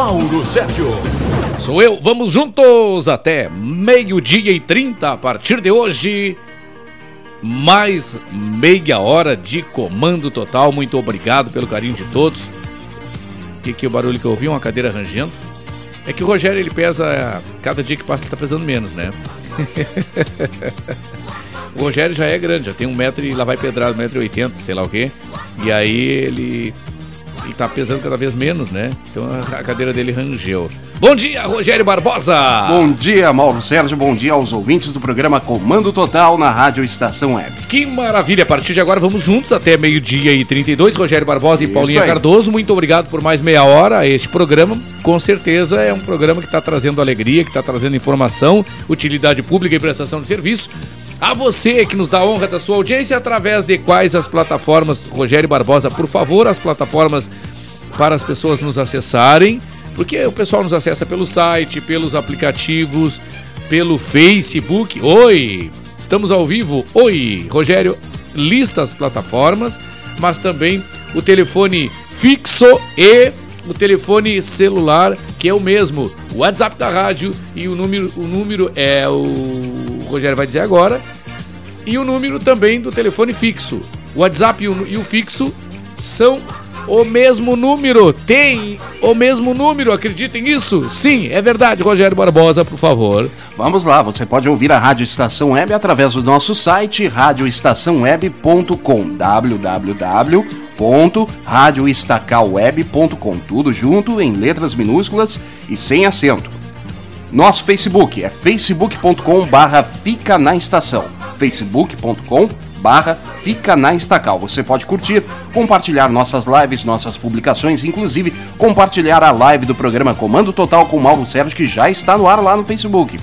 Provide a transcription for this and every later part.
Mauro Sérgio. Sou eu, vamos juntos até meio-dia e trinta a partir de hoje. Mais meia hora de comando total. Muito obrigado pelo carinho de todos. O que, que é o barulho que eu ouvi? Uma cadeira rangendo. É que o Rogério ele pesa. Cada dia que passa ele tá pesando menos, né? o Rogério já é grande, já tem um metro e lá vai pedrado, um metro e oitenta, sei lá o quê. E aí ele ele tá pesando cada vez menos, né? Então a cadeira dele rangeu. Bom dia, Rogério Barbosa! Bom dia, Mauro Sérgio. Bom dia aos ouvintes do programa Comando Total na Rádio Estação Web. Que maravilha! A partir de agora vamos juntos até meio-dia e 32. Rogério Barbosa e Isso Paulinha aí. Cardoso, muito obrigado por mais meia hora. Este programa, com certeza, é um programa que está trazendo alegria, que está trazendo informação, utilidade pública e prestação de serviço a você que nos dá honra da sua audiência através de quais as plataformas, Rogério Barbosa, por favor, as plataformas para as pessoas nos acessarem, porque o pessoal nos acessa pelo site, pelos aplicativos, pelo Facebook. Oi, estamos ao vivo. Oi, Rogério, lista as plataformas, mas também o telefone fixo e o telefone celular, que é o mesmo, o WhatsApp da rádio e o número, o número é o Rogério vai dizer agora. E o número também do telefone fixo. O WhatsApp e o, e o fixo são o mesmo número. Tem o mesmo número, acreditem nisso? Sim, é verdade, Rogério Barbosa, por favor. Vamos lá, você pode ouvir a Rádio Estação Web através do nosso site radioestaçãoweb.com www.radioestacalweb.com Tudo junto em letras minúsculas e sem acento. Nosso Facebook é facebook.com barra Fica na Estação. facebook.com barra Fica na Estacal. Você pode curtir, compartilhar nossas lives, nossas publicações, inclusive compartilhar a live do programa Comando Total com Mauro Sérgio, que já está no ar lá no Facebook.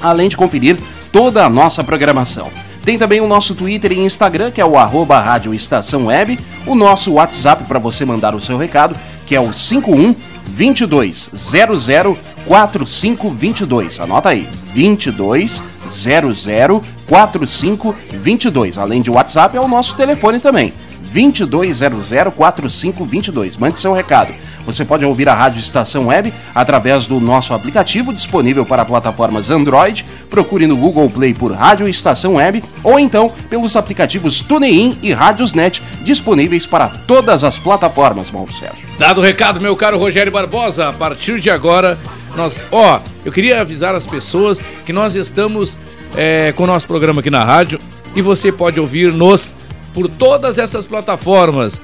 Além de conferir toda a nossa programação. Tem também o nosso Twitter e Instagram, que é o arroba Rádio Estação Web, o nosso WhatsApp para você mandar o seu recado, que é o 51 22 00 4522. Anota aí, 22 00 4522. Além de WhatsApp, é o nosso telefone também. 22004522. Mande seu recado. Você pode ouvir a Rádio Estação Web através do nosso aplicativo disponível para plataformas Android. Procure no Google Play por Rádio Estação Web ou então pelos aplicativos TuneIn e Rádiosnet disponíveis para todas as plataformas, Mauro Sérgio. Dado o recado, meu caro Rogério Barbosa, a partir de agora nós, ó, eu queria avisar as pessoas que nós estamos é, com o nosso programa aqui na rádio e você pode ouvir-nos por todas essas plataformas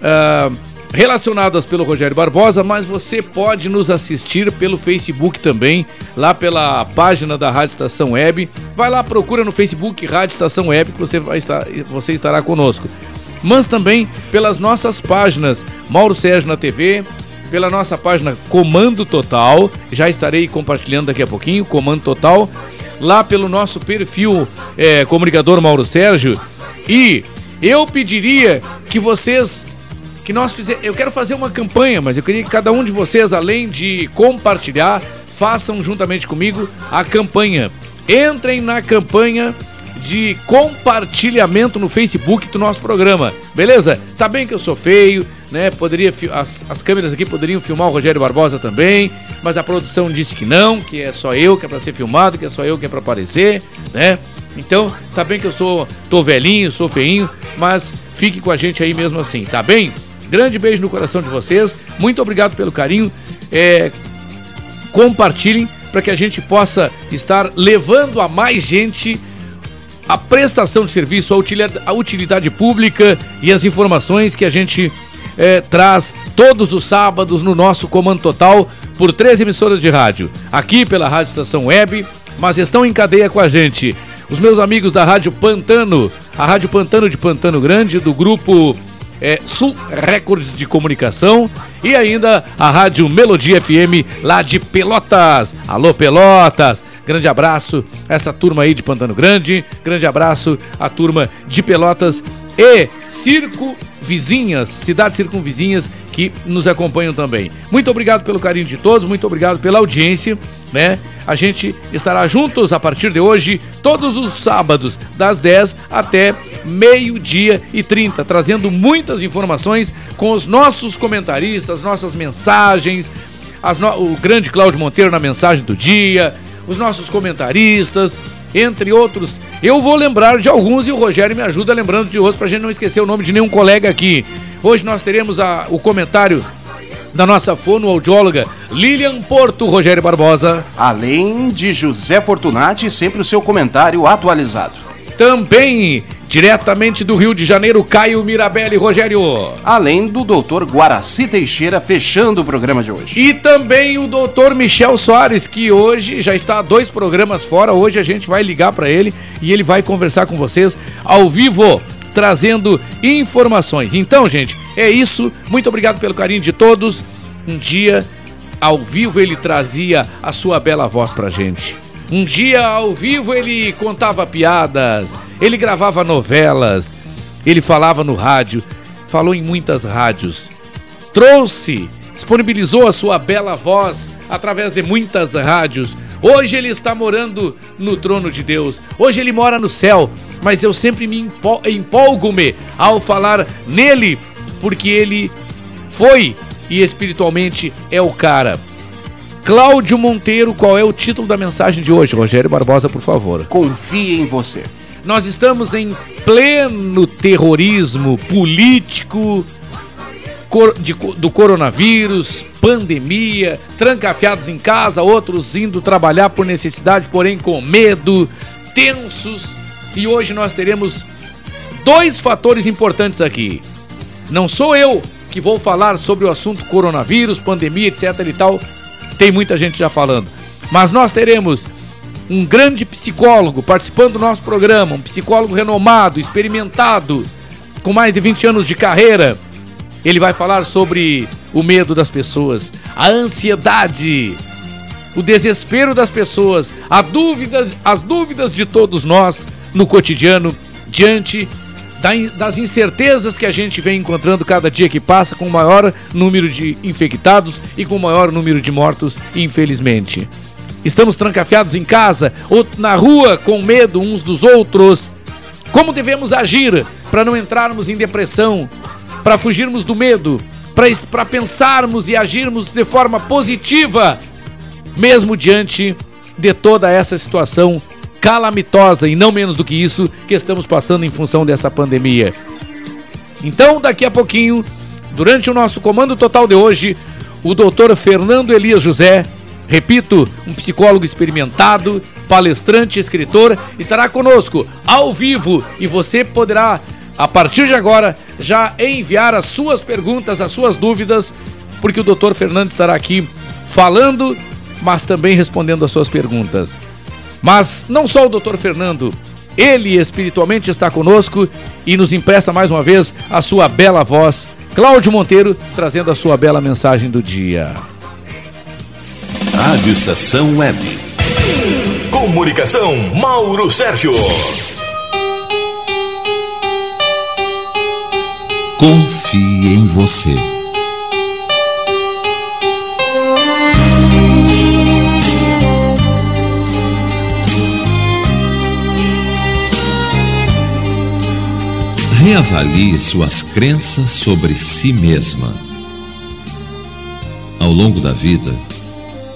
uh, relacionadas pelo Rogério Barbosa, mas você pode nos assistir pelo Facebook também, lá pela página da Rádio Estação Web. Vai lá, procura no Facebook Rádio Estação Web que você, vai estar, você estará conosco. Mas também pelas nossas páginas Mauro Sérgio na TV, pela nossa página Comando Total, já estarei compartilhando daqui a pouquinho, Comando Total, lá pelo nosso perfil é, Comunicador Mauro Sérgio e eu pediria que vocês que nós fizer, eu quero fazer uma campanha, mas eu queria que cada um de vocês, além de compartilhar, façam juntamente comigo a campanha. Entrem na campanha de compartilhamento no Facebook do nosso programa. Beleza? Tá bem que eu sou feio, né? Poderia as, as câmeras aqui poderiam filmar o Rogério Barbosa também, mas a produção disse que não, que é só eu que é para ser filmado, que é só eu que é para aparecer, né? Então, tá bem que eu sou tô velhinho, sou feinho, mas fique com a gente aí mesmo assim, tá bem? Grande beijo no coração de vocês. Muito obrigado pelo carinho. É, compartilhem para que a gente possa estar levando a mais gente a prestação de serviço, a utilidade, a utilidade pública e as informações que a gente é, traz todos os sábados no nosso Comando Total por três emissoras de rádio. Aqui pela Rádio Estação Web, mas estão em cadeia com a gente os meus amigos da Rádio Pantano, a Rádio Pantano de Pantano Grande, do grupo é, Sul Records de Comunicação e ainda a Rádio Melodia FM lá de Pelotas. Alô, Pelotas! Grande abraço a essa turma aí de Pantano Grande, grande abraço à turma de Pelotas e Circo Vizinhas, cidades circunvizinhas que nos acompanham também. Muito obrigado pelo carinho de todos, muito obrigado pela audiência, né? A gente estará juntos a partir de hoje, todos os sábados, das 10 até meio-dia e 30, trazendo muitas informações com os nossos comentaristas, nossas mensagens, no... o grande Cláudio Monteiro na mensagem do dia, os nossos comentaristas, entre outros. Eu vou lembrar de alguns e o Rogério me ajuda lembrando de outros para a gente não esquecer o nome de nenhum colega aqui. Hoje nós teremos a, o comentário da nossa fonoaudióloga Lilian Porto, Rogério Barbosa. Além de José Fortunati, sempre o seu comentário atualizado. Também, diretamente do Rio de Janeiro, Caio Mirabelli, Rogério. Além do doutor Guaraci Teixeira, fechando o programa de hoje. E também o doutor Michel Soares, que hoje já está dois programas fora. Hoje a gente vai ligar para ele e ele vai conversar com vocês ao vivo trazendo informações. Então, gente, é isso. Muito obrigado pelo carinho de todos. Um dia, ao vivo, ele trazia a sua bela voz pra gente. Um dia, ao vivo, ele contava piadas, ele gravava novelas, ele falava no rádio, falou em muitas rádios. Trouxe, disponibilizou a sua bela voz através de muitas rádios. Hoje ele está morando no trono de Deus. Hoje ele mora no céu. Mas eu sempre me empolgo-me ao falar nele, porque ele foi e espiritualmente é o cara. Cláudio Monteiro, qual é o título da mensagem de hoje? Rogério Barbosa, por favor. Confie em você. Nós estamos em pleno terrorismo político de, do coronavírus, pandemia, trancafiados em casa, outros indo trabalhar por necessidade, porém com medo, tensos. E hoje nós teremos dois fatores importantes aqui. Não sou eu que vou falar sobre o assunto coronavírus, pandemia, etc e tal, tem muita gente já falando. Mas nós teremos um grande psicólogo participando do nosso programa, um psicólogo renomado, experimentado, com mais de 20 anos de carreira. Ele vai falar sobre o medo das pessoas, a ansiedade, o desespero das pessoas, a dúvida, as dúvidas de todos nós no cotidiano diante das incertezas que a gente vem encontrando cada dia que passa, com o maior número de infectados e com o maior número de mortos, infelizmente. Estamos trancafiados em casa ou na rua com medo uns dos outros. Como devemos agir para não entrarmos em depressão, para fugirmos do medo, para pensarmos e agirmos de forma positiva, mesmo diante de toda essa situação calamitosa e não menos do que isso que estamos passando em função dessa pandemia. Então, daqui a pouquinho, durante o nosso comando total de hoje, o doutor Fernando Elias José, repito, um psicólogo experimentado, palestrante, escritor, estará conosco ao vivo e você poderá, a partir de agora, já enviar as suas perguntas, as suas dúvidas, porque o doutor Fernando estará aqui falando, mas também respondendo as suas perguntas. Mas não só o doutor Fernando, ele espiritualmente está conosco e nos empresta mais uma vez a sua bela voz. Cláudio Monteiro trazendo a sua bela mensagem do dia. Rádio Estação Web. Comunicação Mauro Sérgio. Confie em você. Reavalie suas crenças sobre si mesma. Ao longo da vida,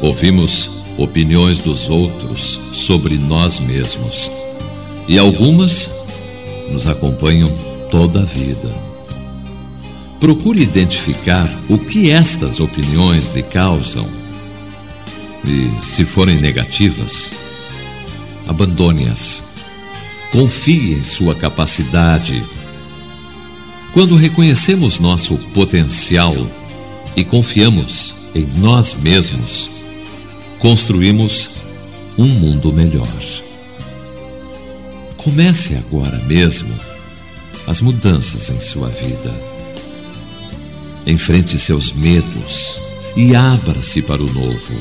ouvimos opiniões dos outros sobre nós mesmos e algumas nos acompanham toda a vida. Procure identificar o que estas opiniões lhe causam e, se forem negativas, abandone-as. Confie em sua capacidade quando reconhecemos nosso potencial e confiamos em nós mesmos, construímos um mundo melhor. Comece agora mesmo as mudanças em sua vida. Enfrente seus medos e abra-se para o novo.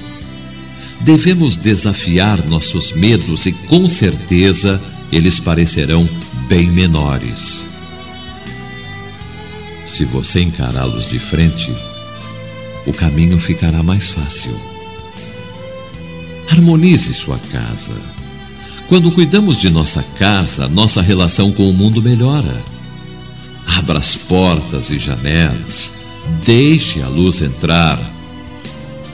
Devemos desafiar nossos medos e com certeza eles parecerão bem menores. Se você encará-los de frente, o caminho ficará mais fácil. Harmonize sua casa. Quando cuidamos de nossa casa, nossa relação com o mundo melhora. Abra as portas e janelas, deixe a luz entrar.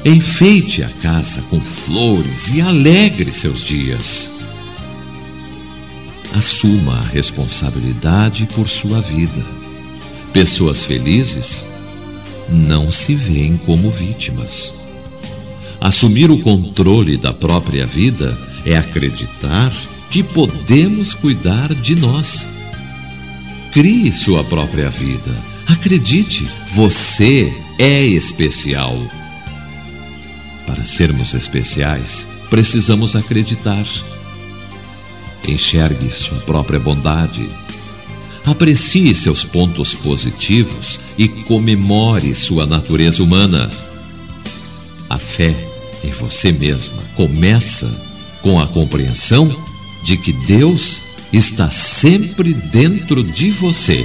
Enfeite a casa com flores e alegre seus dias. Assuma a responsabilidade por sua vida. Pessoas felizes não se veem como vítimas. Assumir o controle da própria vida é acreditar que podemos cuidar de nós. Crie sua própria vida. Acredite, você é especial. Para sermos especiais, precisamos acreditar. Enxergue sua própria bondade. Aprecie seus pontos positivos e comemore sua natureza humana. A fé em você mesma começa com a compreensão de que Deus está sempre dentro de você.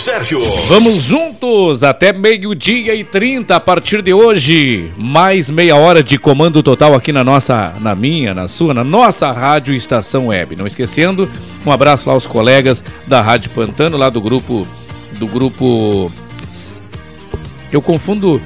Sérgio. Vamos juntos até meio-dia e 30 a partir de hoje. Mais meia hora de comando total aqui na nossa, na minha, na sua, na nossa Rádio Estação Web. Não esquecendo, um abraço lá aos colegas da Rádio Pantano, lá do grupo do grupo eu confundo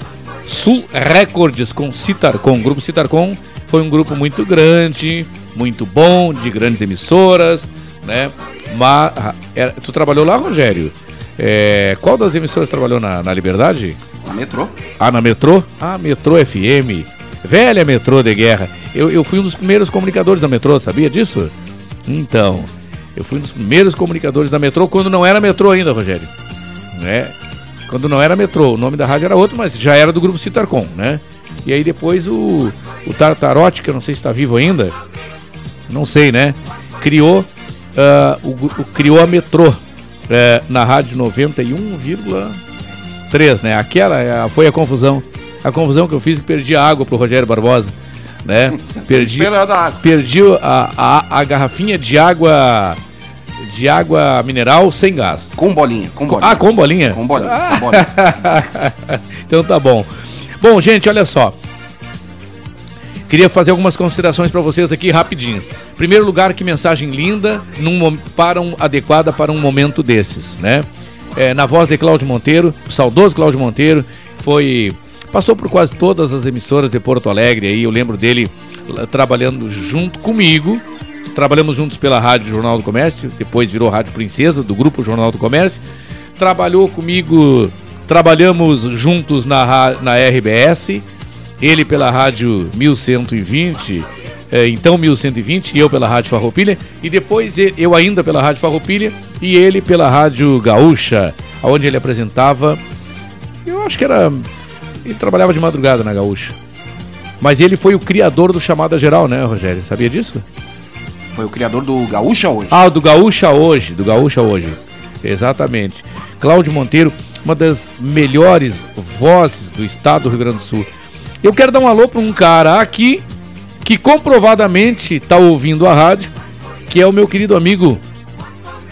Sul Records com Citarcom. O grupo Citarcom foi um grupo muito grande, muito bom, de grandes emissoras, né? Mas, era, tu trabalhou lá, Rogério? É, qual das emissoras trabalhou na, na Liberdade? Na Metrô. Ah, na Metrô? Ah, Metrô FM. Velha Metrô de Guerra. Eu, eu fui um dos primeiros comunicadores da Metrô, sabia disso? Então, eu fui um dos primeiros comunicadores da Metrô quando não era Metrô ainda, Rogério. Né? Quando não era Metrô, o nome da rádio era outro, mas já era do grupo Citarcom, né? E aí depois o, o Tartarote, que eu não sei se está vivo ainda, não sei, né? Criou, uh, o, o, criou a Metrô uh, na rádio 91,3, né? Aquela uh, foi a confusão. A confusão que eu fiz e perdi a água pro Rogério Barbosa, né? Perdi, perdi a, a, a garrafinha de água de água mineral sem gás. Com bolinha, com bolinha. Ah, com bolinha? Com bolinha, ah. com bolinha. então tá bom. Bom, gente, olha só. Queria fazer algumas considerações para vocês aqui rapidinho. Primeiro lugar, que mensagem linda, num, para um, adequada para um momento desses, né? É, na voz de Cláudio Monteiro, o saudoso Cláudio Monteiro, foi passou por quase todas as emissoras de Porto Alegre aí, eu lembro dele trabalhando junto comigo, Trabalhamos juntos pela Rádio Jornal do Comércio, depois virou Rádio Princesa, do Grupo Jornal do Comércio. Trabalhou comigo, trabalhamos juntos na, na RBS, ele pela Rádio 1120, é, então 1120, e eu pela Rádio Farroupilha, e depois eu ainda pela Rádio Farroupilha e ele pela Rádio Gaúcha, onde ele apresentava. Eu acho que era. Ele trabalhava de madrugada na Gaúcha. Mas ele foi o criador do Chamada Geral, né, Rogério? Sabia disso? Foi o criador do Gaúcha Hoje. Ah, do Gaúcha Hoje, do Gaúcha Hoje. Exatamente. Cláudio Monteiro, uma das melhores vozes do estado do Rio Grande do Sul. Eu quero dar um alô para um cara aqui que comprovadamente está ouvindo a rádio, que é o meu querido amigo,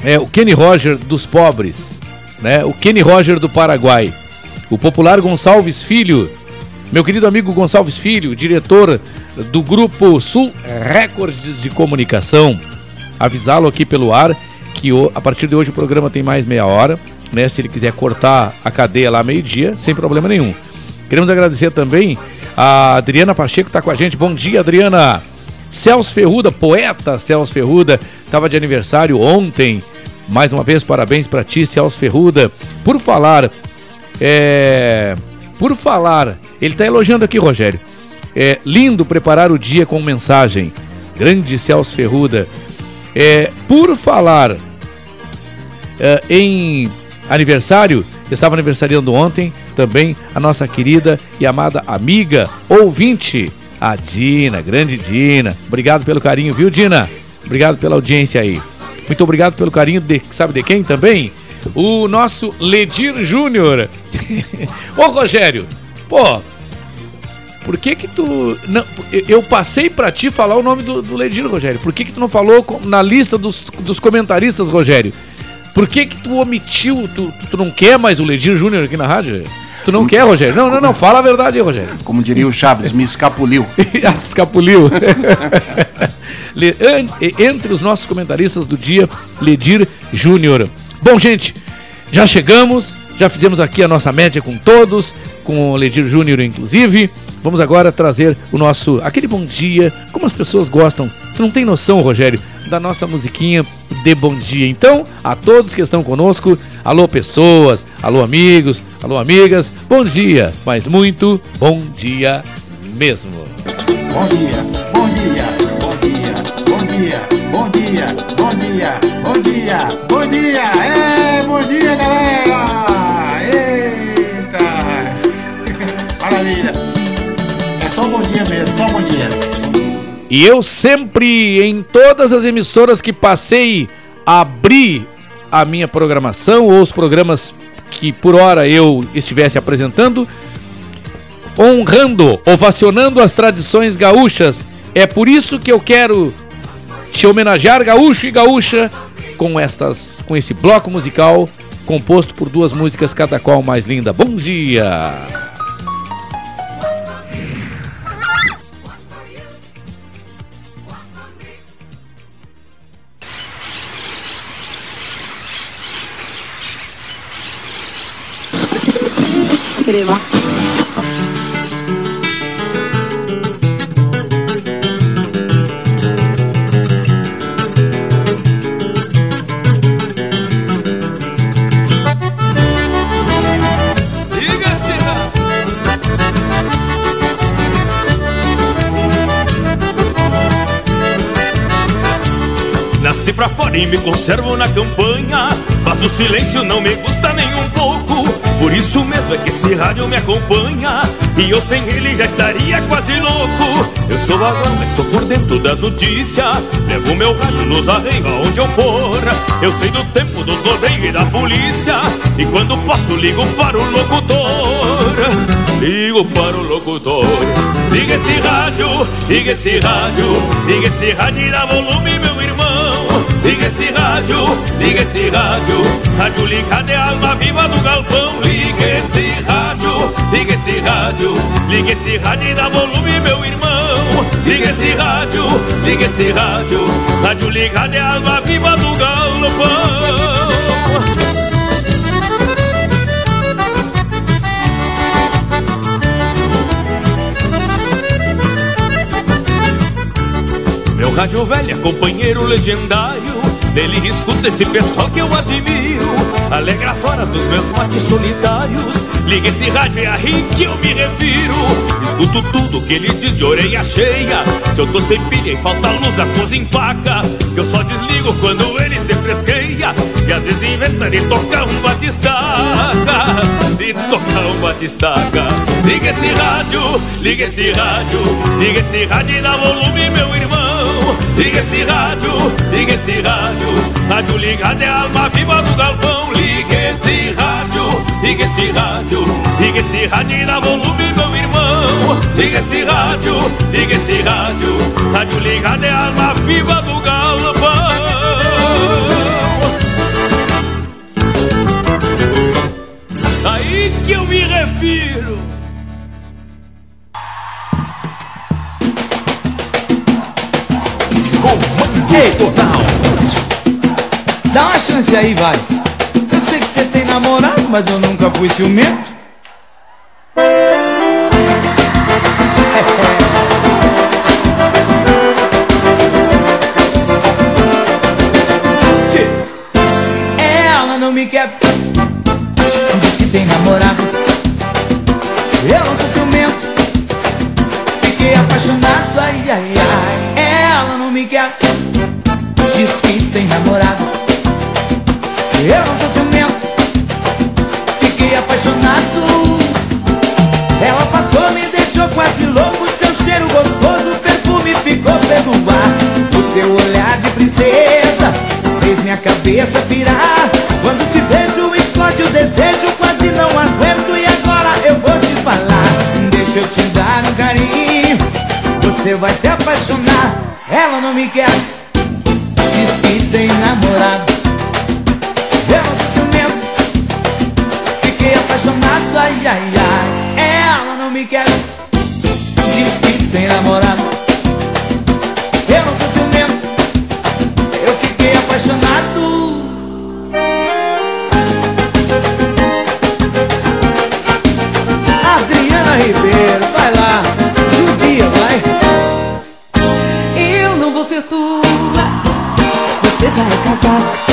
é o Kenny Roger dos pobres, né? O Kenny Roger do Paraguai. O popular Gonçalves Filho, meu querido amigo Gonçalves Filho, diretor do Grupo Sul Recordes de Comunicação. Avisá-lo aqui pelo ar que a partir de hoje o programa tem mais meia hora, né? Se ele quiser cortar a cadeia lá meio-dia, sem problema nenhum. Queremos agradecer também a Adriana Pacheco está com a gente. Bom dia, Adriana. Celso Ferruda, poeta Celso Ferruda, estava de aniversário ontem. Mais uma vez, parabéns para ti, Celso Ferruda. Por falar, é, por falar, ele está elogiando aqui, Rogério. É lindo preparar o dia com mensagem. Grande Celso Ferruda. É, por falar é, em aniversário, estava aniversariando ontem também a nossa querida e amada amiga, ouvinte, a Dina, grande Dina. Obrigado pelo carinho, viu, Dina? Obrigado pela audiência aí. Muito obrigado pelo carinho de, sabe de quem também? o nosso Ledir Júnior. Ô Rogério, pô, por que que tu. Não, eu passei para ti falar o nome do, do Ledir, Rogério. Por que que tu não falou na lista dos, dos comentaristas, Rogério? Por que que tu omitiu? Tu, tu não quer mais o Ledir Júnior aqui na rádio? Tu não quer, Rogério? Não, não, não. Fala a verdade aí, Rogério. Como diria o Chaves, me escapuliu. escapuliu. Entre os nossos comentaristas do dia, Ledir Júnior. Bom, gente, já chegamos, já fizemos aqui a nossa média com todos, com o Ledir Júnior inclusive. Vamos agora trazer o nosso aquele bom dia, como as pessoas gostam. Tu não tem noção, Rogério, da nossa musiquinha de bom dia. Então, a todos que estão conosco, alô pessoas, alô amigos, alô amigas, bom dia, mas muito bom dia mesmo. Bom dia, bom dia, bom dia, bom dia, bom dia, bom dia, bom dia, bom dia, é, bom dia, galera! E eu sempre, em todas as emissoras que passei, abri a minha programação ou os programas que por hora eu estivesse apresentando, honrando, ovacionando as tradições gaúchas. É por isso que eu quero te homenagear gaúcho e gaúcha com estas com esse bloco musical composto por duas músicas cada qual mais linda. Bom dia. Crema. Nasci pra fora e me conservo na campanha Mas o silêncio não me gusta nem um pouco. Por isso mesmo é que esse rádio me acompanha. E eu sem ele já estaria quase louco. Eu sou vagão, mas tô por dentro das notícias. Levo meu rádio nos arreios aonde eu for. Eu sei do tempo dos rodeios e da polícia. E quando posso ligo para o locutor. Ligo para o locutor. Liga esse rádio, liga esse rádio. Liga esse rádio e dá volume meu Liga esse rádio, liga esse rádio. Rádio ligado é a alma viva do galpão. Liga esse rádio, liga esse rádio. Liga esse rádio e dá volume meu irmão. Liga esse rádio, liga esse rádio. Rádio ligado é a alma viva do galpão. Meu rádio velho é companheiro legendário Nele escuta esse pessoal que eu admiro. Alegra as horas dos meus mates solitários. Liga esse rádio, é a rir que eu me refiro. Escuto tudo que ele diz de orelha cheia. Se eu tô sem pilha e falta luz, a coisa empaca. Eu só desligo quando ele se fresqueia. E às vezes inventa de tocar um batistaca De tocar um batistaca Liga esse rádio, liga esse rádio. Liga esse rádio e dá volume, meu irmão Liga esse rádio, liga esse rádio. Rádio ligado é a alma viva do galpão. Liga esse rádio, liga esse rádio. Liga esse rádio e dá volume, meu irmão. Liga esse rádio, liga esse rádio. Rádio ligado é a alma viva do galpão. Aí que eu me refiro Ei, total. Dá uma chance aí, vai. Eu sei que você tem namorado, mas eu nunca fui ciumento. Ela não me quer. Diz que tem namorado. Eu não sou ciumento. Fiquei apaixonado, ai, ai, ai. Ela não me quer. Tem namorado. Eu não sou ciumento. Fiquei apaixonado. Ela passou, me deixou quase louco. Seu cheiro gostoso, perfume ficou pelo ar. O teu olhar de princesa fez minha cabeça pirar. Quando te vejo, explode o desejo. Quase não aguento e agora eu vou te falar. Deixa eu te dar um carinho. Você vai se apaixonar. Ela não me quer. Que tem namorado. Eu ciumento. Fiquei apaixonado, ai, ai, ai. Ela não me quer. Diz que tem namorado. Eu sou ciumento. Eu fiquei apaixonado. Casado.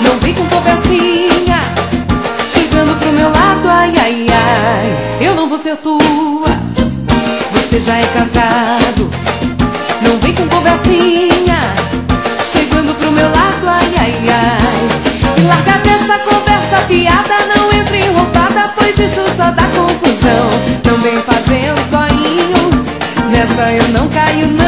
Não vem com conversinha, chegando pro meu lado, ai, ai, ai. Eu não vou ser tua, você já é casado. Não vem com conversinha, chegando pro meu lado, ai, ai, ai. E larga dessa conversa fiada, não entre em roubada, pois isso só dá confusão. Não vem fazendo soinho, nessa eu não caio não.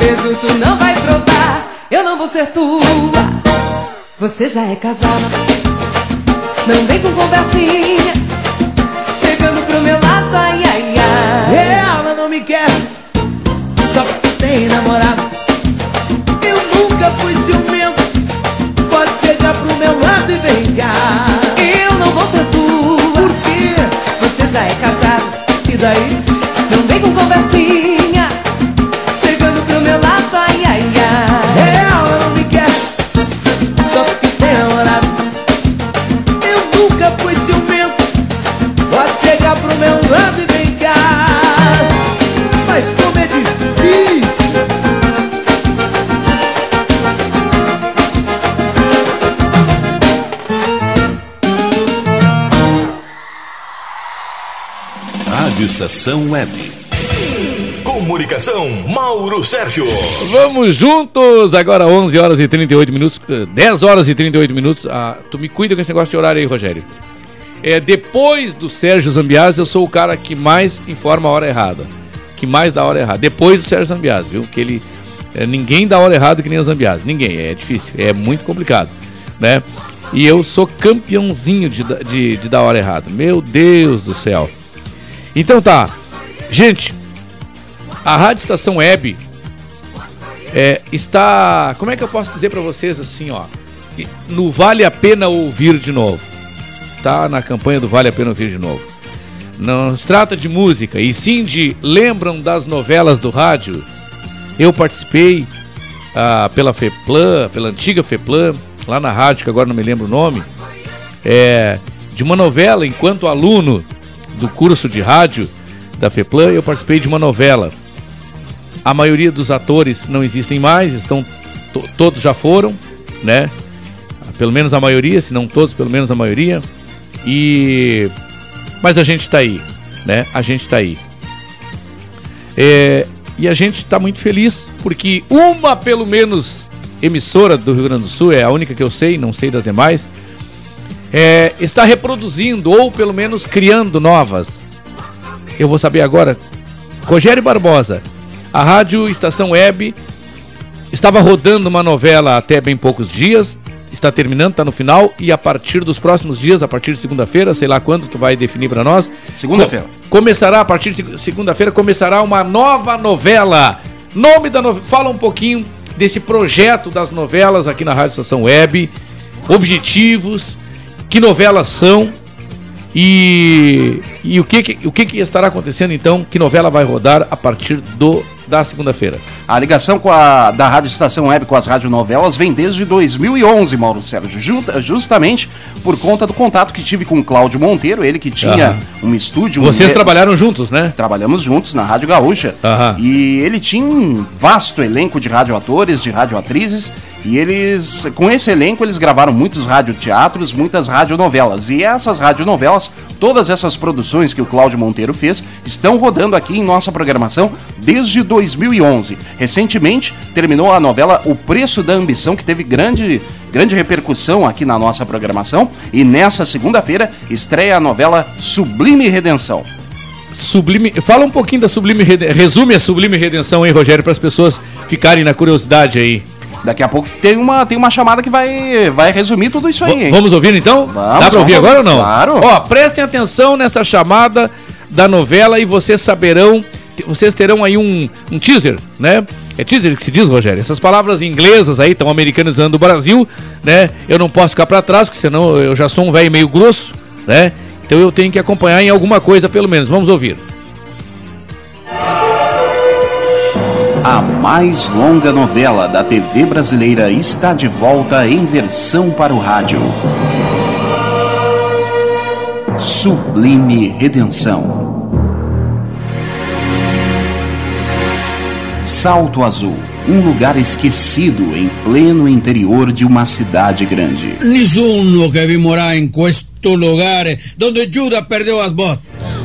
Beijo tu não vai provar. Eu não vou ser tua, você já é casada. Não vem com conversinha, chegando pro meu lado, ai, ai, ai. Ela não me quer, só porque tem namorado. Eu nunca fui ciumento, pode chegar pro meu lado e vem cá. Eu não vou ser tua, Por quê? você já é casado. E daí? Não vem com conversinha, Estação Web. Comunicação, Mauro Sérgio. Vamos juntos! Agora 11 horas e 38 minutos, eh, 10 horas e 38 minutos. Ah, tu me cuida com esse negócio de horário aí, Rogério. É, depois do Sérgio Zambiase, eu sou o cara que mais informa a hora errada. Que mais dá a hora errada. Depois do Sérgio Zambiase, viu? Que ele. é, ninguém dá a hora errada que nem o Zambiase. Ninguém. É difícil. É muito complicado. Né? E eu sou campeãozinho de, de, de dar a hora errada. Meu Deus do céu. Então tá. Gente, a Rádio Estação Web é, está. Como é que eu posso dizer pra vocês assim, ó? No Vale a Pena Ouvir de Novo. Está na campanha do Vale a Pena Ouvir de Novo. Não se trata de música, e sim de lembram das novelas do rádio. Eu participei ah, pela FEPLAN, pela antiga FEPLAN, lá na rádio, que agora não me lembro o nome, é, de uma novela, enquanto aluno do curso de rádio da FEPLAN, eu participei de uma novela. A maioria dos atores não existem mais, estão to- todos já foram, né? Pelo menos a maioria, se não todos, pelo menos a maioria. E mas a gente tá aí, né? A gente tá aí. É, e a gente tá muito feliz porque uma pelo menos emissora do Rio Grande do Sul é a única que eu sei, não sei das demais. É, está reproduzindo ou pelo menos criando novas. Eu vou saber agora. Rogério Barbosa, a Rádio Estação Web estava rodando uma novela até bem poucos dias, está terminando, está no final e a partir dos próximos dias, a partir de segunda-feira, sei lá quando tu vai definir para nós. Segunda-feira. co- Começará a partir de seg- segunda-feira começará uma nova novela. Nome da novela, fala um pouquinho desse projeto das novelas aqui na Rádio Estação Web, objetivos, que novelas são e, e o, que, que- o que, que estará acontecendo então, que novela vai rodar a partir do da segunda-feira. A ligação com a, da Rádio Estação Web com as radionovelas vem desde 2011, Mauro Sérgio, junta- justamente por conta do contato que tive com o Cláudio Monteiro, ele que tinha Aham. um estúdio... Vocês um- trabalharam juntos, né? Trabalhamos juntos na Rádio Gaúcha. Aham. E ele tinha um vasto elenco de radioatores, de radioatrizes. E eles, com esse elenco, eles gravaram muitos radioteatros, muitas radionovelas. E essas radionovelas, todas essas produções que o Cláudio Monteiro fez, estão rodando aqui em nossa programação desde 2011. Recentemente, terminou a novela O Preço da Ambição, que teve grande, grande repercussão aqui na nossa programação. E nessa segunda-feira, estreia a novela Sublime Redenção. Sublime. Fala um pouquinho da Sublime Redenção. Resume a Sublime Redenção, hein, Rogério, para as pessoas ficarem na curiosidade aí. Daqui a pouco tem uma, tem uma chamada que vai, vai resumir tudo isso aí, V-? Vamos ouvir então? Vamos, Dá pra ouvir agora ou não? Claro. Ó, prestem atenção nessa chamada da novela e vocês saberão. Vocês terão aí um, um teaser, né? É teaser que se diz, Rogério? Essas palavras inglesas aí estão americanizando o Brasil, né? Eu não posso ficar pra trás, porque senão eu já sou um velho meio grosso, né? Então eu tenho que acompanhar em alguma coisa, pelo menos. Vamos ouvir. A mais longa novela da TV brasileira está de volta em versão para o rádio. Sublime Redenção. Salto Azul, um lugar esquecido em pleno interior de uma cidade grande. Nessuno che vi morrà in questo lugar dove Giuda perdeu as botas.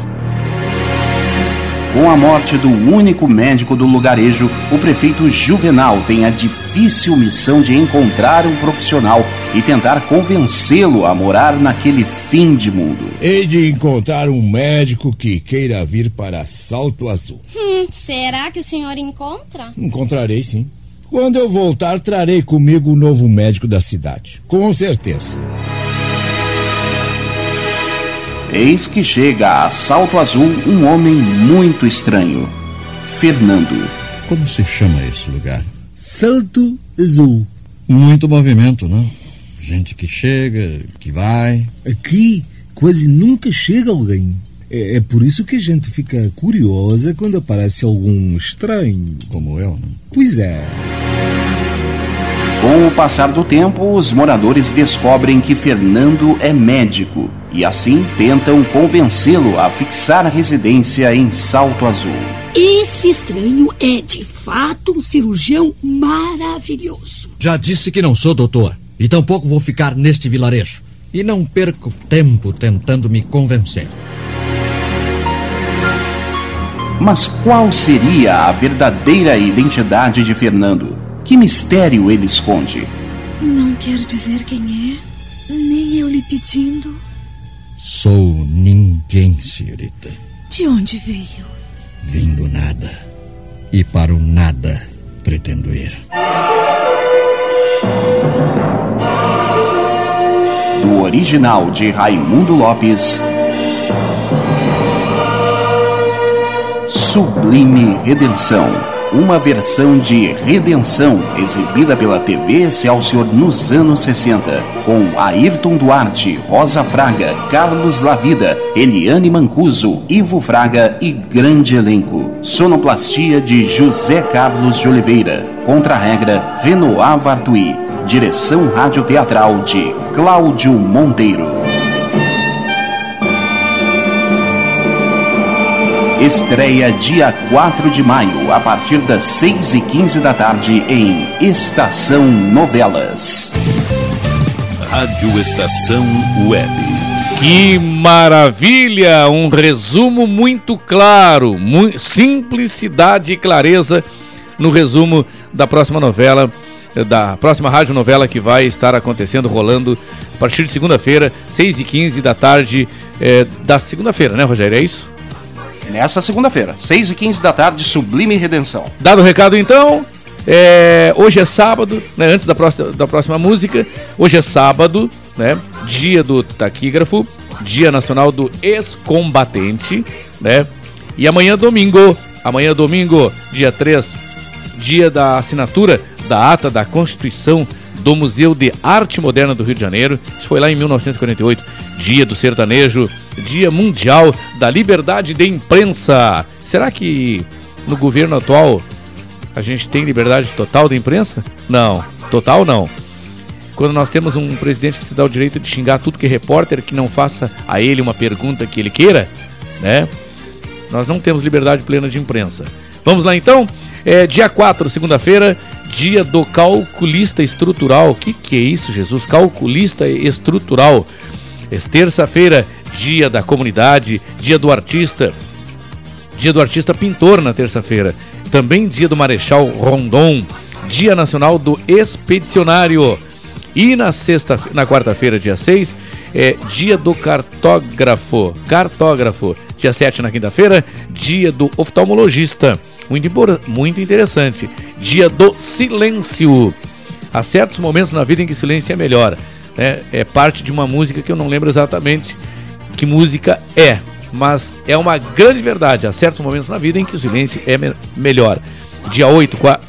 Com a morte do único médico do lugarejo, o prefeito Juvenal tem a difícil missão de encontrar um profissional e tentar convencê-lo a morar naquele fim de mundo. Hei de encontrar um médico que queira vir para Salto Azul. Hum, será que o senhor encontra? Encontrarei sim. Quando eu voltar, trarei comigo o novo médico da cidade. Com certeza. Eis que chega a Salto Azul um homem muito estranho. Fernando. Como se chama esse lugar? Salto Azul. Muito movimento, não? Gente que chega, que vai. Aqui quase nunca chega alguém. É, é por isso que a gente fica curiosa quando aparece algum estranho. Como eu, não? Pois é. Com o passar do tempo, os moradores descobrem que Fernando é médico e assim tentam convencê-lo a fixar a residência em Salto Azul. Esse estranho é de fato um cirurgião maravilhoso. Já disse que não sou doutor. E tampouco vou ficar neste vilarejo. E não perco tempo tentando me convencer. Mas qual seria a verdadeira identidade de Fernando? Que mistério ele esconde? Não quer dizer quem é, nem eu lhe pedindo. Sou ninguém, senhorita. De onde veio? Vim do nada. E para o nada pretendo ir. Do original de Raimundo Lopes. Sublime Redenção. Uma versão de Redenção exibida pela TV Excelsior nos anos 60, com Ayrton Duarte, Rosa Fraga, Carlos Lavida, Eliane Mancuso, Ivo Fraga e grande elenco. Sonoplastia de José Carlos de Oliveira. Contra-regra Renoir Vartui. Direção radioteatral de Cláudio Monteiro. Estreia dia 4 de maio, a partir das 6 e 15 da tarde, em Estação Novelas. Rádio Estação Web. Que maravilha! Um resumo muito claro, mu simplicidade e clareza no resumo da próxima novela, da próxima rádio novela que vai estar acontecendo, rolando a partir de segunda-feira, 6 e 15 da tarde é, da segunda-feira, né, Rogério? É isso? Nessa segunda-feira, 6 e 15 da tarde, Sublime Redenção. Dado o recado então, é, hoje é sábado, né, antes da próxima, da próxima música, hoje é sábado, né, dia do taquígrafo, dia nacional do ex-combatente, né, e amanhã é domingo, amanhã é domingo, dia 3, dia da assinatura da ata da Constituição do Museu de Arte Moderna do Rio de Janeiro, isso foi lá em 1948, dia do sertanejo, Dia Mundial da Liberdade de Imprensa. Será que no governo atual a gente tem liberdade total de imprensa? Não, total não. Quando nós temos um presidente que se dá o direito de xingar tudo que é repórter que não faça a ele uma pergunta que ele queira, né? Nós não temos liberdade plena de imprensa. Vamos lá então? É dia 4, segunda-feira, dia do calculista estrutural. O que, que é isso, Jesus? Calculista estrutural. É terça-feira, dia da comunidade, dia do artista, dia do artista pintor na terça-feira, também dia do Marechal Rondon, dia nacional do expedicionário. E na sexta, na quarta-feira, dia 6, é dia do cartógrafo, cartógrafo. Dia 7 na quinta-feira, dia do oftalmologista. Muito, muito interessante. Dia do silêncio. Há certos momentos na vida em que silêncio é melhor. É, é parte de uma música que eu não lembro exatamente que música é, mas é uma grande verdade. Há certos momentos na vida em que o silêncio é me melhor. Dia 8, qua...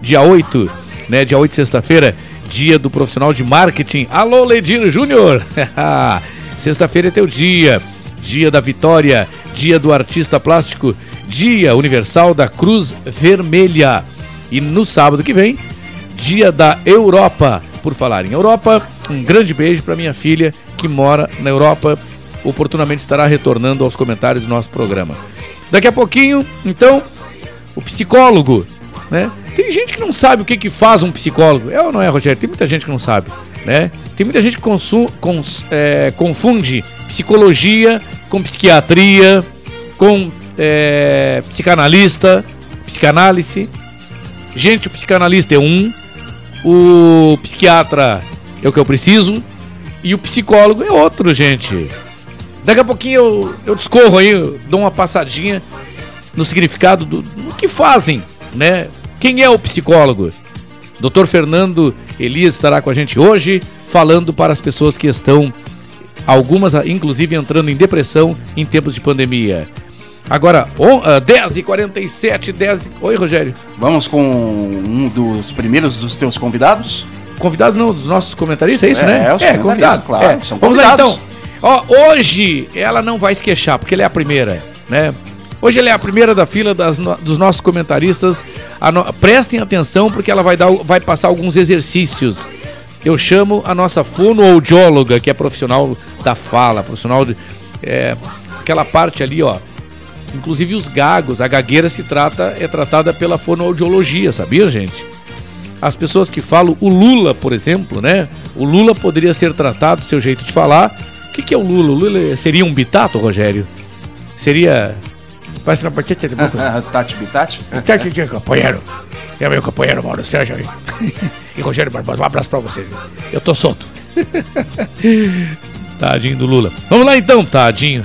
dia 8, né? Dia 8, sexta-feira, dia do profissional de marketing. Alô, Ledir Júnior! Sexta-feira é teu dia. Dia da vitória, dia do artista plástico, dia universal da Cruz Vermelha. E no sábado que vem, dia da Europa. Por falar em Europa, um grande beijo para minha filha que mora na Europa oportunamente estará retornando aos comentários do nosso programa. Daqui a pouquinho, então, o psicólogo, né? Tem gente que não sabe o que, que faz um psicólogo. É ou não é, Rogério? Tem muita gente que não sabe, né? Tem muita gente que consum, cons, é, confunde psicologia com psiquiatria, com é, psicanalista, psicanálise. Gente, o psicanalista é um, o psiquiatra é o que eu preciso e o psicólogo é outro, gente. Daqui a pouquinho eu, eu discorro aí, eu dou uma passadinha no significado do, do que fazem, né? Quem é o psicólogo? Dr. Fernando Elias estará com a gente hoje, falando para as pessoas que estão algumas inclusive entrando em depressão em tempos de pandemia. Agora, on, uh, 10h47, 10 Oi, Rogério. Vamos com um dos primeiros dos teus convidados? Convidados não, dos nossos comentaristas, é isso, é, né? É, os é convidados, claro. É. São Vamos lá então. Ó, hoje ela não vai se queixar, porque ela é a primeira, né? Hoje ela é a primeira da fila das, dos nossos comentaristas. No, prestem atenção, porque ela vai, dar, vai passar alguns exercícios. Eu chamo a nossa fonoaudióloga, que é profissional da fala, profissional de. É, aquela parte ali, ó. Inclusive os gagos, a gagueira se trata, é tratada pela fonoaudiologia, sabia, gente? As pessoas que falam o Lula, por exemplo, né? O Lula poderia ser tratado, seu jeito de falar. O que, que é o Lula? O Lula seria um bitato, Rogério? Seria. Parece uma partida de boca. Tati Bitati? Tati, companheiro. É meu companheiro Mauro Sérgio aí. e Rogério Barbosa, um abraço pra vocês. Eu tô solto. tadinho do Lula. Vamos lá então, tadinho.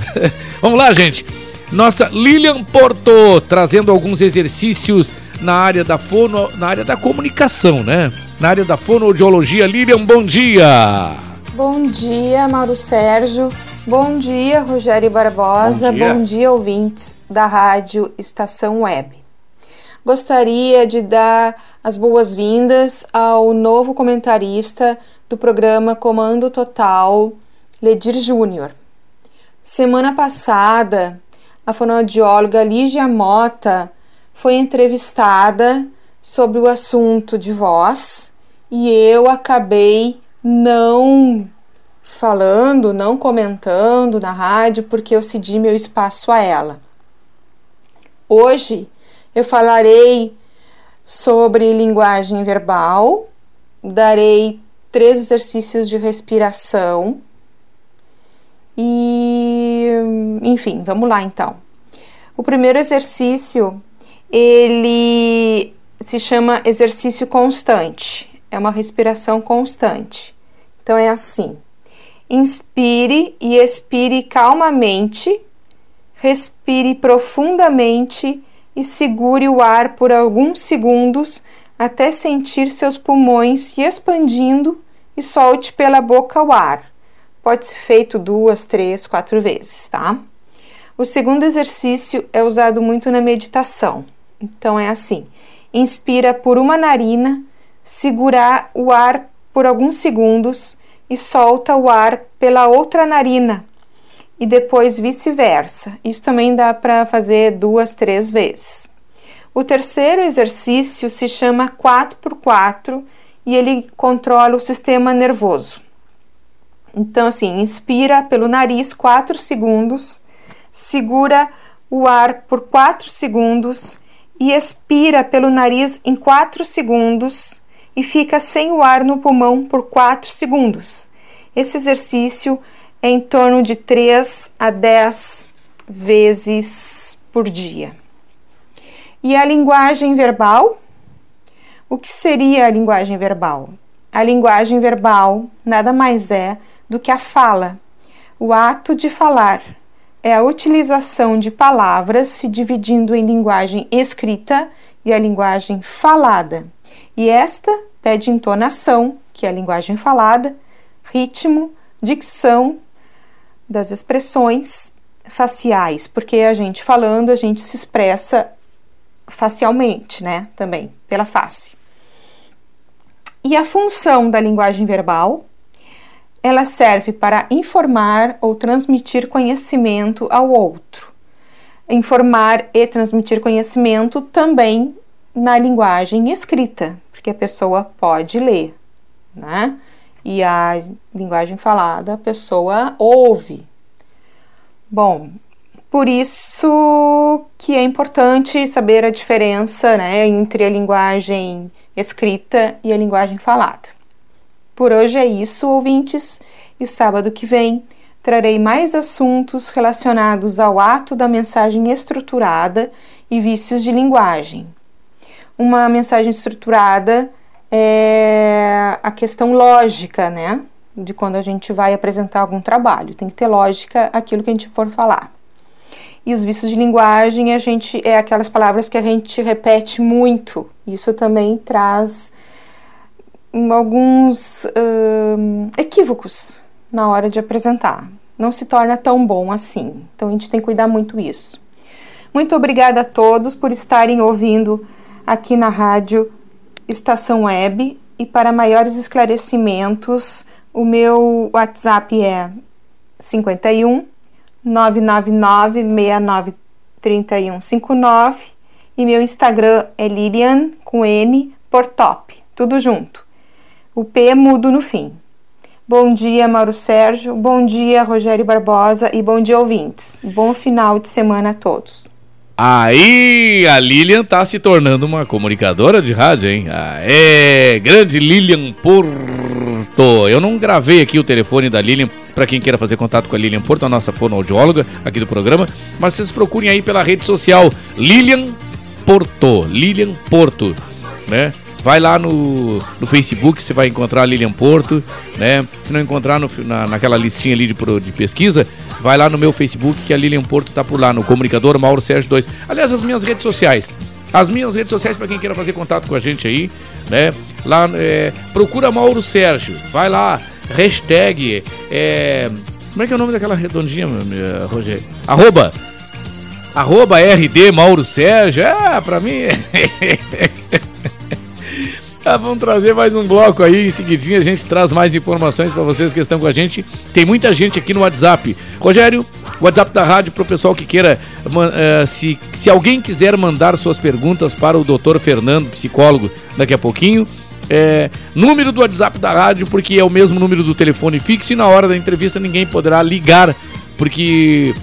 Vamos lá, gente. Nossa Lilian Porto trazendo alguns exercícios na área da fono, na área da comunicação, né? Na área da fonoaudiologia. Lilian, bom dia. Bom dia, Mauro Sérgio. Bom dia, Rogério Barbosa. Bom dia, bom dia ouvintes da Rádio Estação Web. Gostaria de dar as boas-vindas ao novo comentarista do programa Comando Total, Ledir Júnior. Semana passada, a fonoaudióloga Lígia Mota foi entrevistada sobre o assunto de voz e eu acabei não falando, não comentando na rádio porque eu cedi meu espaço a ela. Hoje eu falarei sobre linguagem verbal, darei três exercícios de respiração e, enfim, vamos lá então. O primeiro exercício, ele se chama exercício constante. É uma respiração constante. Então é assim: inspire e expire calmamente, respire profundamente e segure o ar por alguns segundos até sentir seus pulmões se expandindo e solte pela boca o ar. Pode ser feito duas, três, quatro vezes, tá? O segundo exercício é usado muito na meditação. Então é assim: inspira por uma narina, segurar o ar por alguns segundos e solta o ar pela outra narina e depois vice-versa. Isso também dá para fazer duas, três vezes. O terceiro exercício se chama 4x4 e ele controla o sistema nervoso. Então, assim, inspira pelo nariz 4 segundos, segura o ar por 4 segundos e expira pelo nariz em 4 segundos e fica sem o ar no pulmão por 4 segundos. Esse exercício é em torno de 3 a 10 vezes por dia. E a linguagem verbal? O que seria a linguagem verbal? A linguagem verbal nada mais é do que a fala. O ato de falar é a utilização de palavras se dividindo em linguagem escrita e a linguagem falada. E esta pede entonação, que é a linguagem falada, ritmo, dicção das expressões faciais, porque a gente falando, a gente se expressa facialmente, né? Também pela face. E a função da linguagem verbal ela serve para informar ou transmitir conhecimento ao outro. Informar e transmitir conhecimento também na linguagem escrita, porque a pessoa pode ler, né? E a linguagem falada, a pessoa ouve. Bom, por isso que é importante saber a diferença né, entre a linguagem escrita e a linguagem falada. Por hoje é isso, ouvintes, e sábado que vem trarei mais assuntos relacionados ao ato da mensagem estruturada e vícios de linguagem. Uma mensagem estruturada é a questão lógica, né? De quando a gente vai apresentar algum trabalho. Tem que ter lógica aquilo que a gente for falar. E os vícios de linguagem a gente é aquelas palavras que a gente repete muito. Isso também traz alguns uh, equívocos, na hora de apresentar. Não se torna tão bom assim. Então a gente tem que cuidar muito isso. Muito obrigada a todos por estarem ouvindo aqui na rádio Estação Web e para maiores esclarecimentos, o meu WhatsApp é 51 999 69 3159 e meu Instagram é Lilian com N por top, tudo junto. O P é mudo no fim. Bom dia, Mauro Sérgio. Bom dia, Rogério Barbosa. E bom dia, ouvintes. Bom final de semana a todos. Aí a Lilian tá se tornando uma comunicadora de rádio, hein? É, grande Lilian Porto. Eu não gravei aqui o telefone da Lilian para quem queira fazer contato com a Lilian Porto, a nossa fonoaudióloga aqui do programa, mas vocês procurem aí pela rede social Lilian Porto, Lilian Porto, né? Vai lá no, no Facebook, você vai encontrar a Lilian Porto, né? Se não encontrar no, na, naquela listinha ali de, de pesquisa, vai lá no meu Facebook, que a Lilian Porto tá por lá, no Comunicador Mauro Sérgio 2. Aliás, as minhas redes sociais. As minhas redes sociais, para quem queira fazer contato com a gente aí, né? Lá, é, procura Mauro Sérgio, vai lá, hashtag, é, como é que é o nome daquela redondinha, Rogério? Arroba, arroba RD Mauro Sérgio, é, pra mim... Ah, vamos trazer mais um bloco aí. Em seguidinho a gente traz mais informações para vocês que estão com a gente. Tem muita gente aqui no WhatsApp. Rogério, WhatsApp da rádio para o pessoal que queira. Uh, se, se alguém quiser mandar suas perguntas para o doutor Fernando, psicólogo, daqui a pouquinho. É, número do WhatsApp da rádio, porque é o mesmo número do telefone fixo e na hora da entrevista ninguém poderá ligar, porque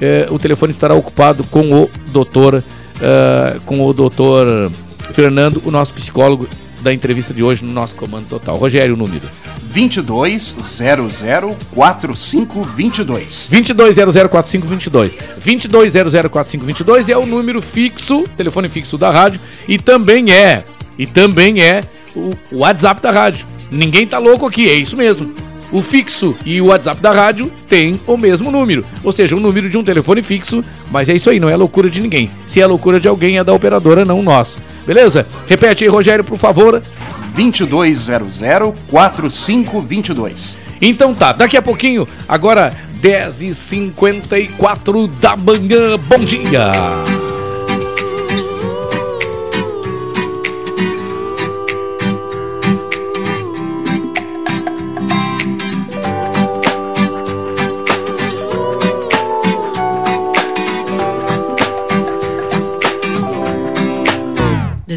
é, o telefone estará ocupado com o doutor, uh, com o doutor Fernando, o nosso psicólogo da entrevista de hoje no nosso Comando Total. Rogério, o número. 22004522. 22004522. 22004522 é o número fixo, telefone fixo da rádio e também é, e também é o WhatsApp da rádio. Ninguém tá louco aqui, é isso mesmo. O fixo e o WhatsApp da rádio têm o mesmo número, ou seja, o número de um telefone fixo, mas é isso aí, não é loucura de ninguém. Se é loucura de alguém, é da operadora, não nosso. Beleza? Repete aí, Rogério, por favor. 2200-4522. Então tá, daqui a pouquinho, agora 10h54 da manhã. Bom dia!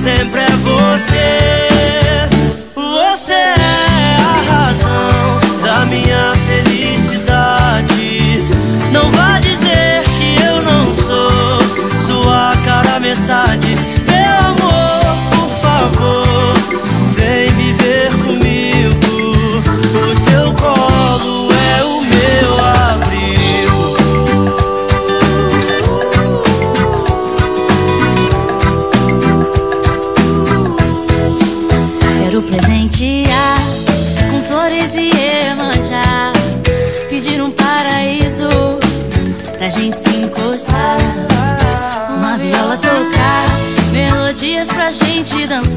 Sempre é você.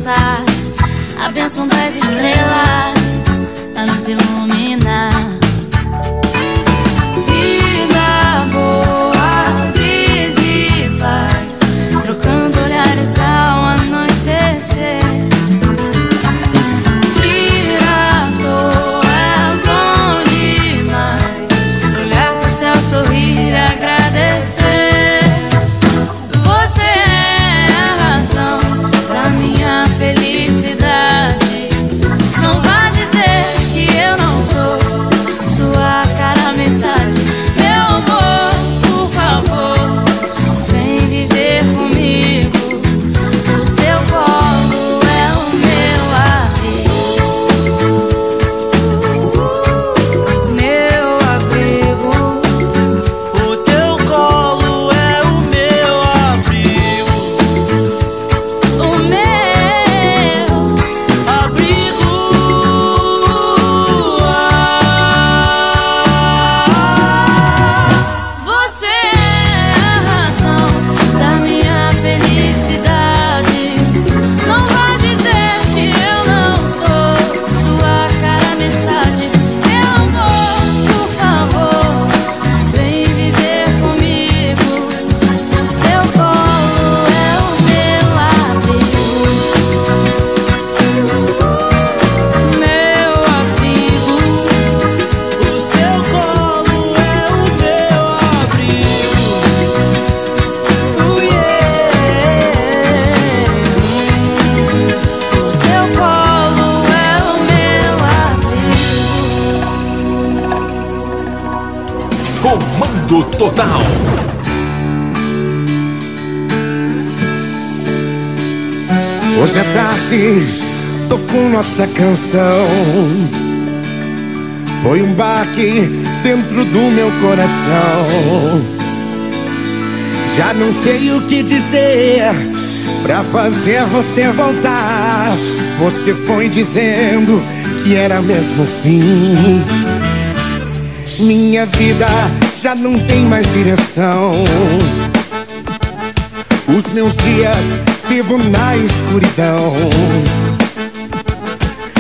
Dançar. A bênção das estrelas Hoje à tarde tocou nossa canção. Foi um baque dentro do meu coração. Já não sei o que dizer pra fazer você voltar. Você foi dizendo que era mesmo o fim. Minha vida já não tem mais direção. Os meus dias vivo na escuridão.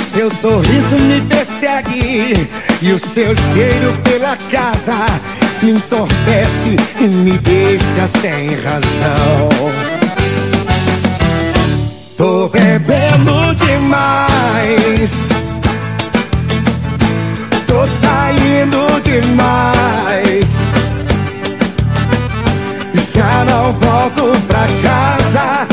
Seu sorriso me persegue e o seu cheiro pela casa me entorpece e me deixa sem razão. Tô bebendo demais. Tô saindo demais. Já não volto pra casa.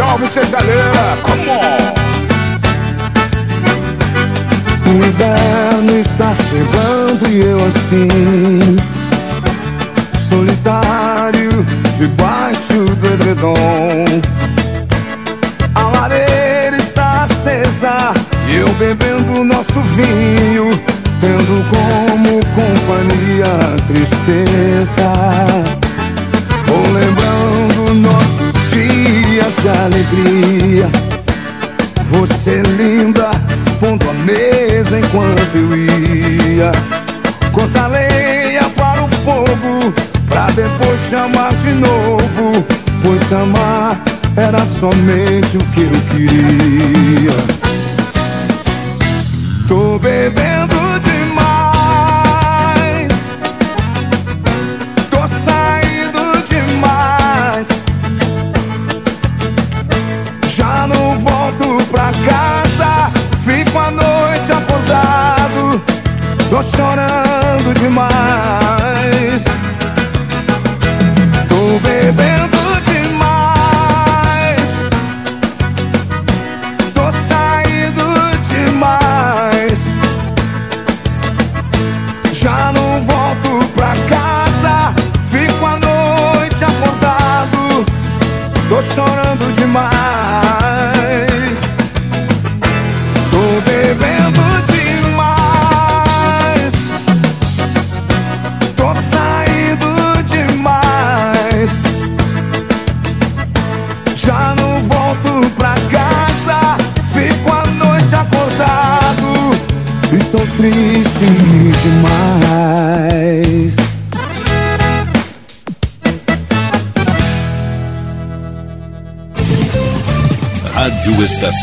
Salve, Cesaleira, come on! O inverno está chegando e eu assim Solitário debaixo do edredom A lareira está acesa e eu bebendo nosso vinho Tendo como companhia a tristeza de alegria. Você linda, pondo a mesa enquanto eu ia. Cortar lenha para o fogo, pra depois chamar de novo. Pois amar era somente o que eu queria. Tô bebendo Tô chorando demais. Tô bebendo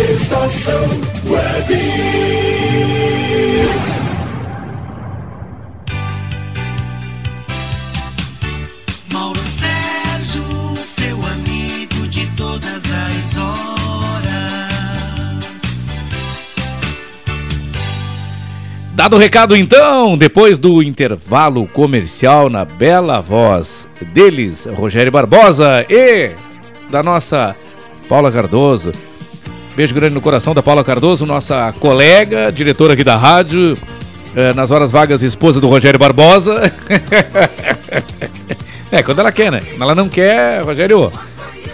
Estação Web. Mauro Sérgio, seu amigo de todas as horas. Dado o recado então, depois do intervalo comercial na bela voz deles, Rogério Barbosa e da nossa Paula Cardoso. Beijo grande no coração da Paula Cardoso, nossa colega, diretora aqui da rádio, eh, nas horas vagas, esposa do Rogério Barbosa. é, quando ela quer, né? Quando ela não quer, Rogério,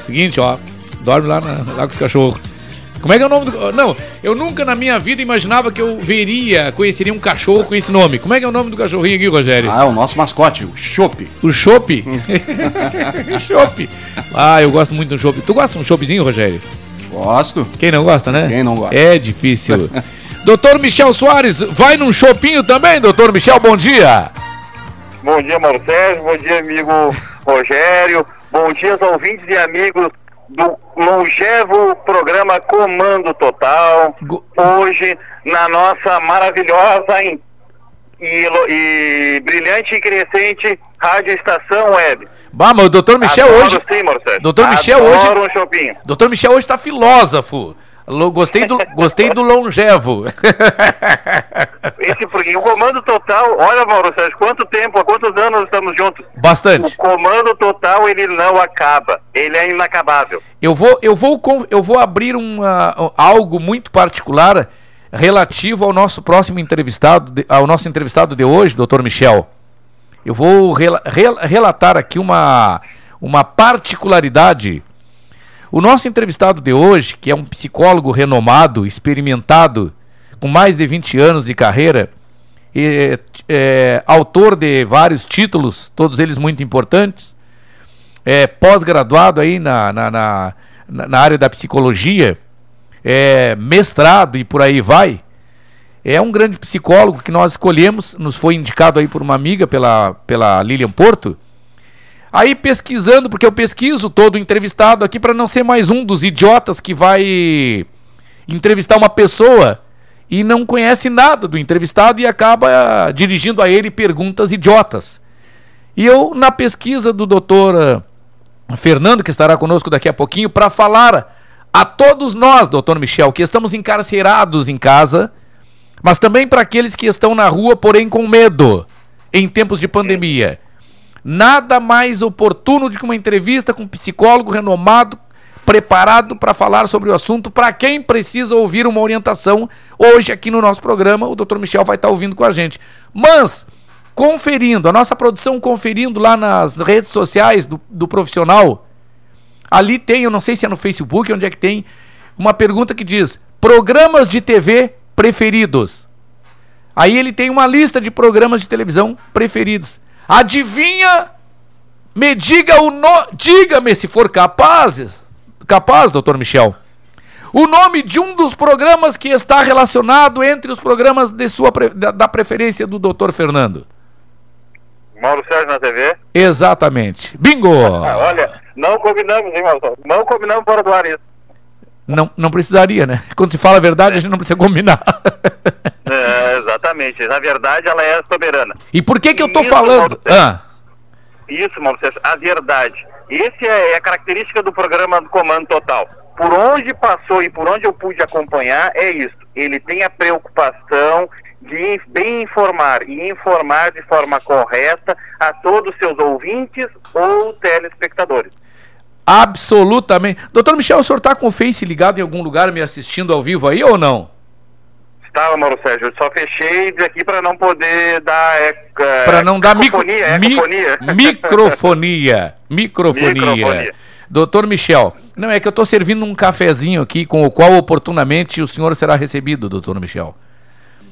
seguinte, ó, dorme lá, na- lá com os cachorros. Como é que é o nome do. Não, eu nunca na minha vida imaginava que eu veria, conheceria um cachorro com esse nome. Como é que é o nome do cachorrinho aqui, Rogério? Ah, é o nosso mascote, o Chopp. O Chopp? Chopp. Ah, eu gosto muito do Chopp. Tu gosta de um Choppzinho, Rogério? Gosto. Quem não gosta, né? Quem não gosta? É difícil. doutor Michel Soares, vai num shoppinho também, doutor Michel? Bom dia. Bom dia, Mauro Sérgio. Bom dia, amigo Rogério. Bom dia aos ouvintes e amigos do longevo programa Comando Total. Hoje, na nossa maravilhosa e, e, e brilhante e crescente Rádio Estação Web. Bah, mas o doutor Michel Adoro hoje. Sim. Doutor Michel hoje. Adoro um shopping. Doutor Michel hoje tá filósofo. Gostei do, gostei do longevo. Esse porque o Comando Total, olha, Mauro Sérgio, quanto tempo, há quantos anos estamos juntos? Bastante. O Comando Total, ele não acaba. Ele é inacabável. Eu vou, eu vou, eu vou abrir um, ah, algo muito particular relativo ao nosso próximo entrevistado, ao nosso entrevistado de hoje, doutor Michel. Eu vou rela- rel- relatar aqui uma, uma particularidade. O nosso entrevistado de hoje, que é um psicólogo renomado, experimentado, com mais de 20 anos de carreira, é, é, autor de vários títulos, todos eles muito importantes, é, pós-graduado aí na, na, na, na- na área da psicologia, é, mestrado e por aí vai. É um grande psicólogo que nós escolhemos, nos foi indicado aí por uma amiga, pela, pela Lilian Porto. Aí pesquisando, porque eu pesquiso todo entrevistado aqui para não ser mais um dos idiotas que vai entrevistar uma pessoa e não conhece nada do entrevistado e acaba dirigindo a ele perguntas idiotas. E eu, na pesquisa do doutor eh, Fernando, que estará conosco daqui a pouquinho, para falar a todos nós, doutor Michel, que estamos encarcerados em casa, mas também para aqueles que estão na rua, porém com medo, em tempos de pandemia. Nada mais oportuno do que uma entrevista com um psicólogo renomado, preparado para falar sobre o assunto, para quem precisa ouvir uma orientação. Hoje, aqui no nosso programa, o Dr. Michel vai estar ouvindo com a gente. Mas, conferindo, a nossa produção conferindo lá nas redes sociais do, do profissional, ali tem, eu não sei se é no Facebook, onde é que tem, uma pergunta que diz: programas de TV preferidos. Aí ele tem uma lista de programas de televisão preferidos. Adivinha? Me diga o no... Diga-me se for capazes. Capaz, doutor Michel. O nome de um dos programas que está relacionado entre os programas de sua pre... da, preferência do doutor Fernando. Mauro Sérgio na TV? Exatamente. Bingo! Ah, olha, não combinamos, hein, Mauro? Não combinamos fora do ar isso. Não, não precisaria, né? Quando se fala a verdade, a gente não precisa combinar. É, exatamente. Na verdade, ela é soberana. E por que que eu tô Isso, falando? Mauro. Ah, Isso, Mauro Sérgio, a verdade. Esse é, é a característica do programa do Comando Total. Por onde passou e por onde eu pude acompanhar, é isso. Ele tem a preocupação de bem informar e informar de forma correta a todos os seus ouvintes ou telespectadores. Absolutamente. Doutor Michel, o senhor tá com o Face ligado em algum lugar me assistindo ao vivo aí ou não? Estava, Mauro Sérgio, eu só fechei aqui para não poder dar. É, é, Para não dar micro, ecofonia, mi- ecofonia. microfonia. Microfonia. Microfonia. Doutor Michel, não é que eu estou servindo um cafezinho aqui com o qual oportunamente o senhor será recebido, doutor Michel.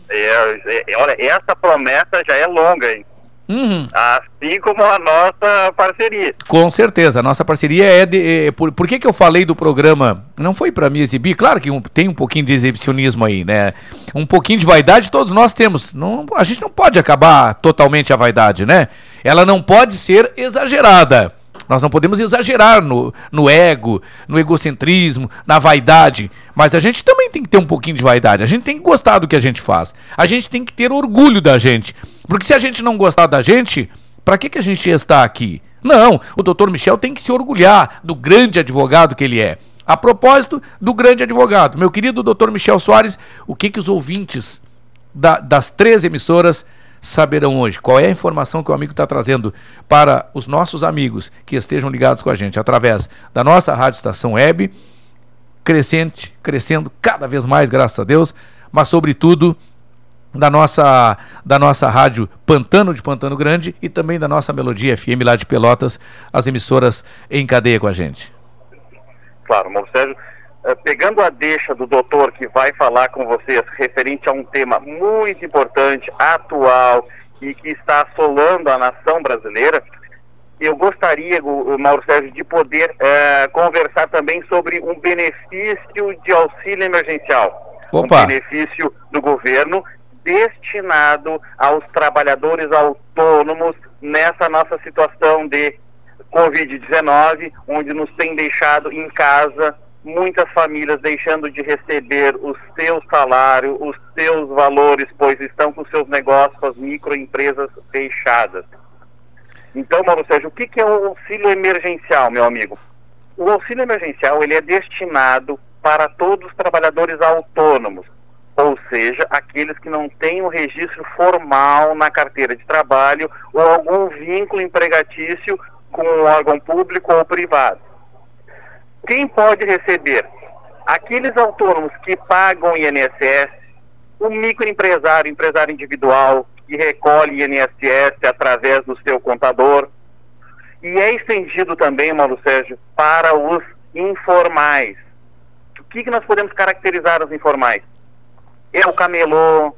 É, é, olha, essa promessa já é longa, hein? Uhum. Assim como a nossa parceria. Com certeza, a nossa parceria é de. é, por, por que, que eu falei do programa? Não foi para me exibir, claro que um- tem um pouquinho de exibicionismo aí, né? Um pouquinho de vaidade todos nós temos. Não, a gente não pode acabar totalmente a vaidade, né? Ela não pode ser exagerada. Nós não podemos exagerar no, no ego, no egocentrismo, na vaidade. Mas a gente também tem que ter um pouquinho de vaidade. A gente tem que gostar do que a gente faz. A gente tem que ter orgulho da gente. Porque se a gente não gostar da gente, para que, que a gente está aqui? Não, o doutor Michel tem que se orgulhar do grande advogado que ele é. A propósito do grande advogado, meu querido doutor Michel Soares, o que, que os ouvintes da- das três emissoras saberão hoje? Qual é a informação que o amigo está trazendo para os nossos amigos que estejam ligados com a gente através da nossa Rádio Estação Web, crescente, crescendo cada vez mais, graças a Deus, mas sobretudo da nossa da nossa rádio Pantano de Pantano Grande e também da nossa Melodia FM lá de Pelotas, as emissoras em cadeia com a gente. Claro, Mauro Sérgio. Eh, Pegando a deixa do doutor que vai falar com vocês referente a um tema muito importante, atual e que está assolando a nação brasileira, eu gostaria, Mauro Sérgio, de poder eh, conversar também sobre um benefício de auxílio emergencial. Opa. Um benefício do governo destinado aos trabalhadores autônomos nessa nossa situação de Covid-19, onde nos tem deixado em casa muitas famílias deixando de receber o seu salário, os seus valores, pois estão com seus negócios, as microempresas fechadas. Então, Mauro Sérgio, o que, que é o auxílio emergencial, meu amigo? O auxílio emergencial ele é destinado para todos os trabalhadores autônomos, ou seja, aqueles que não têm o registro formal na carteira de trabalho ou algum vínculo empregatício com um órgão público ou privado. Quem pode receber? Aqueles autônomos que pagam INSS, o microempresário, empresário individual, que recolhe INSS através do seu contador. E é estendido também, Mauro Sérgio, para os informais. O que, que nós podemos caracterizar os informais? É o camelô,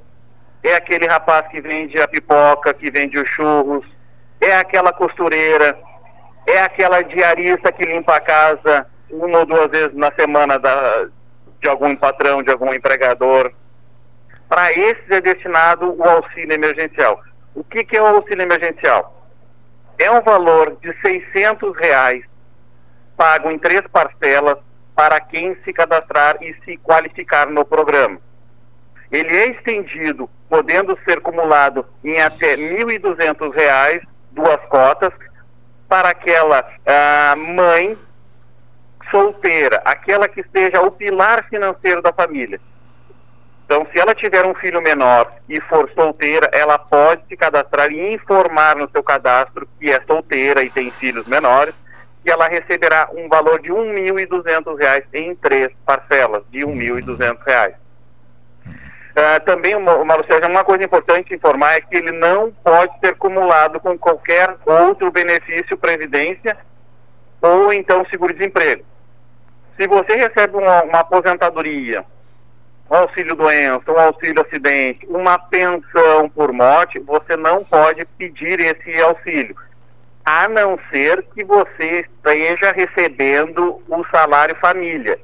é aquele rapaz que vende a pipoca, que vende os churros, é aquela costureira, é aquela diarista que limpa a casa uma ou duas vezes na semana da, de algum patrão, de algum empregador. Para esses é destinado o auxílio emergencial. O que, que é o auxílio emergencial? É um valor de 600 reais pago em três parcelas para quem se cadastrar e se qualificar no programa. Ele é estendido, podendo ser acumulado em até R$ 1.200, duas cotas, para aquela ah, mãe solteira, aquela que seja o pilar financeiro da família. Então, se ela tiver um filho menor e for solteira, ela pode se cadastrar e informar no seu cadastro que é solteira e tem filhos menores, e ela receberá um valor de R$ 1.200 em três parcelas de R$ 1.200. Uh, também, Mauro Sérgio, uma coisa importante informar é que ele não pode ser acumulado com qualquer outro benefício previdência ou então seguro-desemprego. Se você recebe uma, uma aposentadoria, um auxílio doença, um auxílio acidente, uma pensão por morte, você não pode pedir esse auxílio, a não ser que você esteja recebendo o salário família.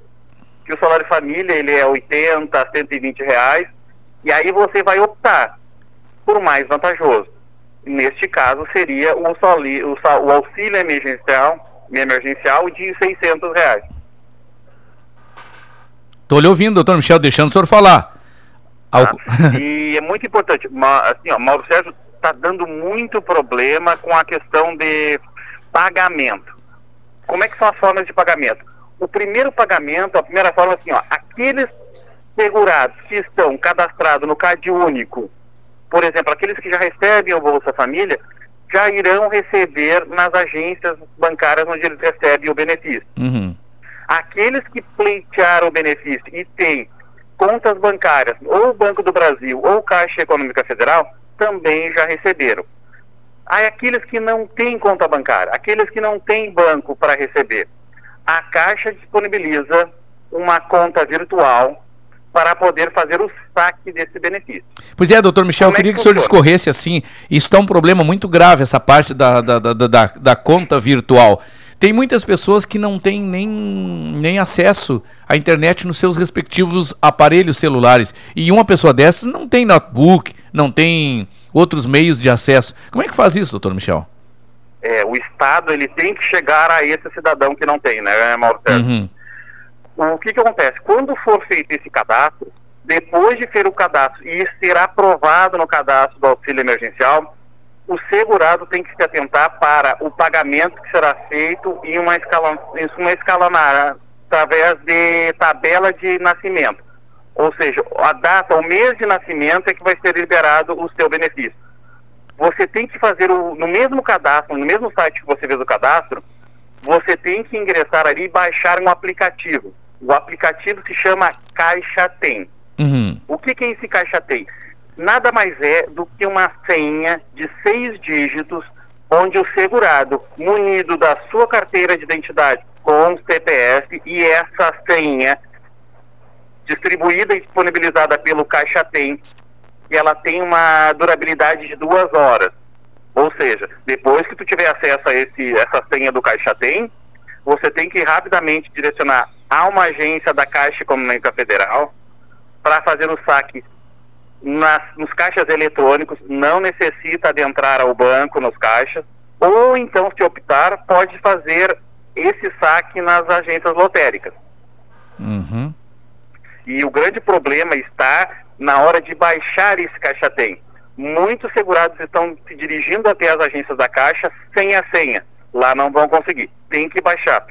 Que o salário família ele é 80, 120 reais, e aí você vai optar por mais vantajoso. Neste caso seria o, o, o auxílio emergencial, emergencial de 600 reais. Estou lhe ouvindo, doutor Michel, deixando o senhor falar. Tá? e é muito importante, assim, ó, Mauro Sérgio está dando muito problema com a questão de pagamento. Como é que são as formas de pagamento? O primeiro pagamento, a primeira forma, assim, ó, aqueles segurados que estão cadastrados no CAD único, por exemplo, aqueles que já recebem o Bolsa Família, já irão receber nas agências bancárias onde eles recebem o benefício. Uhum. Aqueles que pleitearam o benefício e têm contas bancárias, ou Banco do Brasil ou Caixa Econômica Federal, também já receberam. Aí aqueles que não têm conta bancária, aqueles que não têm banco para receber, a Caixa disponibiliza uma conta virtual para poder fazer o saque desse benefício. Pois é, doutor Michel, Como eu queria é que, que o senhor discorresse assim. Isso está um problema muito grave, essa parte da, da, da, da, da conta virtual. Tem muitas pessoas que não têm nem, nem acesso à internet nos seus respectivos aparelhos celulares. E uma pessoa dessas não tem notebook, não tem outros meios de acesso. Como é que faz isso, doutor Michel? É, o Estado ele tem que chegar a esse cidadão que não tem, né, Mauro? Uhum o que, que acontece? Quando for feito esse cadastro, depois de ter o cadastro e ser aprovado no cadastro do auxílio emergencial, o segurado tem que se atentar para o pagamento que será feito em uma escala, em uma escalonada através de tabela de nascimento. Ou seja, a data, o mês de nascimento é que vai ser liberado o seu benefício. Você tem que fazer o, no mesmo cadastro, no mesmo site que você fez o cadastro, você tem que ingressar ali e baixar um aplicativo. O aplicativo se chama Caixa Tem. Uhum. O que, que é esse Caixa Tem? Nada mais é do que uma senha de seis dígitos, onde o segurado, munido da sua carteira de identidade com CPF e essa senha distribuída e disponibilizada pelo Caixa Tem, ela tem uma durabilidade de duas horas. Ou seja, depois que tu tiver acesso a esse, essa senha do Caixa Tem, você tem que rapidamente direcionar a uma agência da Caixa Econômica Federal para fazer o saque nas, nos caixas eletrônicos, não necessita adentrar ao banco nos caixas, ou então, se optar, pode fazer esse saque nas agências lotéricas. Uhum. E o grande problema está na hora de baixar esse Caixa Tem. Muitos segurados estão se dirigindo até as agências da Caixa sem a senha. Lá não vão conseguir. Tem que baixar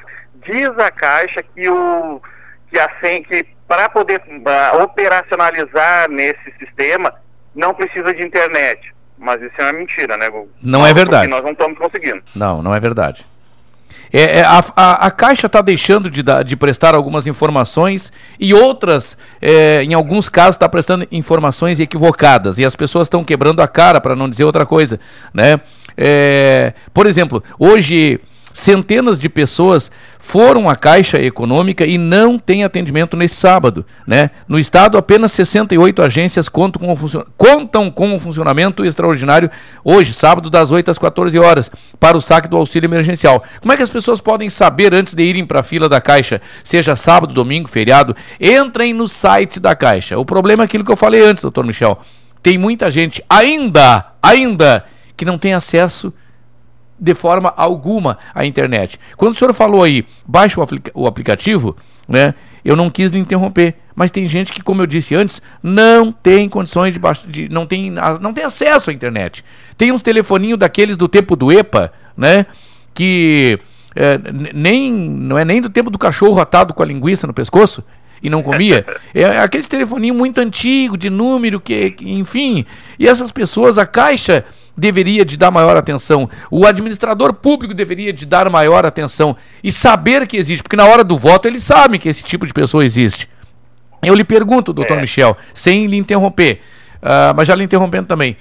diz a Caixa que o que a que para poder uh, operacionalizar nesse sistema não precisa de internet. Mas isso é uma mentira, né? Não é verdade. nós não estamos conseguindo. Não, não é verdade. É, é, a, a, a, Caixa está deixando de, de prestar algumas informações e outras, é, em alguns casos, está prestando informações equivocadas e as pessoas estão quebrando a cara, para não dizer outra coisa. Né? É, por exemplo, hoje centenas de pessoas foram à Caixa Econômica e não tem atendimento nesse sábado. Né? No estado, apenas 68 agências contam com, contam com o funcionamento extraordinário hoje, sábado, das 8 às 14 horas, para o saque do auxílio emergencial. Como é que as pessoas podem saber antes de irem para a fila da Caixa, seja sábado, domingo, feriado? Entrem no site da Caixa. O problema é aquilo que eu falei antes, doutor Michel. Tem muita gente ainda, ainda, que não tem acesso de forma alguma à internet. Quando o senhor falou aí, baixe o, aplica o aplicativo, né? Eu não quis lhe interromper, mas tem gente que, como eu disse antes, não tem condições de, de não tem não tem acesso à internet. Tem uns telefoninhos daqueles do tempo do EPA, né? Que é, nem não é nem do tempo do cachorro atado com a linguiça no pescoço e não comia. É aquele telefoninho muito antigo, de número, que, enfim. E essas pessoas, a Caixa deveria de dar maior atenção, o administrador público deveria de dar maior atenção e saber que existe, porque na hora do voto eles sabem que esse tipo de pessoa existe. Eu lhe pergunto, doutor é. Michel, sem lhe interromper, uh, mas já lhe interrompendo também,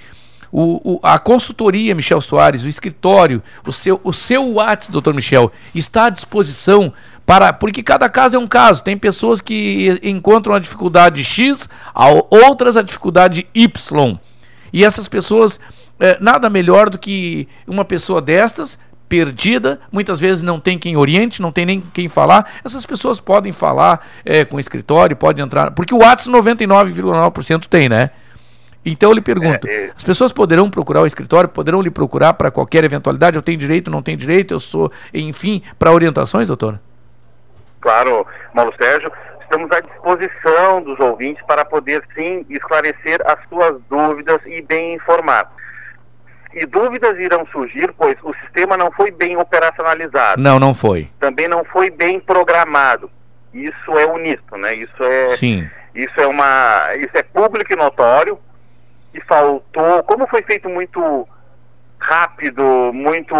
o, o, a consultoria Michel Soares, o escritório, o seu, o seu WhatsApp, doutor Michel, está à disposição para. Porque cada caso é um caso. Tem pessoas que encontram a dificuldade X, outras a dificuldade Y. E essas pessoas é, nada melhor do que uma pessoa destas perdida, muitas vezes não tem quem oriente, não tem nem quem falar. Essas pessoas podem falar é, com o escritório, podem entrar. Porque o WhatsApp 99,9% tem, né? Então eu lhe pergunto: é, é... as pessoas poderão procurar o escritório, poderão lhe procurar para qualquer eventualidade? Eu tenho direito, não tenho direito, eu sou, enfim, para orientações, doutor? Claro, Paulo Sérgio, estamos à disposição dos ouvintes para poder sim esclarecer as suas dúvidas e bem informar e dúvidas irão surgir, pois o sistema não foi bem operacionalizado. Não, não foi. Também não foi bem programado. Isso é uníssono, né? Isso é, Sim. isso é uma, isso é público e notório. E faltou, como foi feito muito rápido, muito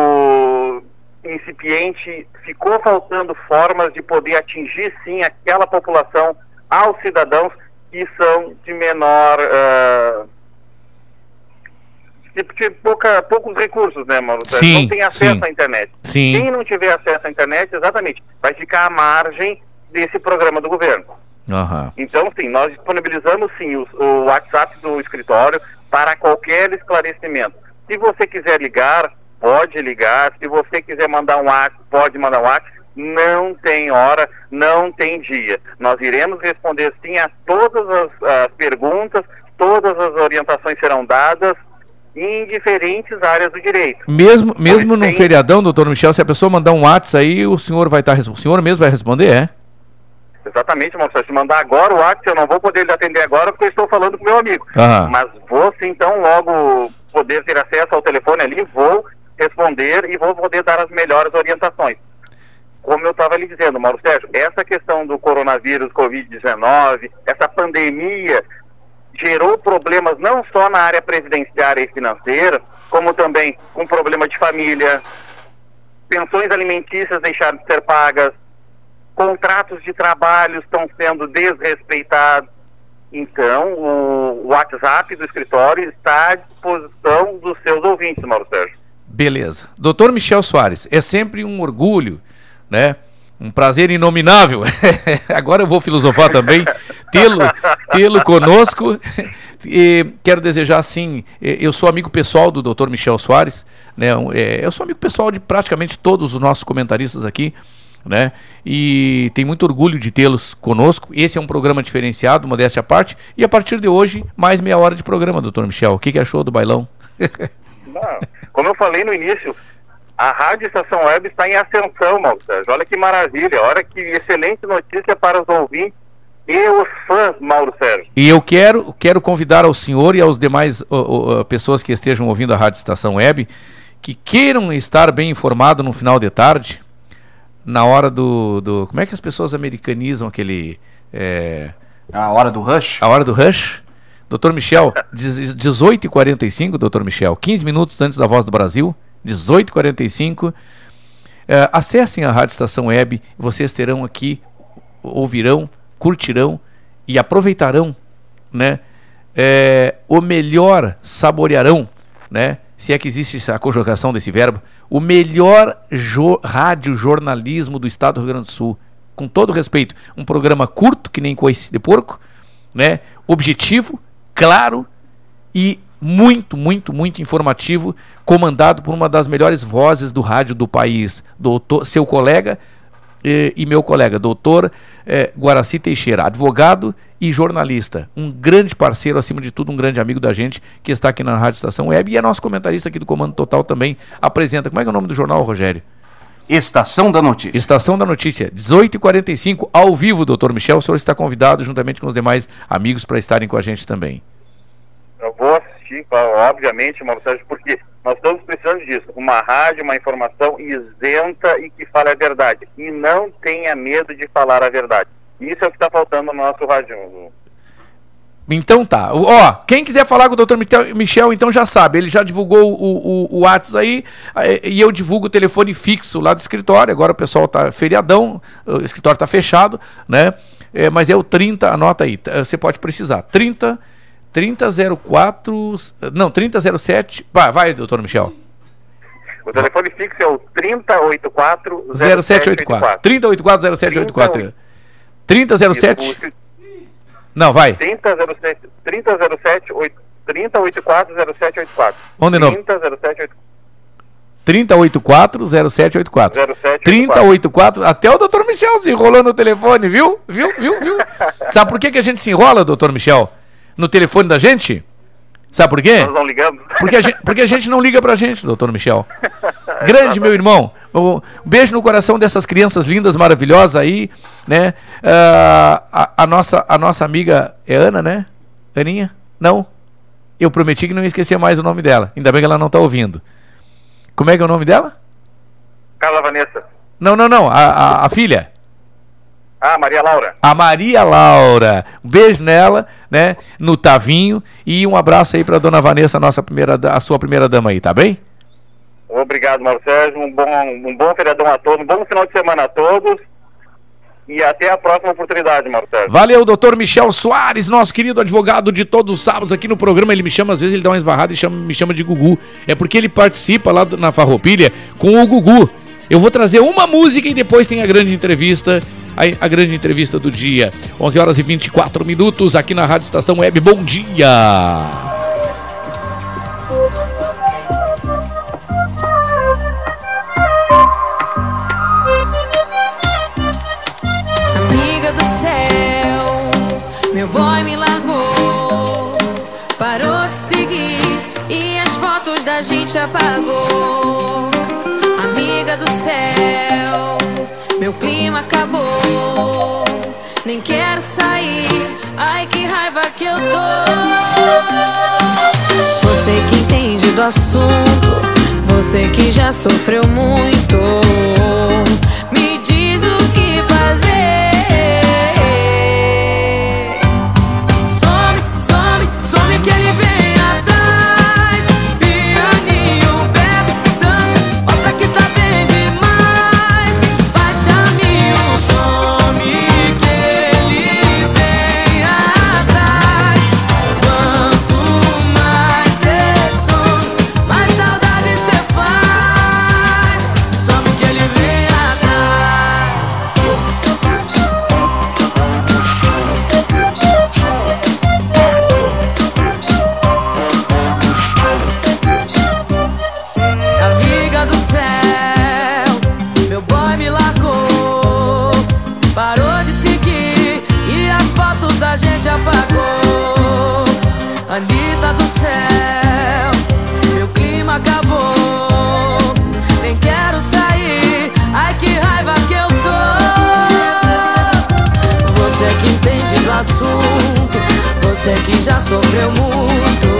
incipiente, ficou faltando formas de poder atingir sim aquela população aos cidadãos que são de menor uh, de pouca, poucos recursos, né, Mauro? Sim, não tem acesso sim. à internet. Sim. Quem não tiver acesso à internet, exatamente, vai ficar à margem desse programa do governo. Uhum. Então, sim, nós disponibilizamos sim o, o WhatsApp do escritório para qualquer esclarecimento. Se você quiser ligar, pode ligar. Se você quiser mandar um WhatsApp, pode mandar um WhatsApp. Não tem hora, não tem dia. Nós iremos responder sim a todas as, as perguntas, todas as orientações serão dadas em diferentes áreas do direito. Mesmo, mesmo no tem... feriadão, doutor Michel, se a pessoa mandar um WhatsApp aí, o senhor vai estar o senhor mesmo vai responder, é? Exatamente, Marcelo. Se mandar agora o WhatsApp, eu não vou poder lhe atender agora porque eu estou falando com meu amigo. Aham. Mas vou sim, então, logo poder ter acesso ao telefone ali, vou responder e vou poder dar as melhores orientações. Como eu estava lhe dizendo, Mauro Sérgio, essa questão do coronavírus, Covid-19, essa pandemia gerou problemas não só na área presidenciária e financeira, como também com problema de família, pensões alimentícias deixaram de ser pagas, contratos de trabalho estão sendo desrespeitados. Então, o WhatsApp do escritório está à disposição dos seus ouvintes, Mauro Sérgio. Beleza. Doutor Michel Soares, é sempre um orgulho, né? Um prazer inominável. Agora eu vou filosofar também, tê-lo tê conosco. E quero desejar, assim, eu sou amigo pessoal do Dr. Michel Soares, né? É, eu sou amigo pessoal de praticamente todos os nossos comentaristas aqui, né? E tem muito orgulho de tê-los conosco. Esse é um programa diferenciado, modéstia à parte. E a partir de hoje, mais meia hora de programa, doutor Michel. O que, que achou do bailão? Não, como eu falei no início, a Rádio Estação Web está em ascensão, Mauro Sérgio. Olha que maravilha, olha que excelente notícia para os ouvintes e os fãs, Mauro Sérgio. E eu quero, quero convidar ao senhor e aos demais uh, uh, pessoas que estejam ouvindo a Rádio Estação Web que queiram estar bem informado no final de tarde, na hora do. do como é que as pessoas americanizam aquele. É... A hora do rush? A hora do rush. Doutor Michel, 18h45, doutor Michel, 15 minutos antes da Voz do Brasil. 18h45. É, acessem a Rádio Estação Web, vocês terão aqui, ouvirão, curtirão e aproveitarão, né? É, o melhor saborearão, né? se é que existe essa conjugação desse verbo, o melhor jo rádio jornalismo do estado do Rio Grande do Sul. Com todo respeito, um programa curto, que nem coice de porco, né? Objetivo, claro e muito, muito, muito informativo, comandado por uma das melhores vozes do rádio do país, doutor, seu colega e, e meu colega, doutor eh, Guaraci Teixeira, advogado e jornalista, um grande parceiro, acima de tudo, um grande amigo da gente, que está aqui na Rádio Estação Web e é nosso comentarista aqui do Comando Total também, apresenta. Como é é o nome do jornal, Rogério? Estação da Notícia. Estação da Notícia, 18h45, ao vivo, doutor Michel. O senhor está convidado, juntamente com os demais amigos, para estarem com a gente também. Eu vou assistir, obviamente, Mauro Sérgio, porque nós estamos precisando disso. Uma rádio, uma informação isenta e que fale a verdade. E não tenha medo de falar a verdade. Isso é o que está faltando no nosso rádio. Então tá. Ó, quem quiser falar com o Dr. Michel, então já sabe. Ele já divulgou o, o, o aí e eu divulgo o telefone fixo lá do escritório. Agora o pessoal tá feriadão, o escritório tá fechado, né? É, mas é o 30, anota aí. Você pode precisar. 30 3004. Não, 3007. Vai, vai, doutor Michel. O telefone fixo é o 3084 0784. 3084 0784. 3007. Não, vai. 3007 3007 3084 0784. Onde não? 3007 3084 0784. 3084. Até o doutor Michel se enrolou no telefone, viu? Viu? Viu? Viu? Sabe por que, que a gente se enrola, doutor Michel? No telefone da gente? Sabe por quê? Nós não ligamos. Porque a gente, porque a gente não liga pra gente, doutor Michel. Grande, meu irmão. Um beijo no coração dessas crianças lindas, maravilhosas aí, né? Uh, a, a, nossa, a nossa amiga é Ana, né? Aninha? Não. Eu prometi que não ia esquecer mais o nome dela. Ainda bem que ela não tá ouvindo. Como é que é o nome dela? Carla Vanessa. Não, não, não. A, a, a filha. Ah, Maria Laura. A Maria Laura. Um beijo nela, né? No Tavinho. E um abraço aí pra dona Vanessa, nossa primeira, a sua primeira dama aí, tá bem? Obrigado, Mauro Sérgio. Um bom, um bom feriadão a todos, um bom final de semana a todos. E até a próxima oportunidade, Sérgio. Valeu, doutor Michel Soares, nosso querido advogado de todos os sábados aqui no programa. Ele me chama, às vezes ele dá uma esbarrada e chama, me chama de Gugu. É porque ele participa lá na Farroupilha com o Gugu. Eu vou trazer uma música e depois tem a grande entrevista a, a, grande entrevista do dia. 11 horas e 24 minutos aqui na Rádio Estação Web. Bom dia! Da gente apagou. Amiga do céu, meu clima acabou. Nem quero sair, ai que raiva que eu tô. Você que entende do assunto, você que já sofreu muito. Me diz o que fazer. Você que já sofreu muito.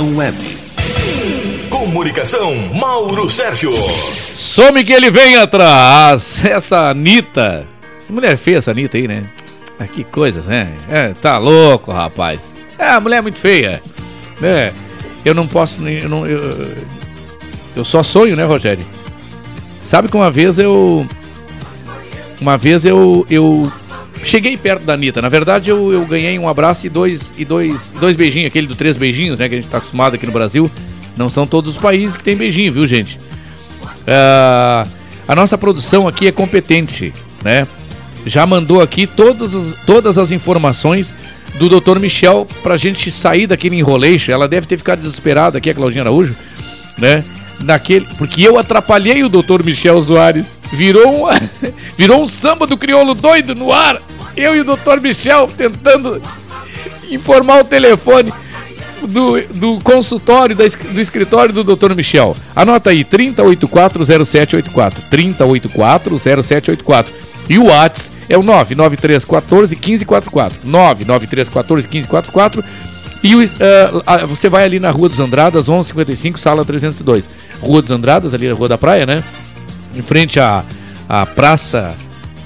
Web. Comunicação, Mauro Sérgio. Some que ele vem atrás. Essa Anitta. Essa mulher feia, essa Anitta aí, né? Ah, que coisa, né? É, tá louco, rapaz. É, a mulher é muito feia. É, eu não posso. nem- Eu, não, eu, eu só sonho, né, Rogério? Sabe que uma vez eu. Uma vez eu. eu cheguei perto da Anitta. Na verdade, eu, eu ganhei um abraço e dois, e dois, dois beijinhos, aquele do três beijinhos, né? Que a gente tá acostumado aqui no Brasil. Não são todos os países que tem beijinho, viu, gente? Ah, a nossa produção aqui é competente, né? Já mandou aqui todas, as- todas as informações do Dr. Michel pra gente sair daquele enroleixo. Ela deve ter ficado desesperada aqui, a Claudinha Araújo, né? Naquele, porque eu atrapalhei o Dr. Michel Soares. Virou um, virou um samba do crioulo doido no ar. Eu e o Dr. Michel tentando informar o telefone do, do consultório, da do escritório do Dr. Michel. Anota aí, 30840784. 30840784. E o Whats é o 993141544. 993141544. E o, ah, você vai ali na Rua dos Andradas, 1155, sala 302. Rua dos Andradas, ali na Rua da Praia, né? Em frente à, à praça.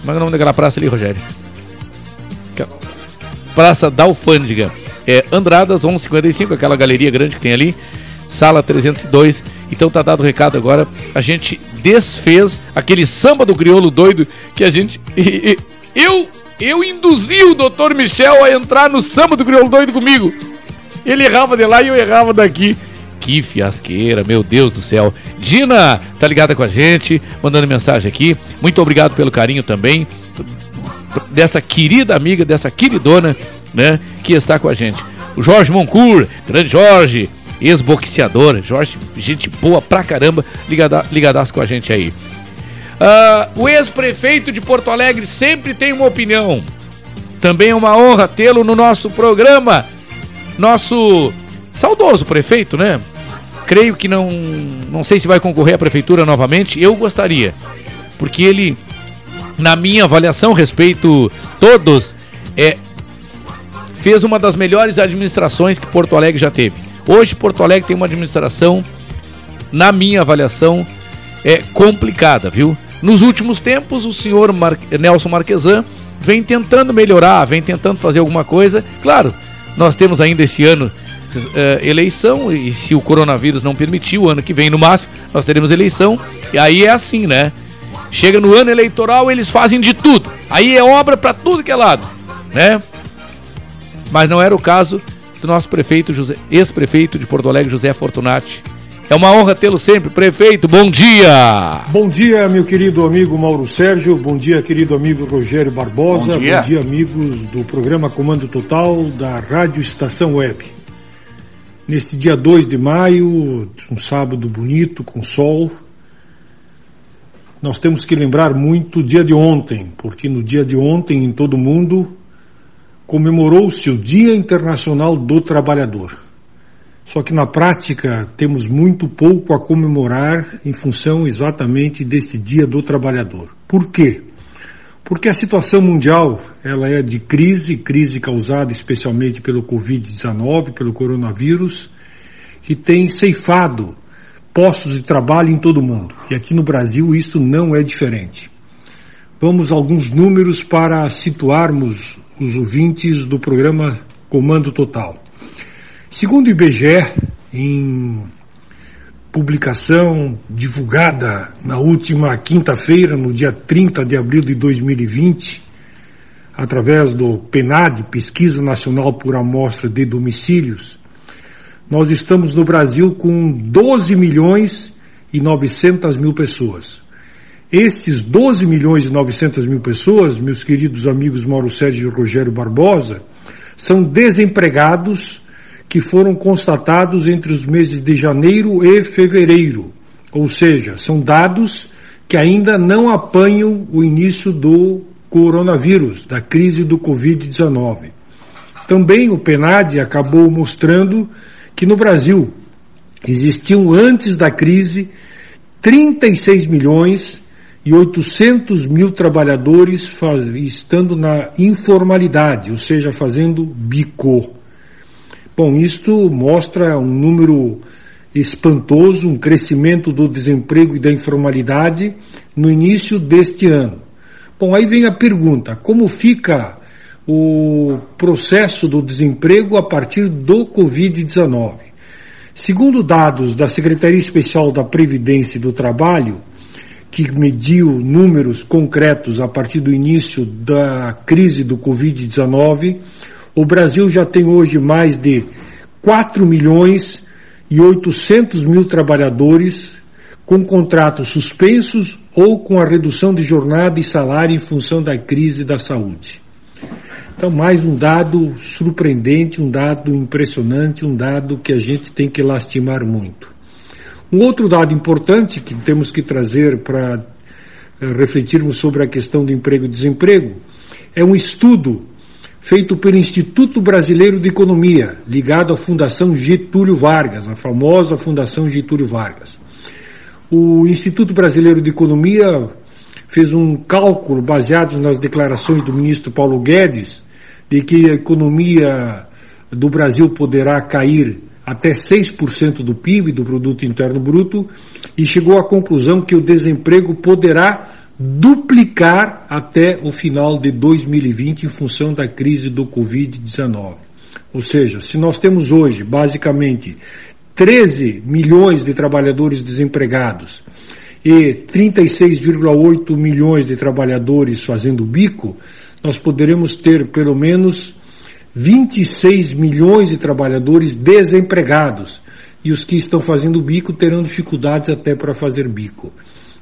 Como é o nome daquela praça ali, Rogério? Praça da Alfândega. É Andradas 1155, aquela galeria grande que tem ali, sala 302. Então tá dado o recado agora. A gente desfez aquele samba do crioulo doido que a gente. Eu eu induzi o Dr. Michel a entrar no samba do crioulo doido comigo. Ele errava de lá e eu errava daqui. Que fiasqueira, meu Deus do céu. Dina tá ligada com a gente, mandando mensagem aqui. Muito obrigado pelo carinho também dessa querida amiga, dessa queridona, né, que está com a gente. O Jorge Moncourt, grande Jorge, ex-boxeador, Jorge, gente boa pra caramba, ligada, ligadaço com a gente aí. Ah, o ex-prefeito de Porto Alegre sempre tem uma opinião. Também é uma honra tê-lo no nosso programa. Nosso saudoso prefeito, né? Creio que não. Não sei se vai concorrer à prefeitura novamente. Eu gostaria. Porque ele, na minha avaliação, respeito todos, é, fez uma das melhores administrações que Porto Alegre já teve. Hoje, Porto Alegre tem uma administração, na minha avaliação, é complicada, viu? Nos últimos tempos, o senhor Mar- Nelson Marquesan vem tentando melhorar, vem tentando fazer alguma coisa. Claro, nós temos ainda esse ano eh, eleição, e se o coronavírus não permitir, o ano que vem, no máximo, nós teremos eleição. E aí é assim, né? Chega no ano eleitoral, eles fazem de tudo. Aí é obra para tudo que é lado, né? Mas não era o caso do nosso prefeito, ex-prefeito de Porto Alegre, José Fortunati. É uma honra tê-lo sempre, prefeito. Bom dia! Bom dia, meu querido amigo Mauro Sérgio. Bom dia, querido amigo Rogério Barbosa. Bom dia. amigos do programa Comando Total da Rádio Estação Web. Neste dia 2 de maio, um sábado bonito, com sol, nós temos que lembrar muito o dia de ontem, porque no dia de ontem, em todo o mundo, comemorou-se o Dia Internacional do Trabalhador. Só que na prática temos muito pouco a comemorar em função exatamente desse Dia do Trabalhador. Por quê? Porque a situação mundial ela é de crise, crise causada especialmente pelo Covid-19, pelo coronavírus, que tem ceifado postos de trabalho em todo o mundo. E aqui no Brasil isso não é diferente. Vamos alguns números para situarmos os ouvintes do programa Comando Total. Segundo o IBGE, em publicação divulgada na última quinta-feira, no dia 30 de abril de 2020, através do PNAD, Pesquisa Nacional por Amostra de Domicílios, nós estamos no Brasil com 12 milhões e 900 mil pessoas. Esses 12 milhões e 900 mil pessoas, meus queridos amigos Mauro Sérgio e Rogério Barbosa, são desempregados que foram constatados entre os meses de janeiro e fevereiro. Ou seja, são dados que ainda não apanham o início do coronavírus, da crise do Covid-19. Também o PNAD acabou mostrando que no Brasil existiam antes da crise 36 milhões e 800 mil trabalhadores estando na informalidade, ou seja, fazendo bico. Bom, isto mostra um número espantoso, um crescimento do desemprego e da informalidade no início deste ano. Bom, aí vem a pergunta: como fica o processo do desemprego a partir do Covid-19? Segundo dados da Secretaria Especial da Previdência e do Trabalho, que mediu números concretos a partir do início da crise do Covid-19, o Brasil já tem hoje mais de 4 milhões e 800 mil trabalhadores com contratos suspensos ou com a redução de jornada e salário em função da crise da saúde. Então, mais um dado surpreendente, um dado impressionante, um dado que a gente tem que lastimar muito. Um outro dado importante que temos que trazer para eh, refletirmos sobre a questão do emprego e desemprego é um estudo feito pelo Instituto Brasileiro de Economia, ligado à Fundação Getúlio Vargas, a famosa Fundação Getúlio Vargas. O Instituto Brasileiro de Economia fez um cálculo baseado nas declarações do ministro Paulo Guedes de que a economia do Brasil poderá cair até 6% do PIB, do Produto Interno Bruto, e chegou à conclusão que o desemprego poderá duplicar até o final de 2020 em função da crise do Covid-19. Ou seja, se nós temos hoje, basicamente, 13 milhões de trabalhadores desempregados e 36,8 milhões de trabalhadores fazendo bico, nós poderemos ter pelo menos 26 milhões de trabalhadores desempregados e os que estão fazendo bico terão dificuldades até para fazer bico.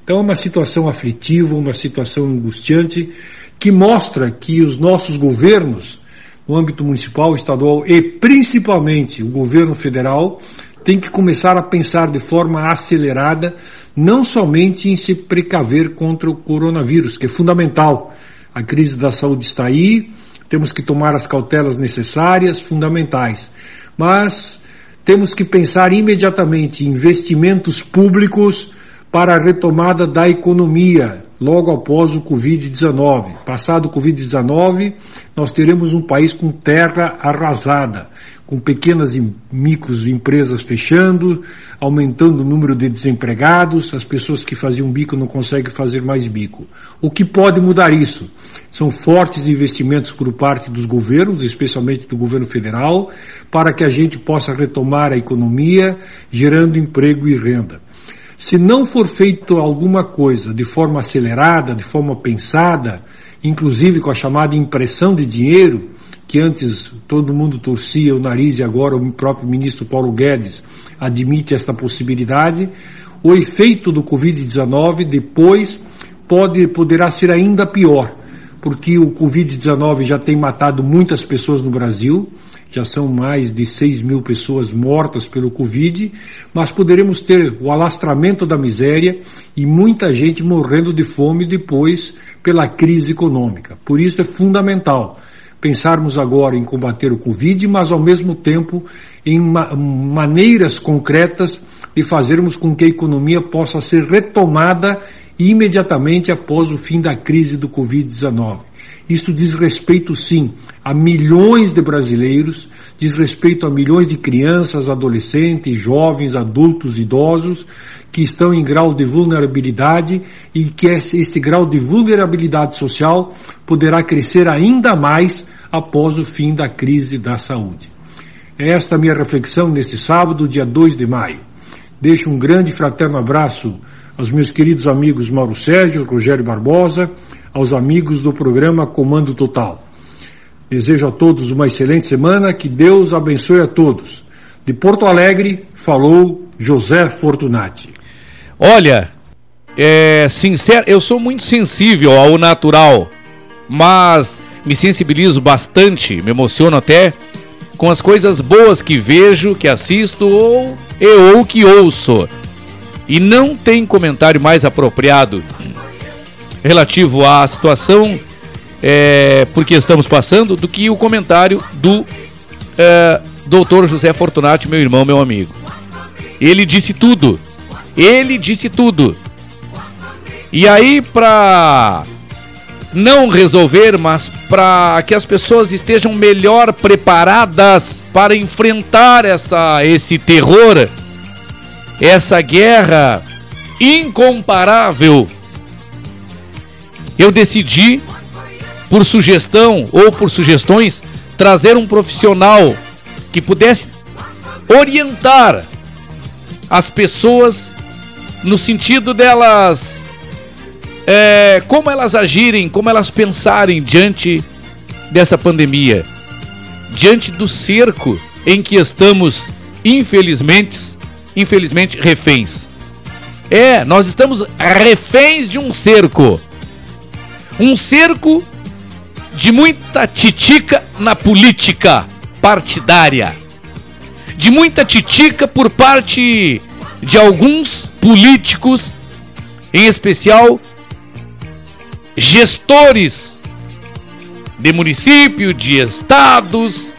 Então é uma situação aflitiva, uma situação angustiante que mostra que os nossos governos, no âmbito municipal, estadual e principalmente o governo federal, tem que começar a pensar de forma acelerada, não somente em se precaver contra o coronavírus, que é fundamental. A crise da saúde está aí, temos que tomar as cautelas necessárias, fundamentais. Mas temos que pensar imediatamente em investimentos públicos para a retomada da economia logo após o Covid-19. Passado o Covid-19, nós teremos um país com terra arrasada com pequenas e micros empresas fechando, aumentando o número de desempregados, as pessoas que faziam bico não conseguem fazer mais bico. O que pode mudar isso? São fortes investimentos por parte dos governos, especialmente do governo federal, para que a gente possa retomar a economia, gerando emprego e renda. Se não for feito alguma coisa de forma acelerada, de forma pensada, inclusive com a chamada impressão de dinheiro, que antes todo mundo torcia o nariz e agora o próprio ministro Paulo Guedes admite esta possibilidade, o efeito do Covid-19 depois pode, poderá ser ainda pior, porque o Covid-19 já tem matado muitas pessoas no Brasil, já são mais de 6 mil pessoas mortas pelo Covid, mas poderemos ter o alastramento da miséria e muita gente morrendo de fome depois pela crise econômica. Por isso é fundamental pensarmos agora em combater o Covid, mas ao mesmo tempo em ma maneiras concretas de fazermos com que a economia possa ser retomada imediatamente após o fim da crise do Covid-19. Isto diz respeito, sim, a milhões de brasileiros, diz respeito a milhões de crianças, adolescentes, jovens, adultos, idosos, que estão em grau de vulnerabilidade e que este grau de vulnerabilidade social poderá crescer ainda mais após o fim da crise da saúde. É esta a minha reflexão nesse sábado, dia 2 de maio. Deixo um grande fraterno abraço aos meus queridos amigos Mauro Sérgio, Rogério Barbosa, aos amigos do programa Comando Total. Desejo a todos uma excelente semana, que Deus abençoe a todos. De Porto Alegre, falou José Fortunati. Olha, é sincero, eu sou muito sensível ao natural, mas me sensibilizo bastante, me emociono até com as coisas boas que vejo, que assisto ou eu ou que ouço. E não tem comentário mais apropriado relativo à situação é, por que estamos passando do que o comentário do é, doutor José Fortunati, meu irmão, meu amigo. Ele disse tudo. Ele disse tudo. E aí, para não resolver, mas para que as pessoas estejam melhor preparadas para enfrentar essa, esse terror, essa guerra incomparável, eu decidi, por sugestão ou por sugestões, trazer um profissional que pudesse orientar as pessoas no sentido delas é, como elas agirem, como elas pensarem diante dessa pandemia, diante do cerco em que estamos, infelizmente, infelizmente reféns. É, nós estamos reféns de um cerco. Um cerco de muita titica na política partidária. De muita titica por parte de alguns políticos, em especial gestores de município, de estados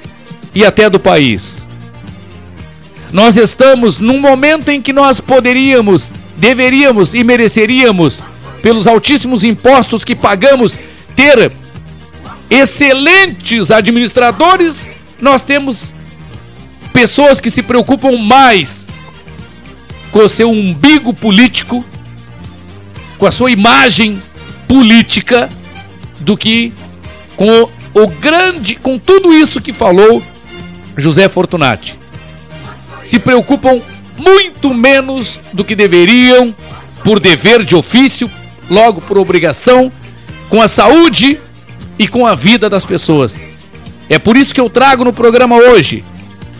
e até do país. Nós estamos num momento em que nós poderíamos, deveríamos e mereceríamos, pelos altíssimos impostos que pagamos, ter excelentes administradores. Nós temos pessoas que se preocupam mais com o seu umbigo político, com a sua imagem política do que com o grande, com tudo isso que falou José Fortunati. Se preocupam muito menos do que deveriam, por dever de ofício, logo por obrigação, com a saúde e com a vida das pessoas. É por isso que eu trago no programa hoje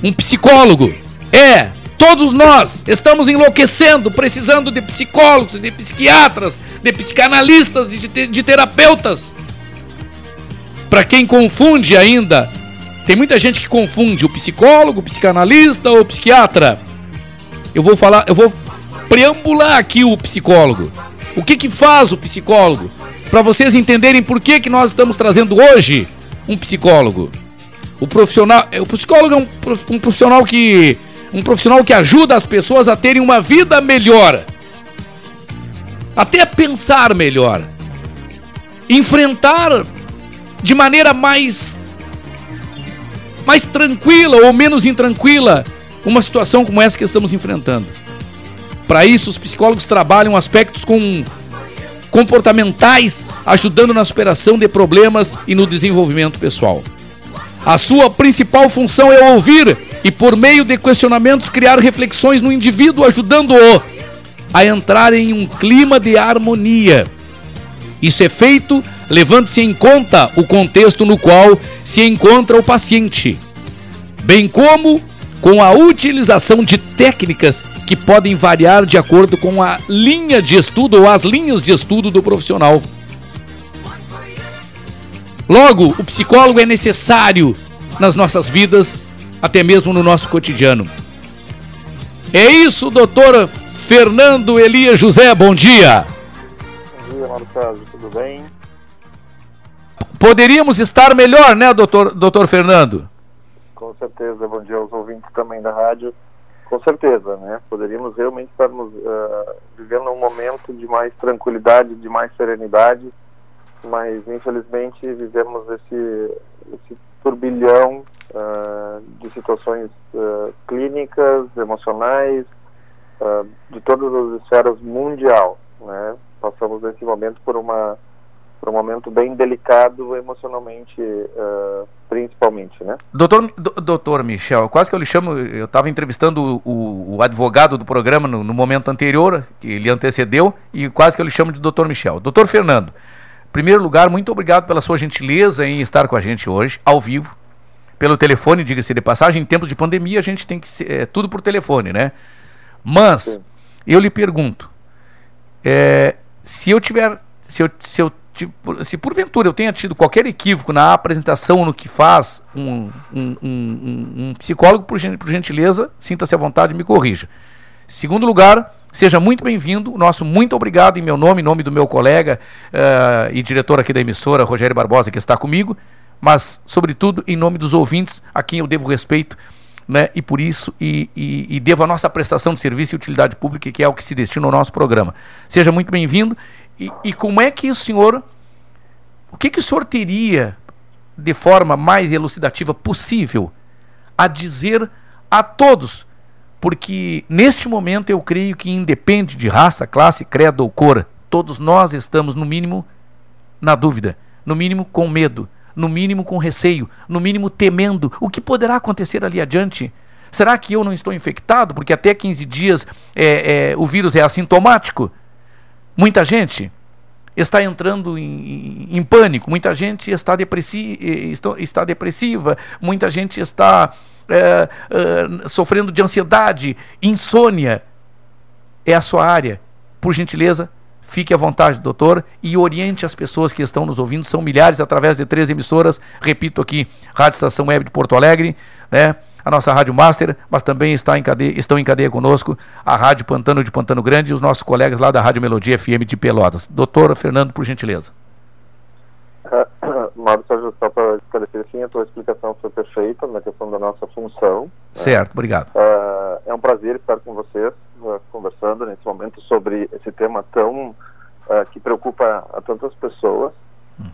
um psicólogo. É, Todos nós estamos enlouquecendo, precisando de psicólogos, de psiquiatras, de psicanalistas, de, de, de terapeutas. Para quem confunde ainda, tem muita gente que confunde o psicólogo, o psicanalista ou psiquiatra. Eu vou falar, eu vou preambular aqui o psicólogo. O que que faz o psicólogo? Para vocês entenderem por que que nós estamos trazendo hoje um psicólogo. O profissional, o psicólogo é um, um profissional que um profissional que ajuda as pessoas a terem uma vida melhor, até a pensar melhor, enfrentar de maneira mais mais tranquila ou menos intranquila uma situação como essa que estamos enfrentando. Para isso, os psicólogos trabalham aspectos com comportamentais, ajudando na superação de problemas e no desenvolvimento pessoal. A sua principal função é ouvir e, por meio de questionamentos, criar reflexões no indivíduo, ajudando-o a entrar em um clima de harmonia. Isso é feito levando-se em conta o contexto no qual se encontra o paciente, bem como com a utilização de técnicas que podem variar de acordo com a linha de estudo ou as linhas de estudo do profissional. Logo, o psicólogo é necessário nas nossas vidas, até mesmo no nosso cotidiano. É isso, doutor Fernando Elias José, bom dia. Bom dia, Marcelo, tudo bem? Poderíamos estar melhor, né, doutor, doutor Fernando? Com certeza, bom dia aos ouvintes também da rádio. Com certeza, né? Poderíamos realmente estarmos uh, vivendo um momento de mais tranquilidade, de mais serenidade, mas infelizmente vivemos esse, esse turbilhão uh, de situações uh, clínicas, emocionais, de todas as esferas mundial, né? Passamos nesse momento por uma por um momento bem delicado emocionalmente, principalmente, né? Doutor, doutor Michel, quase que eu lhe chamo, eu estava entrevistando o, o, advogado do programa no, no momento anterior, que ele antecedeu, e quase que eu lhe chamo de doutor Michel. Doutor Fernando, primeiro lugar, muito obrigado pela sua gentileza em estar com a gente hoje, ao vivo, pelo telefone, diga-se de passagem. Em tempos de pandemia, a gente tem que ser é, tudo por telefone, né? Mas, Sim. eu lhe pergunto, é, se eu tiver, se eu, se eu se porventura eu tenha tido qualquer equívoco na apresentação no que faz um, um, um, um psicólogo, por, por gentileza, sinta-se à vontade e me corrija. Segundo lugar, seja muito bem-vindo. Nosso muito obrigado em meu nome, em nome do meu colega uh, e diretor aqui da emissora, Rogério Barbosa, que está comigo, mas, sobretudo, em nome dos ouvintes, a quem eu devo respeito. Né, e por isso, e, e, e devo a nossa prestação de serviço e utilidade pública, que é o que se destina ao nosso programa. Seja muito bem-vindo e, e como é que o senhor. O que, que o senhor teria, de forma mais elucidativa possível, a dizer a todos? Porque neste momento eu creio que independe de raça, classe, credo ou cor, todos nós estamos, no mínimo, na dúvida, no mínimo com medo, no mínimo com receio, no mínimo temendo o que poderá acontecer ali adiante. Será que eu não estou infectado? Porque até 15 dias é, é, o vírus é assintomático. Muita gente está entrando em, em pânico, muita gente está, depressi está depressiva, muita gente está é, é, sofrendo de ansiedade, insônia. É a sua área. Por gentileza, fique à vontade, doutor, e oriente as pessoas que estão nos ouvindo. São milhares através de três emissoras. Repito aqui, Rádio Estação Web de Porto Alegre, né? A nossa Rádio Master, mas também está em cadeia, estão em cadeia conosco a Rádio Pantano de Pantano Grande e os nossos colegas lá da Rádio Melodia FM de Pelotas. Doutor Fernando, por gentileza. Mário só para esclarecer assim, a tua explicação foi perfeita na questão da nossa função. Né? Certo, né? obrigado. Uh, é um prazer estar com vocês, uh, conversando nesse momento sobre esse tema tão que preocupa a tantas pessoas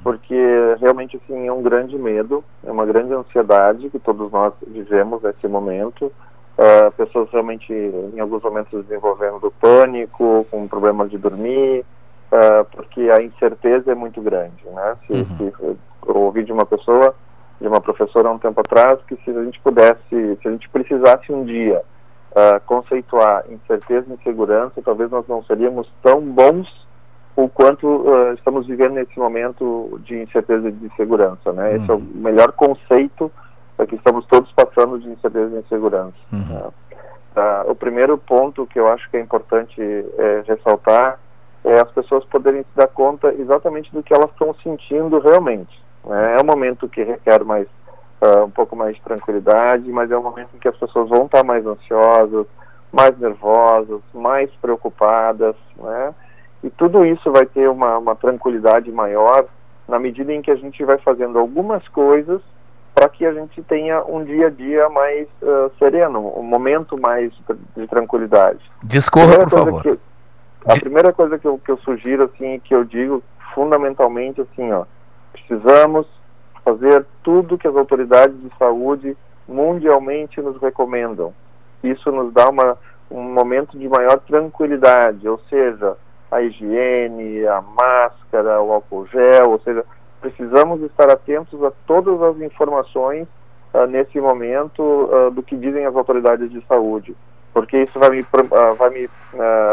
porque realmente assim é um grande medo, é uma grande ansiedade que todos nós vivemos nesse momento. Uh, pessoas realmente em alguns momentos desenvolvendo do pânico, com problemas de dormir, uh, porque a incerteza é muito grande, né? Se, uhum. se, eu ouvi de uma pessoa, de uma professora há um tempo atrás, que se a gente pudesse, se a gente precisasse um dia uh, conceituar incerteza e insegurança, talvez nós não seríamos tão bons o quanto uh, estamos vivendo nesse momento de incerteza e de insegurança, né? Uhum. Esse é o uhum. melhor conceito é que estamos todos passando de incerteza e insegurança. Uhum. Né? Uh, o primeiro ponto que eu acho que é importante é, ressaltar é as pessoas poderem se dar conta exatamente do que elas estão sentindo realmente. Né? É um momento que requer mais uh, um pouco mais de tranquilidade, mas é um momento em que as pessoas vão estar mais ansiosas, mais nervosas, mais preocupadas, né? E tudo isso vai ter uma, uma tranquilidade maior na medida em que a gente vai fazendo algumas coisas para que a gente tenha um dia a dia mais uh, sereno, um momento mais de tranquilidade. Discorra, por favor. Que, a primeira coisa que eu, que eu sugiro, assim, que eu digo fundamentalmente, assim, ó, precisamos fazer tudo que as autoridades de saúde mundialmente nos recomendam. Isso nos dá uma, um momento de maior tranquilidade, ou seja, a higiene, a máscara, o álcool gel, ou seja, precisamos estar atentos a todas as informações uh, nesse momento uh, do que dizem as autoridades de saúde, porque isso vai me, uh, vai, me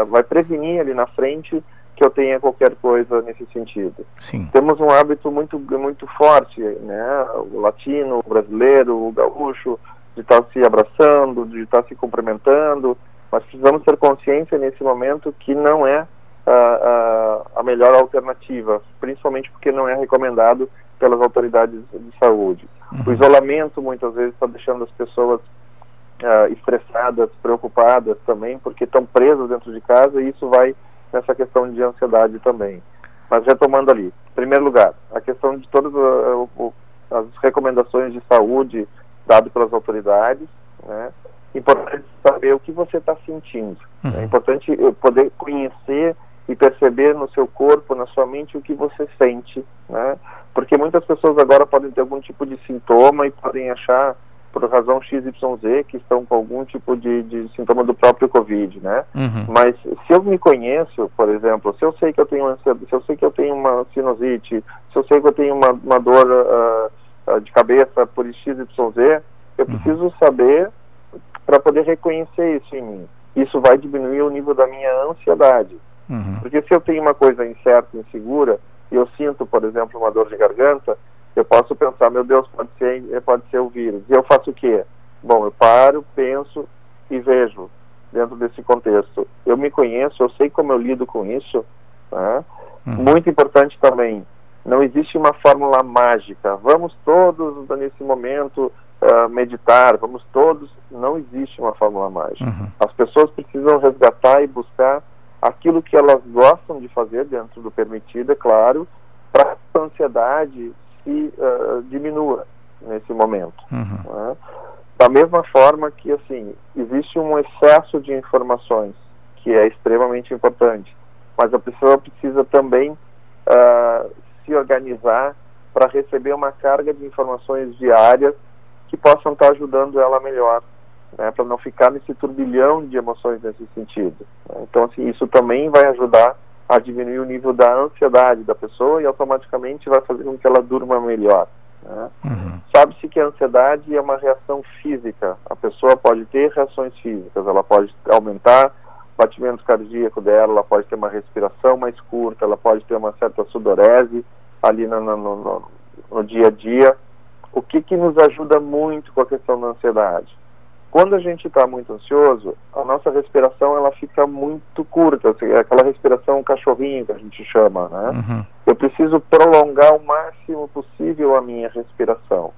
vai prevenir ali na frente que eu tenha qualquer coisa nesse sentido. Sim. Temos um hábito muito muito forte, né, o latino, o brasileiro, o gaúcho, de estar se abraçando, de estar se cumprimentando, mas precisamos ter consciência nesse momento que não é a, a, melhor alternativa, principalmente porque não é recomendado pelas autoridades de saúde. Uhum. O isolamento muitas vezes está deixando as pessoas uh, estressadas, preocupadas também, porque estão presas dentro de casa e isso vai nessa questão de ansiedade também. Mas retomando ali, em primeiro lugar, a questão de todas uh, as recomendações de saúde dadas pelas autoridades, né? Importante saber o que você está sentindo. Uhum. É importante poder conhecer e perceber no seu corpo, na sua mente, o que você sente, né? Porque muitas pessoas agora podem ter algum tipo de sintoma e podem achar, por razão XYZ, que estão com algum tipo de, de sintoma do próprio Covid, né? Uhum. Mas se eu me conheço, por exemplo, se eu sei que eu tenho se eu sei que eu tenho uma sinusite, se eu sei que eu tenho uma, uma dor uh, uh, de cabeça por XYZ, eu uhum. preciso saber para poder reconhecer isso em mim. Isso vai diminuir o nível da minha ansiedade. Uhum. Porque se eu tenho uma coisa incerta, insegura, e eu sinto, por exemplo, uma dor de garganta, eu posso pensar, meu Deus, pode ser, pode ser o vírus. E eu faço o quê? Bom, eu paro, penso e vejo dentro desse contexto. Eu me conheço, eu sei como eu lido com isso. Né? Uhum. Muito importante também, não existe uma fórmula mágica. Vamos todos, nesse momento, uh, meditar, vamos todos. Não existe uma fórmula mágica. Uhum. As pessoas precisam resgatar e buscar aquilo que elas gostam de fazer dentro do permitido, é claro, para que a ansiedade se uh, diminua nesse momento. Uhum. Né? Da mesma forma que, assim, existe um excesso de informações, que é extremamente importante, mas a pessoa precisa também uh, se organizar para receber uma carga de informações diárias que possam estar ajudando ela melhor, né, para não ficar nesse turbilhão de emoções nesse sentido. Então, assim, isso também vai ajudar a diminuir o nível da ansiedade da pessoa e automaticamente vai fazer com que ela durma melhor. Né? Uhum. Sabe-se que a ansiedade é uma reação física. A pessoa pode ter reações físicas, ela pode aumentar o batimento cardíaco dela, ela pode ter uma respiração mais curta, ela pode ter uma certa sudorese ali no, no, no, no dia a dia. O que, que nos ajuda muito com a questão da ansiedade? Quando a gente está muito ansioso, a nossa respiração ela fica muito curta, assim, é aquela respiração cachorrinho que a gente chama, né? Uhum. Eu preciso prolongar o máximo possível a minha respiração.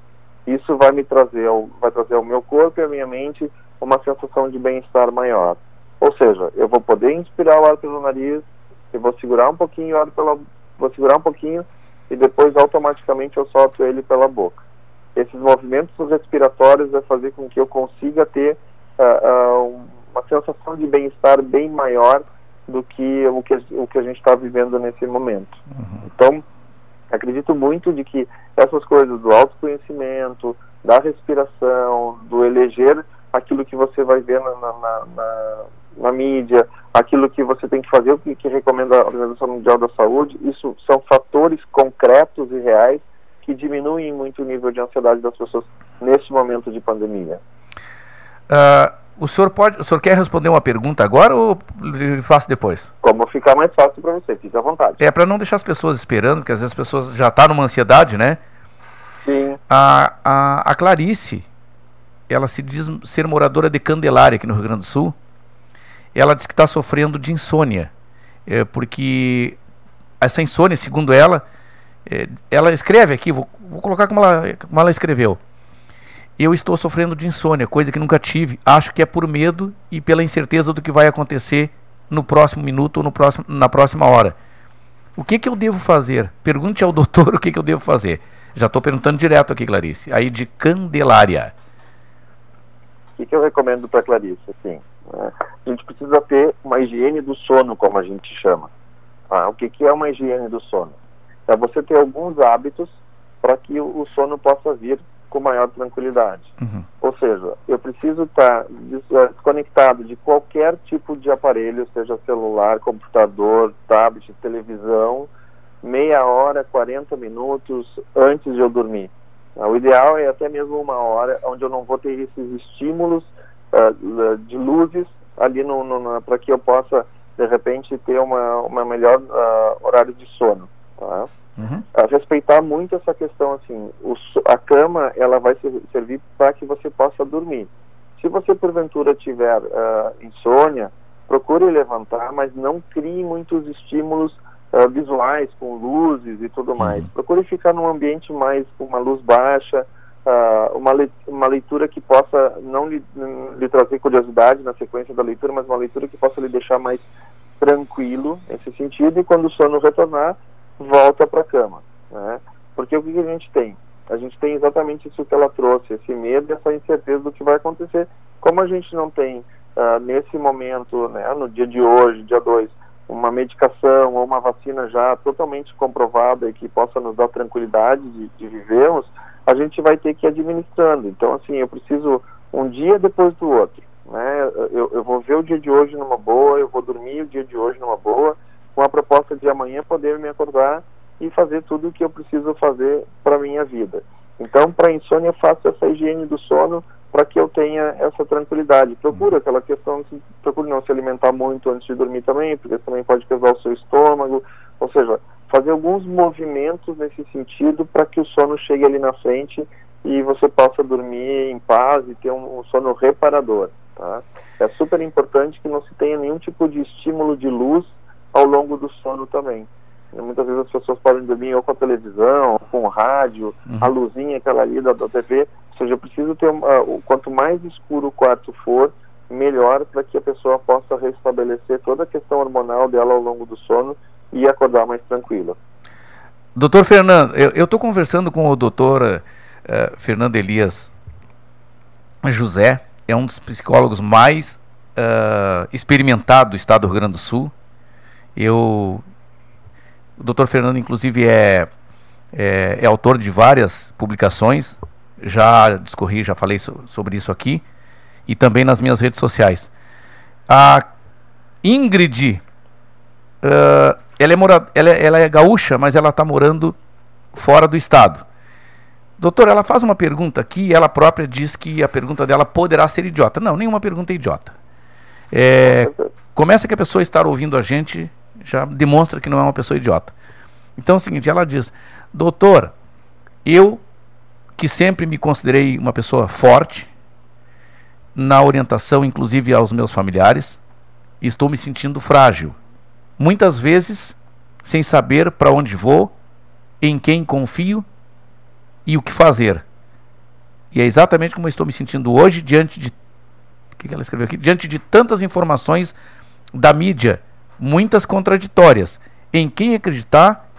Isso vai me trazer, ao, vai trazer ao meu corpo e à minha mente uma sensação de bem-estar maior. Ou seja, eu vou poder inspirar o ar pelo nariz, eu vou segurar um pouquinho o ar pela, vou segurar um pouquinho e depois automaticamente eu solto ele pela boca esses movimentos respiratórios vai fazer com que eu consiga ter uh, uh, uma sensação de bem-estar bem maior do que o que, o que a gente está vivendo nesse momento. Uhum. Então, acredito muito de que essas coisas do autoconhecimento, da respiração, do eleger aquilo que você vai ver na, na, na, na mídia, aquilo que você tem que fazer, o que, que recomenda a Organização Mundial da Saúde, isso são fatores concretos e reais que diminuem muito o nível de ansiedade das pessoas nesse momento de pandemia. Uh, o senhor pode, o senhor quer responder uma pergunta agora ou faço depois? Como ficar mais fácil para você, fique à vontade. É para não deixar as pessoas esperando, porque às vezes as pessoas já estão tá numa ansiedade, né? Sim. A, a, a Clarice, ela se diz ser moradora de Candelária aqui no Rio Grande do Sul. Ela diz que está sofrendo de insônia, é, porque essa insônia, segundo ela, ela escreve aqui, vou, vou colocar como ela, como ela escreveu. Eu estou sofrendo de insônia, coisa que nunca tive. Acho que é por medo e pela incerteza do que vai acontecer no próximo minuto ou no próximo, na próxima hora. O que, que eu devo fazer? Pergunte ao doutor o que, que eu devo fazer. Já estou perguntando direto aqui, Clarice. Aí de Candelária. O que, que eu recomendo para Clarice? Assim, né? A gente precisa ter uma higiene do sono, como a gente chama. Tá? O que, que é uma higiene do sono? É você ter alguns hábitos para que o, sono possa vir com maior tranquilidade. Uhum. Ou seja, eu preciso estar eh, desconectado de qualquer tipo de aparelho, seja celular, computador, tablet, televisão, meia hora, 40 minutos antes de eu dormir. O ideal é até mesmo uma hora, onde eu não vou ter esses estímulos uh, de luzes ali para que eu possa, de repente, ter uma, uma melhor uh, horário de sono. Tá? Uhum. respeitar muito essa questão assim, o, a cama ela vai servir para que você possa dormir. Se você porventura tiver uh, insônia, procure levantar, mas não crie muitos estímulos uh, visuais com luzes e tudo mais. Uhum. Procure ficar num ambiente mais com uma luz baixa, uh, uma, le uma leitura que possa não lhe, lhe trazer curiosidade na sequência da leitura, mas uma leitura que possa lhe deixar mais tranquilo nesse sentido. E quando o sono retornar, volta para a cama. Né? Porque o que, que a gente tem? A gente tem exatamente isso que ela trouxe, esse medo essa incerteza do que vai acontecer. Como a gente não tem, uh, nesse momento, né, no dia de hoje, dia 2, uma medicação ou uma vacina já totalmente comprovada e que possa nos dar tranquilidade de, de vivermos, a gente vai ter que ir administrando. Então, assim, eu preciso um dia depois do outro. Né? Eu, eu vou ver o dia de hoje numa boa, eu vou dormir o dia de hoje numa boa, com a proposta de amanhã poder me acordar e fazer tudo o que eu preciso fazer para minha vida. Então, para insônia, eu faço essa higiene do sono para que eu tenha essa tranquilidade. Procura aquela questão, procure não se alimentar muito antes de dormir também, porque também pode pesar o seu estômago. Ou seja, fazer alguns movimentos nesse sentido para que o sono chegue ali na frente e você possa dormir em paz e ter um, um sono reparador. Tá? É super importante que não se tenha nenhum tipo de estímulo de luz ao longo do sono também. Muitas vezes as pessoas podem dormir ou com a televisão, ou com o rádio, Uhum. a luzinha aquela ali da, da TV. Ou seja, preciso ter, o quanto mais escuro o quarto for, melhor para que a pessoa possa restabelecer toda a questão hormonal dela ao longo do sono e acordar mais tranquila. Doutor Fernando, eu estou conversando com o doutor eh, Fernando Elias José, é um dos psicólogos mais ah, experimentados do estado do Rio Grande do Sul. Eu, o doutor Fernando, inclusive, é, é, é autor de várias publicações, já discorri, já falei so- sobre isso aqui, e também nas minhas redes sociais. A Ingrid ah, ela, é mora, ela, ela é gaúcha, mas ela está morando fora do estado. Doutor, ela faz uma pergunta aqui e ela própria diz que a pergunta dela poderá ser idiota. Não, nenhuma pergunta é idiota. É, começa que a pessoa estar ouvindo a gente já demonstra que não é uma pessoa idiota. Então é o seguinte, ela diz, doutor, eu que sempre me considerei uma pessoa forte, na orientação inclusive aos meus familiares, estou me sentindo frágil. Muitas vezes sem saber para onde vou, em quem confio e o que fazer. E é exatamente como estou me sentindo hoje diante de o que ela escreveu aqui? Diante de tantas informações da mídia, muitas contraditórias. Em quem acreditar?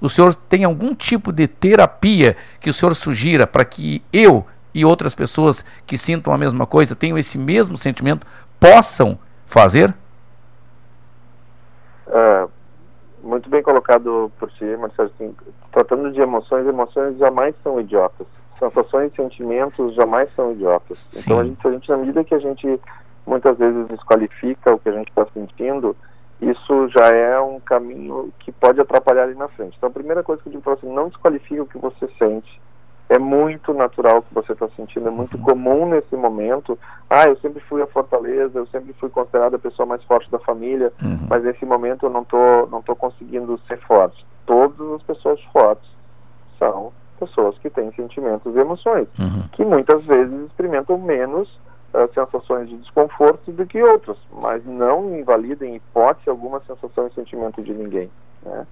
O senhor tem algum tipo de terapia que o senhor sugira para que eu e outras pessoas que sintam a mesma coisa, tenham esse mesmo sentimento, possam fazer? Ah, muito bem colocado por ti, Marcelo. Assim, tratando de emoções, emoções jamais são idiotas. Sensações e sentimentos jamais são idiotas. Então, a gente, a gente, na medida que a gente muitas vezes desqualifica o que a gente está sentindo, isso já é um caminho que pode atrapalhar ali na frente. Então, a primeira coisa que eu digo para você, não desqualifique o que você sente. É muito natural o que você está sentindo, é muito comum nesse momento. Ah, eu sempre fui a fortaleza, eu sempre fui considerada a pessoa mais forte da família, mas nesse momento eu não tô, não tô conseguindo ser forte. Todas as pessoas fortes são pessoas que têm sentimentos e emoções, que muitas vezes experimentam menos sensações de desconforto do que outras, mas não invalida em hipótese alguma sensação e sentimento de ninguém. né?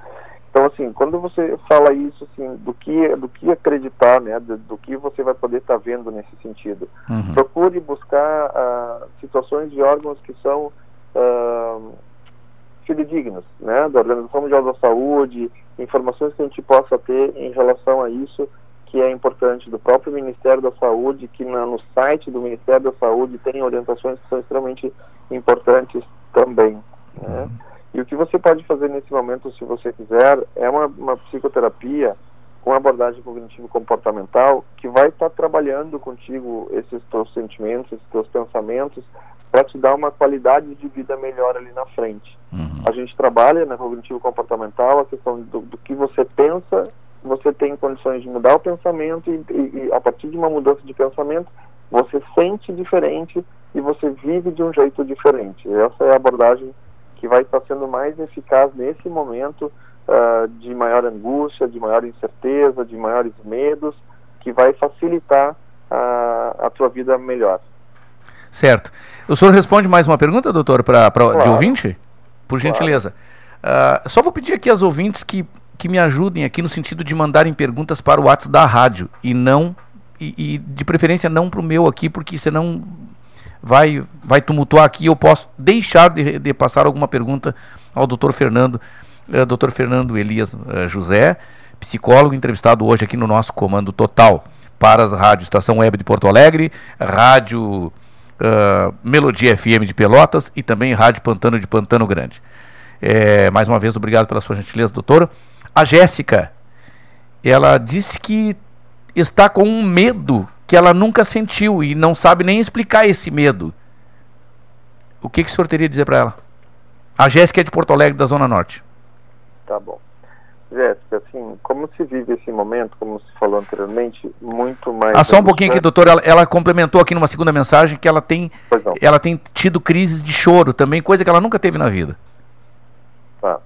Então, assim, quando você fala isso, assim, do que, do que acreditar, né, do, do que você vai poder estar vendo nesse sentido, Uhum. procure buscar ah, situações de órgãos que são fidedignos, né, da Organização Mundial da Saúde, informações que a gente possa ter em relação a isso, que é importante do próprio Ministério da Saúde, que na, no site do Ministério da Saúde tem orientações que são extremamente importantes também. Né? E o que você pode fazer nesse momento, se você quiser, é uma, uma psicoterapia com abordagem cognitivo-comportamental que vai estar trabalhando contigo esses teus sentimentos, esses teus pensamentos, para te dar uma qualidade de vida melhor ali na frente. A gente trabalha na cognitivo-comportamental a questão do, do que você pensa, você tem condições de mudar o pensamento e, e- e a partir de uma mudança de pensamento, você sente diferente e você vive de um jeito diferente. Essa é a abordagem que vai estar sendo mais eficaz nesse momento ah, de maior angústia, de maior incerteza, de maiores medos, que vai facilitar ah, a tua vida melhor. Certo. O senhor responde mais uma pergunta, doutor, pra, pra, de Claro. ouvinte? Por gentileza. Ah, só vou pedir aqui aos ouvintes que, que me ajudem aqui no sentido de mandarem perguntas para o WhatsApp da rádio e não e, e de preferência não para o meu aqui, porque senão vai vai tumultuar aqui. Eu posso deixar de, de passar alguma pergunta ao doutor Fernando, eh, doutor Fernando Elias eh, José, psicólogo entrevistado hoje aqui no nosso Comando Total para as rádios Estação Web de Porto Alegre, Rádio ah, Melodia FM de Pelotas e também Rádio Pantano de Pantano Grande. É, mais uma vez, obrigado pela sua gentileza, doutora. A Jéssica, ela disse que está com um medo que ela nunca sentiu e não sabe nem explicar esse medo. O que, que o senhor teria a dizer para ela? A Jéssica é de Porto Alegre, da Zona Norte. Tá bom. Jéssica, assim, como se vive esse momento, como se falou anteriormente, muito mais. Ah, só um pouquinho aqui, doutor. Ela, ela complementou aqui numa segunda mensagem que ela tem, ela tem tido crises de choro também, coisa que ela nunca teve na vida. Tá.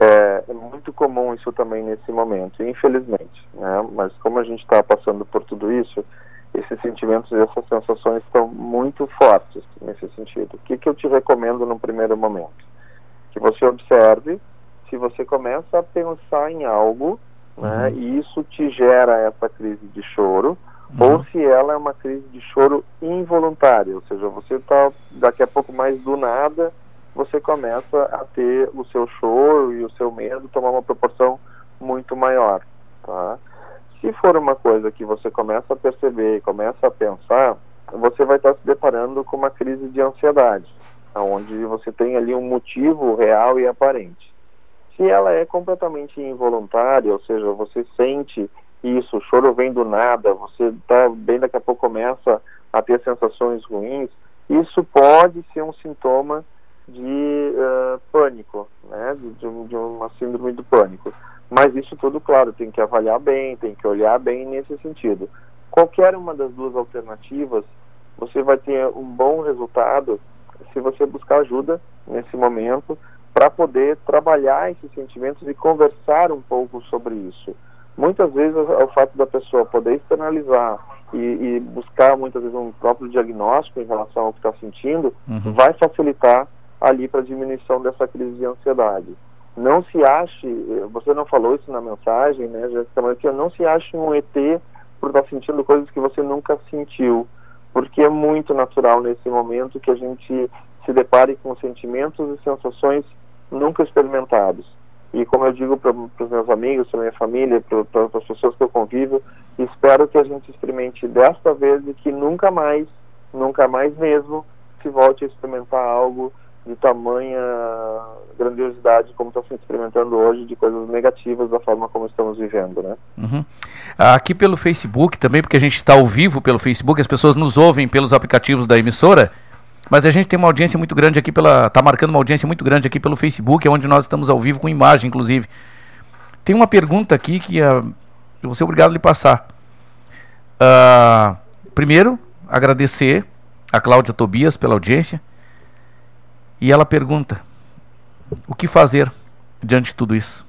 É, é muito comum isso também nesse momento, infelizmente. Né? Mas como a gente está passando por tudo isso, esses sentimentos e essas sensações estão muito fortes nesse sentido. O que, que eu te recomendo no primeiro momento? Que você observe se você começa a pensar em algo né, Uhum. e isso te gera essa crise de choro, Uhum. ou se ela é uma crise de choro involuntária, ou seja, você está daqui a pouco mais do nada, você começa a ter o seu choro e o seu medo tomar uma proporção muito maior, tá? Se for uma coisa que você começa a perceber e começa a pensar, você vai estar se deparando com uma crise de ansiedade, onde você tem ali um motivo real e aparente. Se ela é completamente involuntária, ou seja, você sente isso, o choro vem do nada, você tá bem daqui a pouco começa a ter sensações ruins, isso pode ser um sintoma de eh, pânico, né, de, de de uma síndrome do pânico. Mas isso tudo, claro, tem que avaliar bem, tem que olhar bem nesse sentido. Qualquer uma das duas alternativas, você vai ter um bom resultado se você buscar ajuda nesse momento para poder trabalhar esses sentimentos e conversar um pouco sobre isso. Muitas vezes o, o fato da pessoa poder externalizar e, e buscar muitas vezes um próprio diagnóstico em relação ao que está sentindo Uhum. vai facilitar ali para diminuição dessa crise de ansiedade. Não se ache, eh, você não falou isso na mensagem, né, Jéssica, mas que não se ache um ET por estar sentindo coisas que você nunca sentiu, porque é muito natural nesse momento que a gente se depare com sentimentos e sensações nunca experimentados. E como eu digo para os meus amigos, para minha família, para as pessoas que eu convivo, espero que a gente experimente desta vez e que nunca mais, nunca mais mesmo, se volte a experimentar algo de tamanha grandiosidade como está se experimentando hoje, de coisas negativas da forma como estamos vivendo, né? Uhum. Aqui pelo Facebook também, porque a gente está ao vivo pelo Facebook, as pessoas nos ouvem pelos aplicativos da emissora, mas a gente tem uma audiência muito grande aqui pela. tá marcando uma audiência muito grande aqui pelo Facebook, é onde nós estamos ao vivo com imagem, inclusive. Tem uma pergunta aqui que ah, eu vou ser obrigado a lhe passar. Ah, primeiro, agradecer a Cláudia Tobias pela audiência. E ela pergunta: o que fazer diante de tudo isso?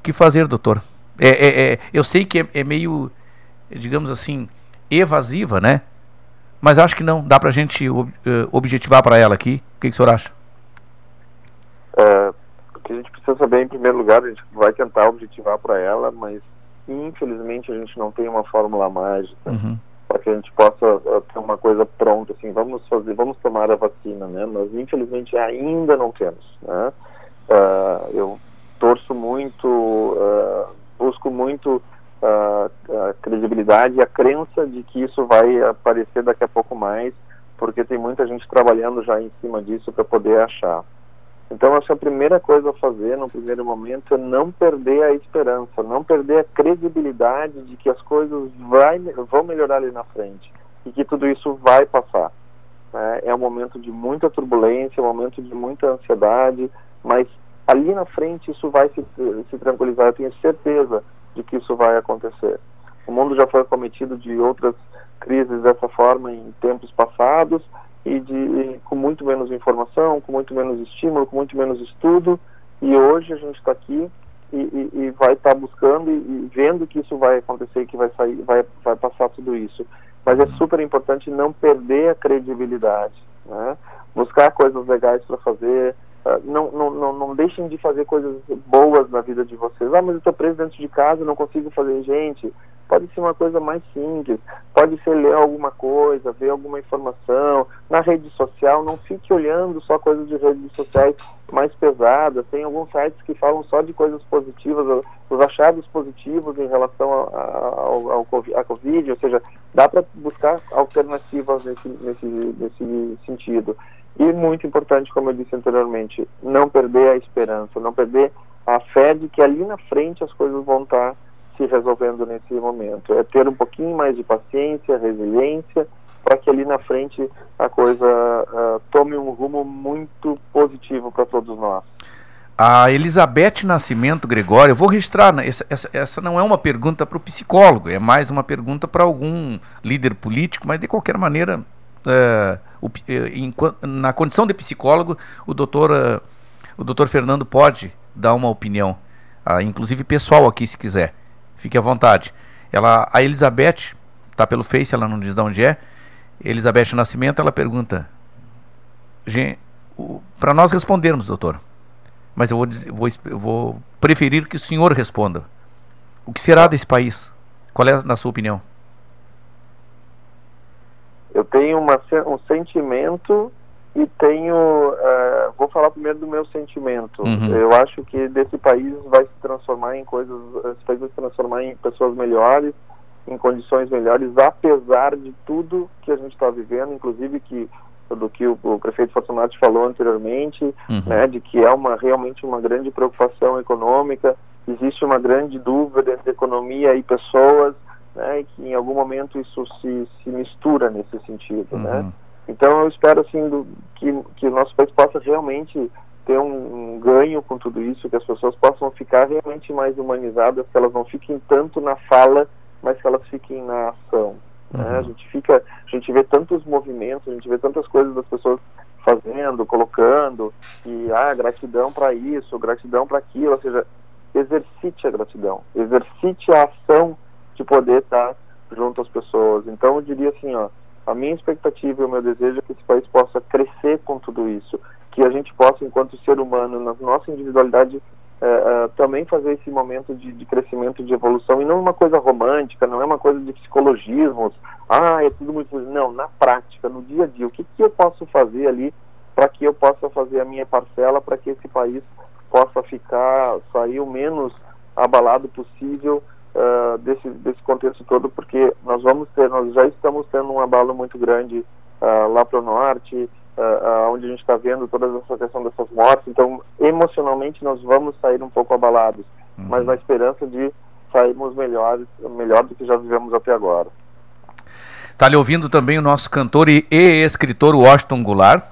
O que fazer, doutor? É, é- é- eu sei que é, é meio, digamos assim, evasiva, né? Mas acho que não, dá pra gente ob- eh, objetivar para ela aqui. O que, que o senhor acha? É, o que a gente precisa saber, em primeiro lugar, a gente vai tentar objetivar para ela, mas infelizmente a gente não tem uma fórmula mágica Uhum. Que a gente possa uh, ter uma coisa pronta, assim, vamos fazer, vamos tomar a vacina, né? Mas infelizmente ainda não temos, né? Ah, eu torço muito, ah, busco muito ah, a credibilidade e a crença de que isso vai aparecer daqui a pouco mais, porque tem muita gente trabalhando já em cima disso para poder achar. Então, essa é a primeira coisa a fazer no primeiro momento é não perder a esperança, não perder a credibilidade de que as coisas vai, vão melhorar ali na frente e que tudo isso vai passar. né? É um momento de muita turbulência, é um momento de muita ansiedade, mas ali na frente isso vai se, se tranquilizar. Eu tenho certeza de que isso vai acontecer. O mundo já foi cometido de outras crises dessa forma em tempos passados e, de, e com muito menos informação, com muito menos estímulo, com muito menos estudo. E hoje a gente está aqui e, e, e vai estar buscando e, e vendo que isso vai acontecer, que vai sair, vai, vai passar tudo isso. Mas é super importante não perder a credibilidade, né? Buscar coisas legais para fazer, não, não, não, não deixem de fazer coisas boas na vida de vocês. Ah, mas eu estou preso dentro de casa, não consigo fazer. Gente, pode ser uma coisa mais simples. Pode ser ler alguma coisa, ver alguma informação. Na rede social, não fique olhando só coisas de redes sociais mais pesadas. Tem alguns sites que falam só de coisas positivas, os achados positivos em relação a- ao, ao, à Covid. Ou seja, dá para buscar alternativas nesse, nesse, nesse sentido. E muito importante, como eu disse anteriormente, não perder a esperança, não perder a fé de que ali na frente as coisas vão estar se resolvendo nesse momento. É ter um pouquinho mais de paciência, resiliência, para que ali na frente a coisa ah, tome um rumo muito positivo para todos nós. A Elizabeth Nascimento Gregório, eu vou registrar, né, essa, essa, essa não é uma pergunta para o psicólogo, é mais uma pergunta para algum líder político, mas de qualquer maneira, é, o é, enquan- na condição de psicólogo, o doutor, é, o doutor Fernando pode dar uma opinião, ah, inclusive pessoal aqui, se quiser. Fique à vontade. Ela, a Elizabeth, tá pelo Face, ela não diz de onde é. Elizabeth Nascimento, ela pergunta: para nós respondermos, doutor, mas eu vou, dizer, vou, eu vou preferir que o senhor responda. O que será desse país? Qual é, na sua opinião? Eu tenho uma, um sentimento e tenho. Uh, vou falar primeiro do meu sentimento. Uhum. Eu acho que desse país vai se transformar em coisas. Esse país vai se transformar em pessoas melhores, em condições melhores, apesar de tudo que a gente está vivendo, inclusive que do que o, o prefeito Fortunato falou anteriormente, uhum. né, de que é uma realmente uma grande preocupação econômica, existe uma grande dúvida entre economia e pessoas, né, e que em algum momento isso se, se mistura nesse sentido, né. uhum. né. Então eu espero assim do, que que o nosso país possa realmente ter um, um, ganho com tudo isso, que as pessoas possam ficar realmente mais humanizadas, que elas não fiquem tanto na fala, mas que elas fiquem na ação. Né? Uhum. A gente fica, a gente vê tantos movimentos, a gente vê tantas coisas das pessoas fazendo, colocando, e ah, gratidão para isso, gratidão para aquilo, ou seja, exercite a gratidão, exercite a ação de poder estar junto às pessoas. Então eu diria assim, ó, a minha expectativa e o meu desejo é que esse país possa crescer com tudo isso, que a gente possa, enquanto ser humano, na nossa individualidade, é, é, também fazer esse momento de, de, crescimento, de evolução, e não uma coisa romântica, não é uma coisa de psicologismos, ah, é tudo muito. Não, na prática, no dia a dia, o que, que eu posso fazer ali para que eu possa fazer a minha parcela para que esse país possa ficar, sair o menos abalado possível uh, desse, desse contexto todo, porque nós vamos ter, nós já estamos tendo um abalo muito grande uh, lá para o norte, uh, onde a gente está vendo toda essa questão dessas mortes. Então, emocionalmente, nós vamos sair um pouco abalados, uhum. mas na esperança de sairmos melhores, melhor do que já vivemos até agora. Está lhe ouvindo também o nosso cantor e, e escritor Washington Goulart,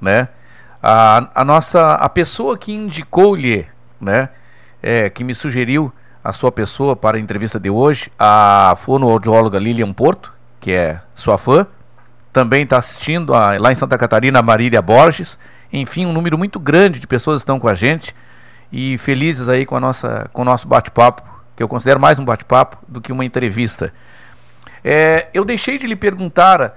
né? A, a nossa a pessoa que indicou-lhe, né? É, que me sugeriu a sua pessoa para a entrevista de hoje, a fonoaudióloga Lilian Porto, que é sua fã, também está assistindo a, lá em Santa Catarina a Marília Borges. Enfim, um número muito grande de pessoas estão com a gente e felizes aí com, a nossa, com o nosso bate-papo, que eu considero mais um bate-papo do que uma entrevista. É, eu deixei de lhe perguntar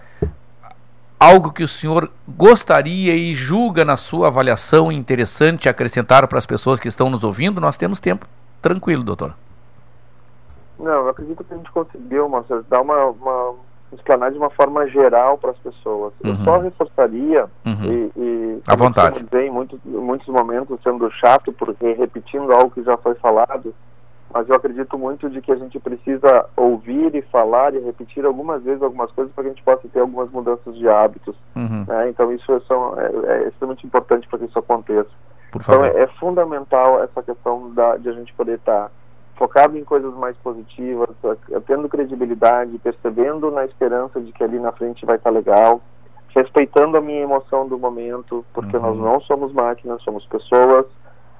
algo que o senhor gostaria e julga na sua avaliação interessante acrescentar para as pessoas que estão nos ouvindo. Nós temos tempo tranquilo, doutor. Não, eu acredito que a gente conseguiu, Marcelo, dar uma, uma explanar de uma forma geral para as pessoas. Uhum. Eu só reforçaria uhum. e, e à vontade. Dizer, em muitos, muitos momentos sendo chato porque repetindo algo que já foi falado, mas eu acredito muito de que a gente precisa ouvir e falar e repetir algumas vezes algumas coisas para que a gente possa ter algumas mudanças de hábitos. Uhum. Né? Então isso é, são, é, é, extremamente importante para que isso aconteça. Então é, é, fundamental essa questão da, de a gente poder estar tá focado em coisas mais positivas, tendo credibilidade, percebendo na esperança de que ali na frente vai estar legal, respeitando a minha emoção do momento, porque uhum. nós não somos máquinas, somos pessoas,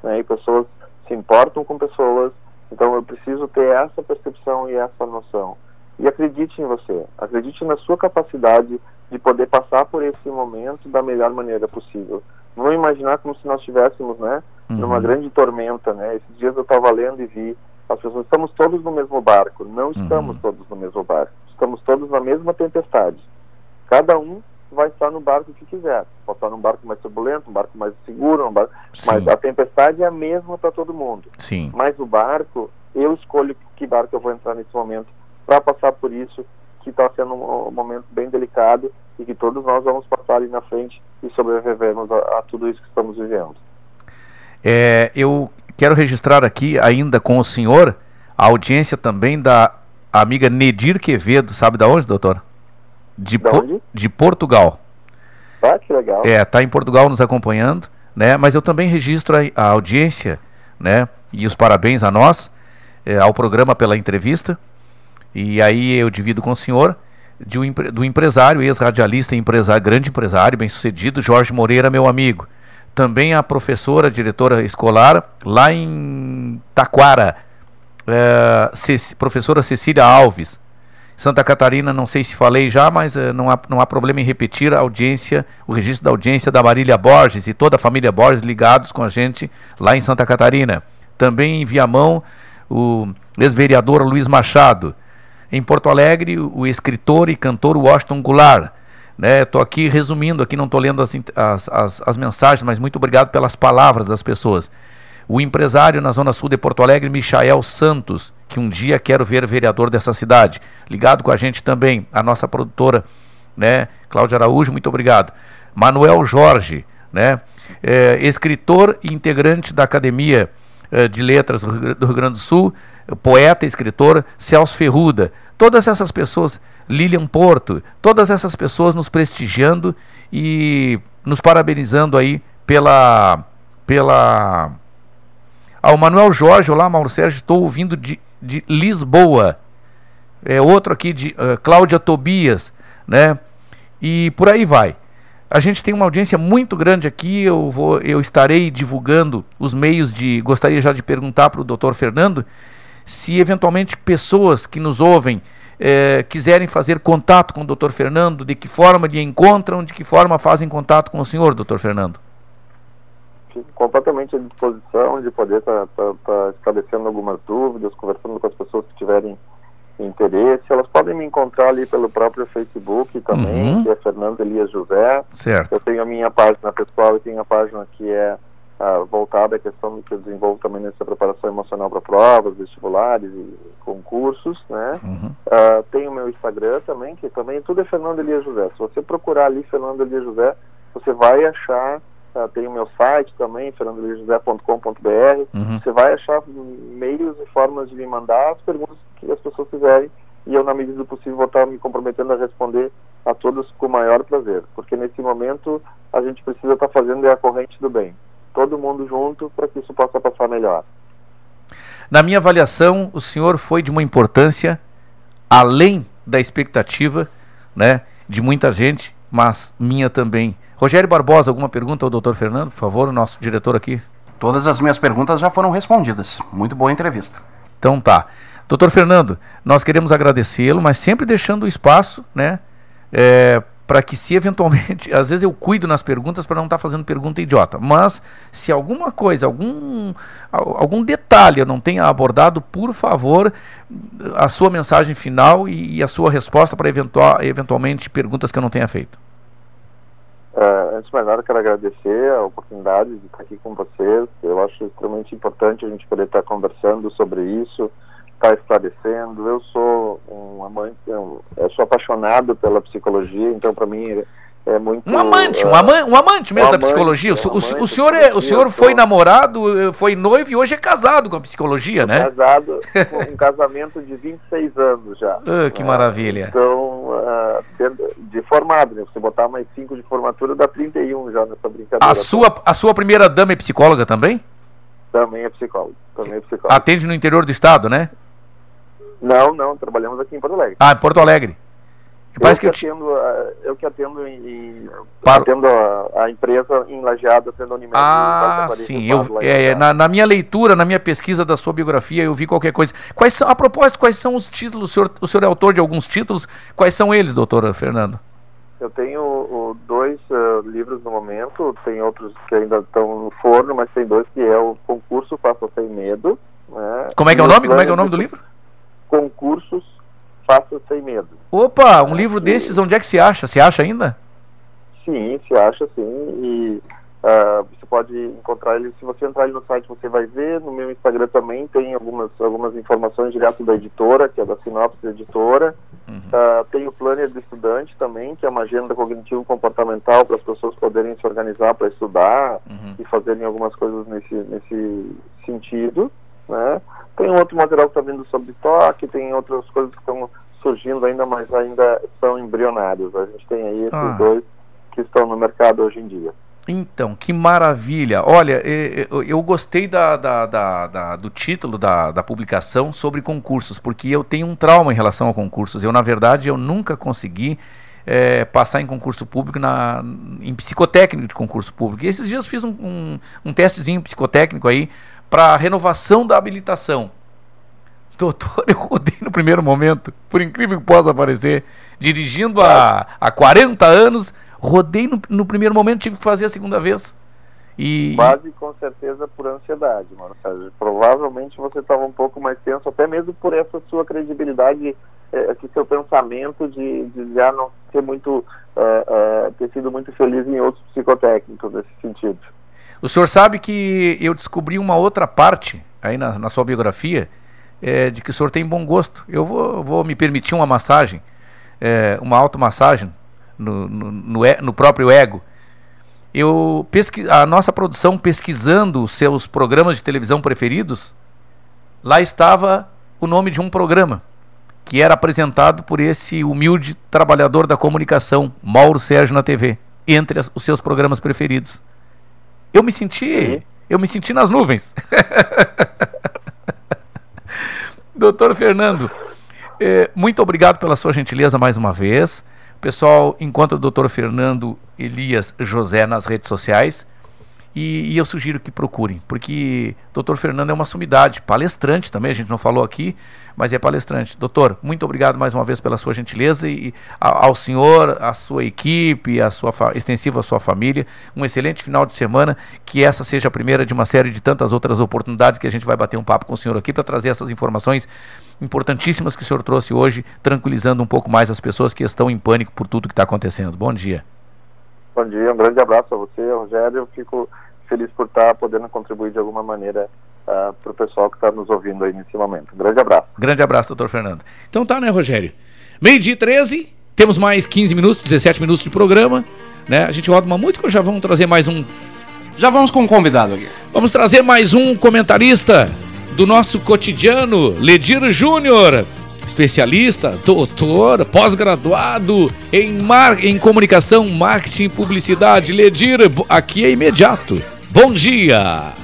né, e pessoas se importam com pessoas, então eu preciso ter essa percepção e essa noção. E acredite em você, acredite na sua capacidade de poder passar por esse momento da melhor maneira possível. Vamos imaginar como se nós estivéssemos, né, uhum. numa grande tormenta, né? Esses dias eu estava lendo e vi as pessoas estamos todos no mesmo barco. Não uhum. estamos uhum. todos no mesmo barco. Estamos todos na mesma tempestade. Cada um vai estar no barco que quiser. Pode estar num barco mais turbulento, um barco mais seguro, um barco... mas a tempestade é a mesma para todo mundo. Sim. Mas o barco, eu escolho que barco eu vou entrar nesse momento para passar por isso que está sendo um, um, momento bem delicado e que todos nós vamos passar ali na frente e sobrevivermos a, a tudo isso que estamos vivendo. É, eu quero registrar aqui, ainda com o senhor, a audiência também da amiga Nedir Quevedo, sabe da onde, doutor? De, po de Portugal. Ah, que legal. É, tá em Portugal nos acompanhando, né? Mas eu também registro a, a audiência, né? E os parabéns a nós, é, ao programa pela entrevista. E aí eu divido com o senhor de um, do empresário, ex-radialista empresário, grande empresário, bem sucedido, Jorge Moreira, meu amigo também a professora, diretora escolar, lá em Taquara, é, professora Cecília Alves. Santa Catarina, não sei se falei já, mas eh, não, há, não há problema em repetir a audiência, o registro da audiência da Marília Borges e toda a família Borges ligados com a gente lá em Santa Catarina. Também em Viamão, o ex-vereador Luiz Machado. Em Porto Alegre, o escritor e cantor Washington Goulart. Estou né, aqui resumindo, aqui não estou lendo as, as, as, as mensagens, mas muito obrigado pelas palavras das pessoas. O empresário na Zona Sul de Porto Alegre, Michael Santos, que um dia quero ver vereador dessa cidade. Ligado com a gente também, a nossa produtora, né, Cláudia Araújo, muito obrigado. Manuel Jorge, né, é, escritor e integrante da Academia de Letras do Rio Grande do Sul, poeta e escritor Celso Ferruda. Todas essas pessoas, Lilian Porto, todas essas pessoas nos prestigiando e nos parabenizando aí pela pela ao Manuel Jorge, olá Mauro Sérgio, estou ouvindo de, de Lisboa. É outro aqui de uh, Cláudia Tobias, né? E por aí vai. A gente tem uma audiência muito grande aqui. Eu vou, eu estarei divulgando os meios de. Gostaria já de perguntar para o Dr. Fernando se eventualmente pessoas que nos ouvem eh, quiserem fazer contato com o Dr. Fernando, de que forma lhe encontram, de que forma fazem contato com o senhor, Dr. Fernando completamente à disposição de poder estar tá, tá, tá esclarecendo algumas dúvidas, conversando com as pessoas que tiverem interesse. Elas podem me encontrar ali pelo próprio Facebook também, uhum. que é Fernando Elias José. Certo. Eu tenho a minha página pessoal e tenho a página que é uh, voltada à questão que eu desenvolvo também nessa preparação emocional para provas, vestibulares e concursos, né? Uhum. Uh, tenho o meu Instagram também, que também tudo é Fernando Elias José. Se você procurar ali Fernando Elias José, você vai achar Uh, tem o meu site também, fernandojosé.com.br. Uhum. Você vai achar meios e formas de me mandar as perguntas que as pessoas quiserem e eu, na medida do possível, vou estar me comprometendo a responder a todas com o maior prazer. Porque nesse momento a gente precisa estar fazendo a corrente do bem. Todo mundo junto para que isso possa passar melhor. Na minha avaliação, o senhor foi de uma importância além da expectativa né, de muita gente, mas minha também Rogério Barbosa, alguma pergunta ao doutor Fernando, por favor, o nosso diretor aqui? Todas as minhas perguntas já foram respondidas. Muito boa entrevista. Então tá. Doutor Fernando, nós queremos agradecê-lo, mas sempre deixando o espaço, né? É, para que se eventualmente, às vezes eu cuido nas perguntas para não estar tá fazendo pergunta idiota, mas se alguma coisa, algum, algum detalhe eu não tenha abordado, por favor, a sua mensagem final e, e a sua resposta para eventual, eventualmente perguntas que eu não tenha feito. Uh, antes de mais nada, quero agradecer a oportunidade de estar aqui com vocês. Eu acho extremamente importante a gente poder estar conversando sobre isso, estar esclarecendo. Eu sou um amante, eu sou apaixonado pela psicologia, então para mim é muito um amante, uh, um, ama um amante mesmo um da psicologia. Amante, o, o, o, senhor é, o senhor foi namorado, eh, foi noivo e hoje é casado com a psicologia, né? Casado, um casamento de 26 anos já. Uh, que maravilha. Então, uh, de formado, né? Você botar mais 5 de formatura dá 31 já nessa brincadeira. A sua a sua primeira dama é psicóloga também? Também é psicóloga, também é psicóloga. Atende no interior do estado, né? Não, não, trabalhamos aqui em Porto Alegre. Ah, em Porto Alegre. Eu que, que atendo, eu que atendo, em, Para... atendo a, a, empresa em Lajeado, atendo a Unimed. Ah, sim. Eu, é, na, na, minha leitura, na minha pesquisa da sua biografia, eu vi qualquer coisa. Quais são, a propósito, quais são os títulos? O senhor, o senhor é autor de alguns títulos. Quais são eles, doutora Fernando? Eu tenho o, dois uh, livros no momento, tem outros que ainda estão no forno, mas tem dois que é o Concurso Faça Sem Medo. Né? Como é que é o nome? Como é que é o nome do livro? Concursos Faça Sem Medo. Opa, um livro desses, onde é que se acha? Se acha ainda? Sim, se acha sim. E uh, você pode encontrar ele, se você entrar ali no site você vai ver, no meu Instagram também tem algumas, algumas informações direto da editora, que é da Sinopse Editora. Uhum. Uh, tem o Planner do Estudante também, que é uma agenda cognitivo-comportamental para as pessoas poderem se organizar para estudar uhum. e fazerem algumas coisas nesse, nesse sentido. Né? Tem outro material que está vindo sobre toque, tem outras coisas que estão surgindo ainda, mas ainda são embrionários. A gente tem aí esses ah. dois que estão no mercado hoje em dia. Então, que maravilha! Olha, eu gostei da, da, da, do título da, da publicação sobre concursos, porque eu tenho um trauma em relação a concursos. Eu, na verdade, eu nunca consegui é, passar em concurso público, na, em psicotécnico de concurso público. E esses dias fiz um, um, um testezinho psicotécnico aí para renovação da habilitação. Doutor, eu rodei no primeiro momento, por incrível que possa parecer, dirigindo há, há 40 anos, rodei no, no primeiro momento, tive que fazer a segunda vez. E... Quase com certeza por ansiedade, mano. Provavelmente você estava um pouco mais tenso, até mesmo por essa sua credibilidade, eh, esse seu pensamento de, de já não ter muito, eh, eh, ter sido muito feliz em outros psicotécnicos nesse sentido. O senhor sabe que eu descobri uma outra parte aí na, na sua biografia é, de que o senhor tem bom gosto. Eu vou, vou me permitir uma massagem, é, uma automassagem no, no, no, no próprio ego. Eu pesqui, a nossa produção pesquisando os seus programas de televisão preferidos, lá estava o nome de um programa que era apresentado por esse humilde trabalhador da comunicação, Mauro Sérgio na TV, entre as- os seus programas preferidos. Eu me senti, eu me senti nas nuvens. Doutor Fernando, eh, muito obrigado pela sua gentileza mais uma vez. Pessoal encontra o doutor Fernando Elias José nas redes sociais e, e eu sugiro que procurem, porque doutor Fernando é uma sumidade, palestrante também, a gente não falou aqui, mas é palestrante. Doutor, muito obrigado mais uma vez pela sua gentileza e ao senhor, à sua equipe, à sua extensiva à sua família, um excelente final de semana, que essa seja a primeira de uma série de tantas outras oportunidades que a gente vai bater um papo com o senhor aqui para trazer essas informações importantíssimas que o senhor trouxe hoje, tranquilizando um pouco mais as pessoas que estão em pânico por tudo que está acontecendo. Bom dia. Bom dia, um grande abraço a você, Rogério. Eu fico feliz por estar podendo contribuir de alguma maneira para o pessoal que está nos ouvindo aí nesse momento. Um grande abraço. Grande abraço, doutor Fernando. Então tá, né, Rogério? Meio-dia e 13, temos mais 15 minutos, 17 minutos de programa, né? A gente roda uma música ou já vamos trazer mais um? Já vamos com um convidado aqui. Vamos trazer mais um comentarista do nosso cotidiano, Ledir Júnior, especialista, doutor, pós-graduado em, mar... em comunicação, marketing e publicidade. Ledir, aqui é imediato. Bom dia!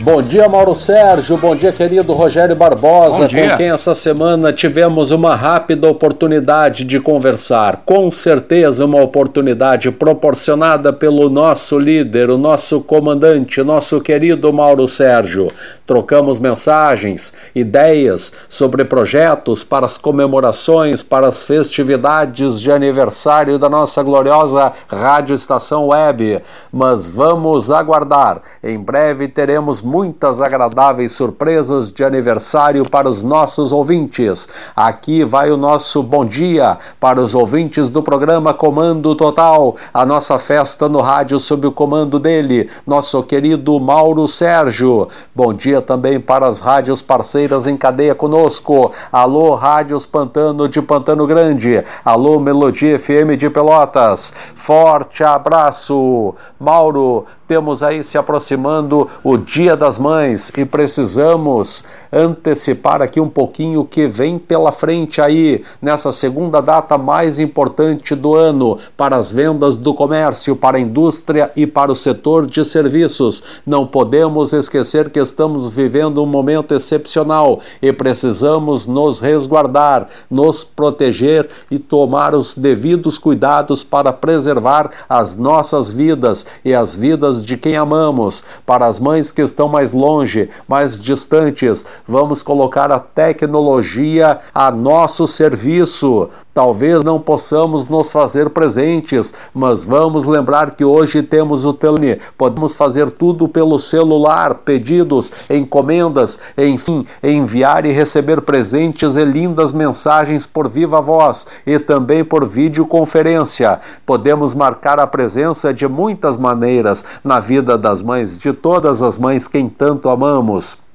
Bom dia, Mauro Sérgio. Bom dia, querido Rogério Barbosa, Bom dia. com quem essa semana tivemos uma rápida oportunidade de conversar. Com certeza, uma oportunidade proporcionada pelo nosso líder, o nosso comandante, nosso querido Mauro Sérgio. Trocamos mensagens, ideias sobre projetos para as comemorações, para as festividades de aniversário da nossa gloriosa Rádio Estação Web. Mas vamos aguardar. Em breve teremos muitas agradáveis surpresas de aniversário para os nossos ouvintes. Aqui vai o nosso bom dia para os ouvintes do programa Comando Total, a nossa festa no rádio sob o comando dele, nosso querido Mauro Sérgio. Bom dia também para as rádios parceiras em cadeia conosco. Alô, Rádios Pantano de Pantano Grande. Alô, Melodia FM de Pelotas. Forte abraço. Mauro, temos aí se aproximando o Dia das Mães e precisamos antecipar aqui um pouquinho o que vem pela frente aí nessa segunda data mais importante do ano para as vendas do comércio, para a indústria e para o setor de serviços. Não podemos esquecer que estamos vivendo um momento excepcional e precisamos nos resguardar, nos proteger e tomar os devidos cuidados para preservar as nossas vidas e as vidas de quem amamos. Para as mães que estão mais longe, mais distantes, vamos colocar a tecnologia a nosso serviço. Talvez não possamos nos fazer presentes, mas vamos lembrar que hoje temos o telefone, podemos fazer tudo pelo celular, pedidos, encomendas, enfim, enviar e receber presentes e lindas mensagens por viva voz e também por videoconferência. Podemos marcar a presença de muitas maneiras na vida das mães, de todas as mães quem tanto amamos.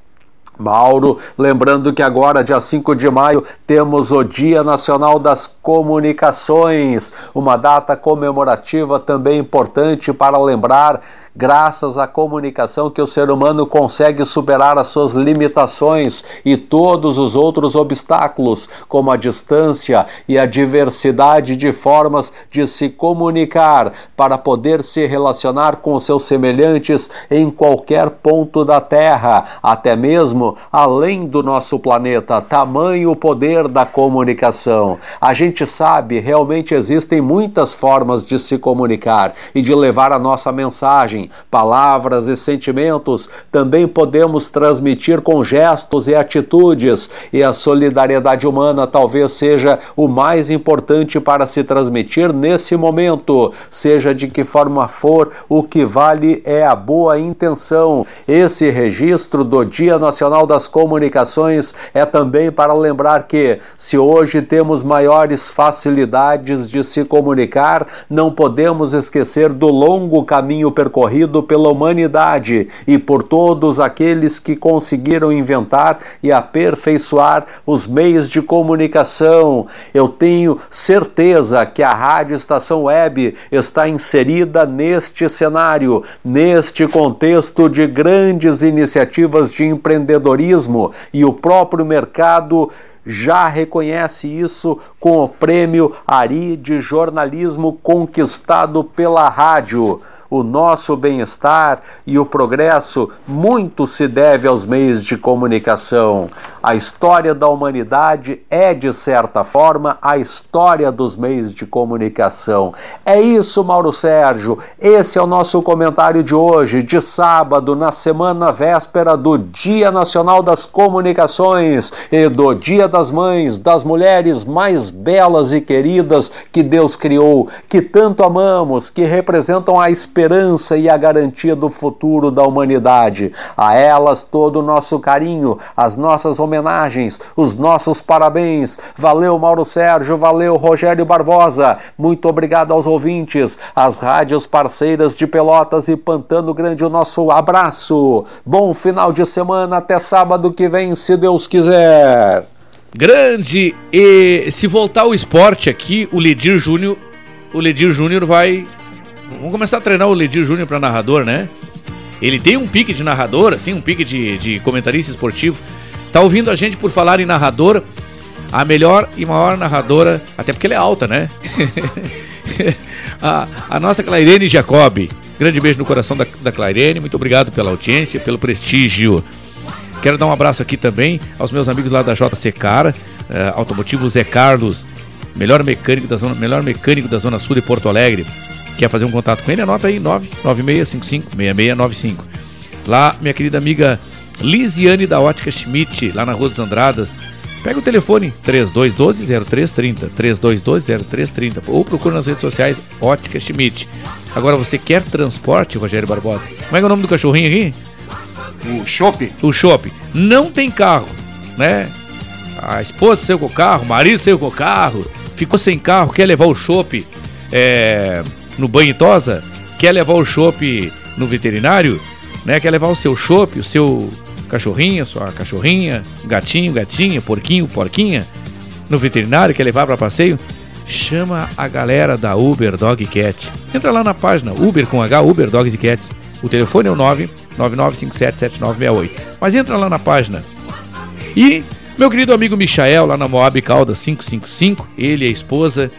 Mauro, lembrando que agora, dia 5 de maio, temos o Dia Nacional das Comunicações, uma data comemorativa também importante para lembrar, graças à comunicação, que o ser humano consegue superar as suas limitações e todos os outros obstáculos, como a distância e a diversidade de formas de se comunicar para poder se relacionar com seus semelhantes em qualquer ponto da Terra, até mesmo além do nosso planeta. Tamanho o poder da comunicação. A gente sabe, realmente existem muitas formas de se comunicar e de levar a nossa mensagem, palavras e sentimentos. Também podemos transmitir com gestos e atitudes, e a solidariedade humana talvez seja o mais importante para se transmitir nesse momento, seja de que forma for, o que vale é a boa intenção. Esse registro do Dia Nacional das Comunicações é também para lembrar que, se hoje temos maiores facilidades de se comunicar, não podemos esquecer do longo caminho percorrido pela humanidade e por todos aqueles que conseguiram inventar e aperfeiçoar os meios de comunicação. Eu tenho certeza que a Rádio Estação Web está inserida neste cenário, neste contexto de grandes iniciativas de empreendedorismo e o próprio mercado já reconhece isso com o prêmio Ari de jornalismo conquistado pela rádio o nosso bem-estar e o progresso muito se deve aos meios de comunicação. A história da humanidade é, de certa forma, a história dos meios de comunicação. É isso, Mauro Sérgio. Esse é o nosso comentário de hoje, de sábado, na semana véspera do Dia Nacional das Comunicações e do Dia das Mães, das mulheres mais belas e queridas que Deus criou, que tanto amamos, que representam a esperança esperança e a garantia do futuro da humanidade. A elas todo o nosso carinho, as nossas homenagens, os nossos parabéns. Valeu, Mauro Sérgio, valeu, Rogério Barbosa. Muito obrigado aos ouvintes, às rádios parceiras de Pelotas e Pantano Grande, o nosso abraço. Bom final de semana, até sábado que vem, se Deus quiser. Grande e se voltar o esporte aqui, o Ledir Júnior, o Ledir Júnior vai Vamos começar a treinar o Ledir Júnior para narrador, né? Ele tem um pique de narrador, assim, um pique de, de comentarista esportivo. Tá ouvindo a gente por falar em narrador, a melhor e maior narradora, até porque ela é alta, né? a, a, nossa Clairene Jacobi. Grande beijo no coração da, da Clairene, muito obrigado pela audiência, pelo prestígio. Quero dar um abraço aqui também aos meus amigos lá da JC Cara, uh, Automotivo Zé Carlos, melhor mecânico da zona, melhor mecânico da Zona Sul de Porto Alegre quer fazer um contato com ele, anota aí 996556695. Lá, minha querida amiga Lisiane da Ótica Schmidt, lá na Rua dos Andradas. Pega o telefone 3212-0330, 3212-0330, ou procura nas redes sociais Ótica Schmidt. Agora, você quer transporte, Rogério Barbosa? Como é, é o nome do cachorrinho aqui? O Chopp. O Chopp. Não tem carro, né? A esposa saiu com o carro, o marido saiu com o carro, ficou sem carro, quer levar o Chopp. É no banho e tosa, quer levar o chopp no veterinário, né? Quer levar o seu chopp, o seu cachorrinho, sua cachorrinha, gatinho, gatinha, porquinho, porquinha, no veterinário, quer levar para passeio, chama a galera da Uber Dog Cat. Entra lá na página Uber com H, Uber Dogs e Cats. O telefone é o 999577968. Mas entra lá na página. E meu querido amigo Michael, lá na Moab Calda 555, ele e a esposa,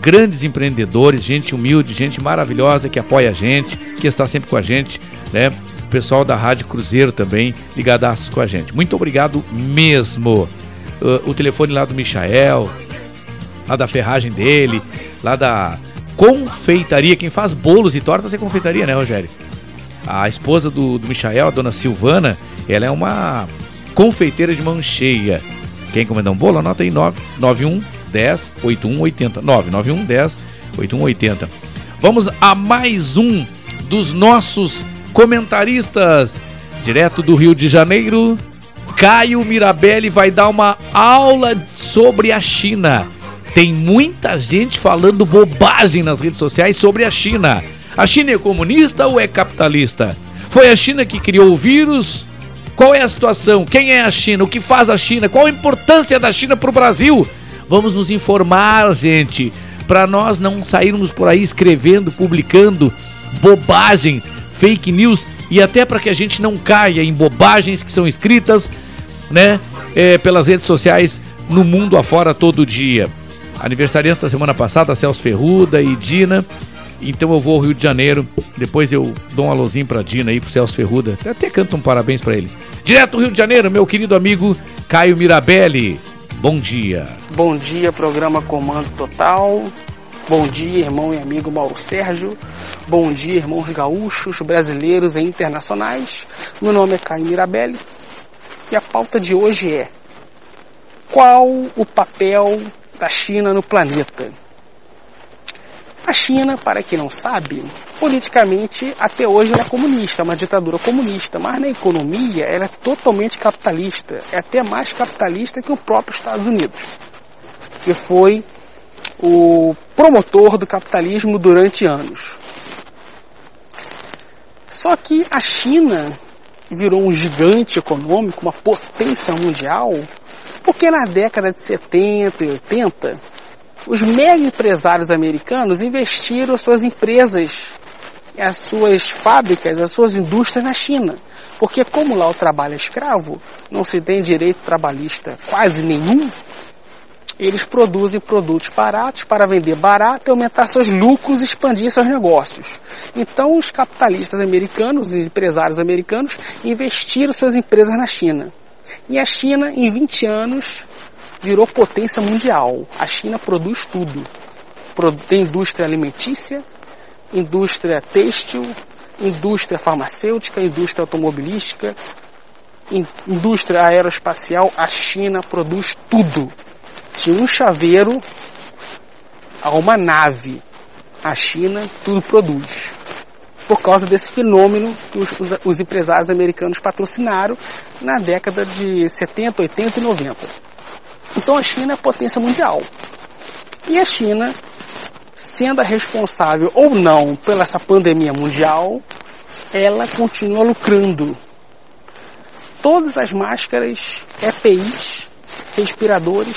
grandes empreendedores, gente humilde, gente maravilhosa que apoia a gente, que está sempre com a gente, né? O pessoal da Rádio Cruzeiro também ligadaço com a gente. Muito obrigado mesmo. O, o telefone lá do Michael, lá da ferragem dele, lá da confeitaria, quem faz bolos e tortas é confeitaria, né, Rogério? A esposa do, do Michael, a dona Silvana, ela é uma confeiteira de mão cheia. Quem encomendar um bolo, anota aí 991 10 8180. 991 10 8180. Vamos a mais um dos nossos comentaristas, direto do Rio de Janeiro. Caio Mirabelli vai dar uma aula sobre a China. Tem muita gente falando bobagem nas redes sociais sobre a China. A China é comunista ou é capitalista? Foi a China que criou o vírus? Qual é a situação? Quem é a China? O que faz a China? Qual a importância da China para o Brasil? Vamos nos informar, gente, para nós não sairmos por aí escrevendo, publicando bobagens, fake news e até para que a gente não caia em bobagens que são escritas, né, é, pelas redes sociais no mundo afora todo dia. Aniversariante da semana passada, Celso Ferruda e Dina. Então eu vou ao Rio de Janeiro, depois eu dou um alôzinho pra Dina aí, pro Celso Ferruda. Até, canto um parabéns pra ele. Direto do Rio de Janeiro, meu querido amigo Caio Mirabelli. Bom dia. Bom dia, programa Comando Total. Bom dia, irmão e amigo Mauro Sérgio. Bom dia, irmãos gaúchos, brasileiros e internacionais. Meu nome é Caio Mirabelli e a pauta de hoje é: qual o papel da China no planeta? A China, para quem não sabe, politicamente até hoje ela é comunista, uma ditadura comunista, mas na economia ela é totalmente capitalista, é até mais capitalista que o próprio Estados Unidos, que foi o promotor do capitalismo durante anos. Só que a China virou um gigante econômico, uma potência mundial, porque na década de 70 e 80 os mega empresários americanos investiram suas empresas, as suas fábricas, as suas indústrias na China. Porque como lá o trabalho é escravo, não se tem direito trabalhista quase nenhum, eles produzem produtos baratos para vender barato e aumentar seus lucros e expandir seus negócios. Então os capitalistas americanos, os empresários americanos, investiram suas empresas na China. E a China, em 20 anos, virou potência mundial. A China produz tudo. Tem indústria alimentícia, indústria têxtil, indústria farmacêutica, indústria automobilística, indústria aeroespacial. A China produz tudo. De um chaveiro a uma nave, a China tudo produz. Por causa desse fenômeno que os, os, os empresários americanos patrocinaram na década de 70, 80 e 90. Então a China é potência mundial. E a China, sendo a responsável ou não pela essa pandemia mundial, ela continua lucrando. Todas as máscaras, EPIs, respiradores,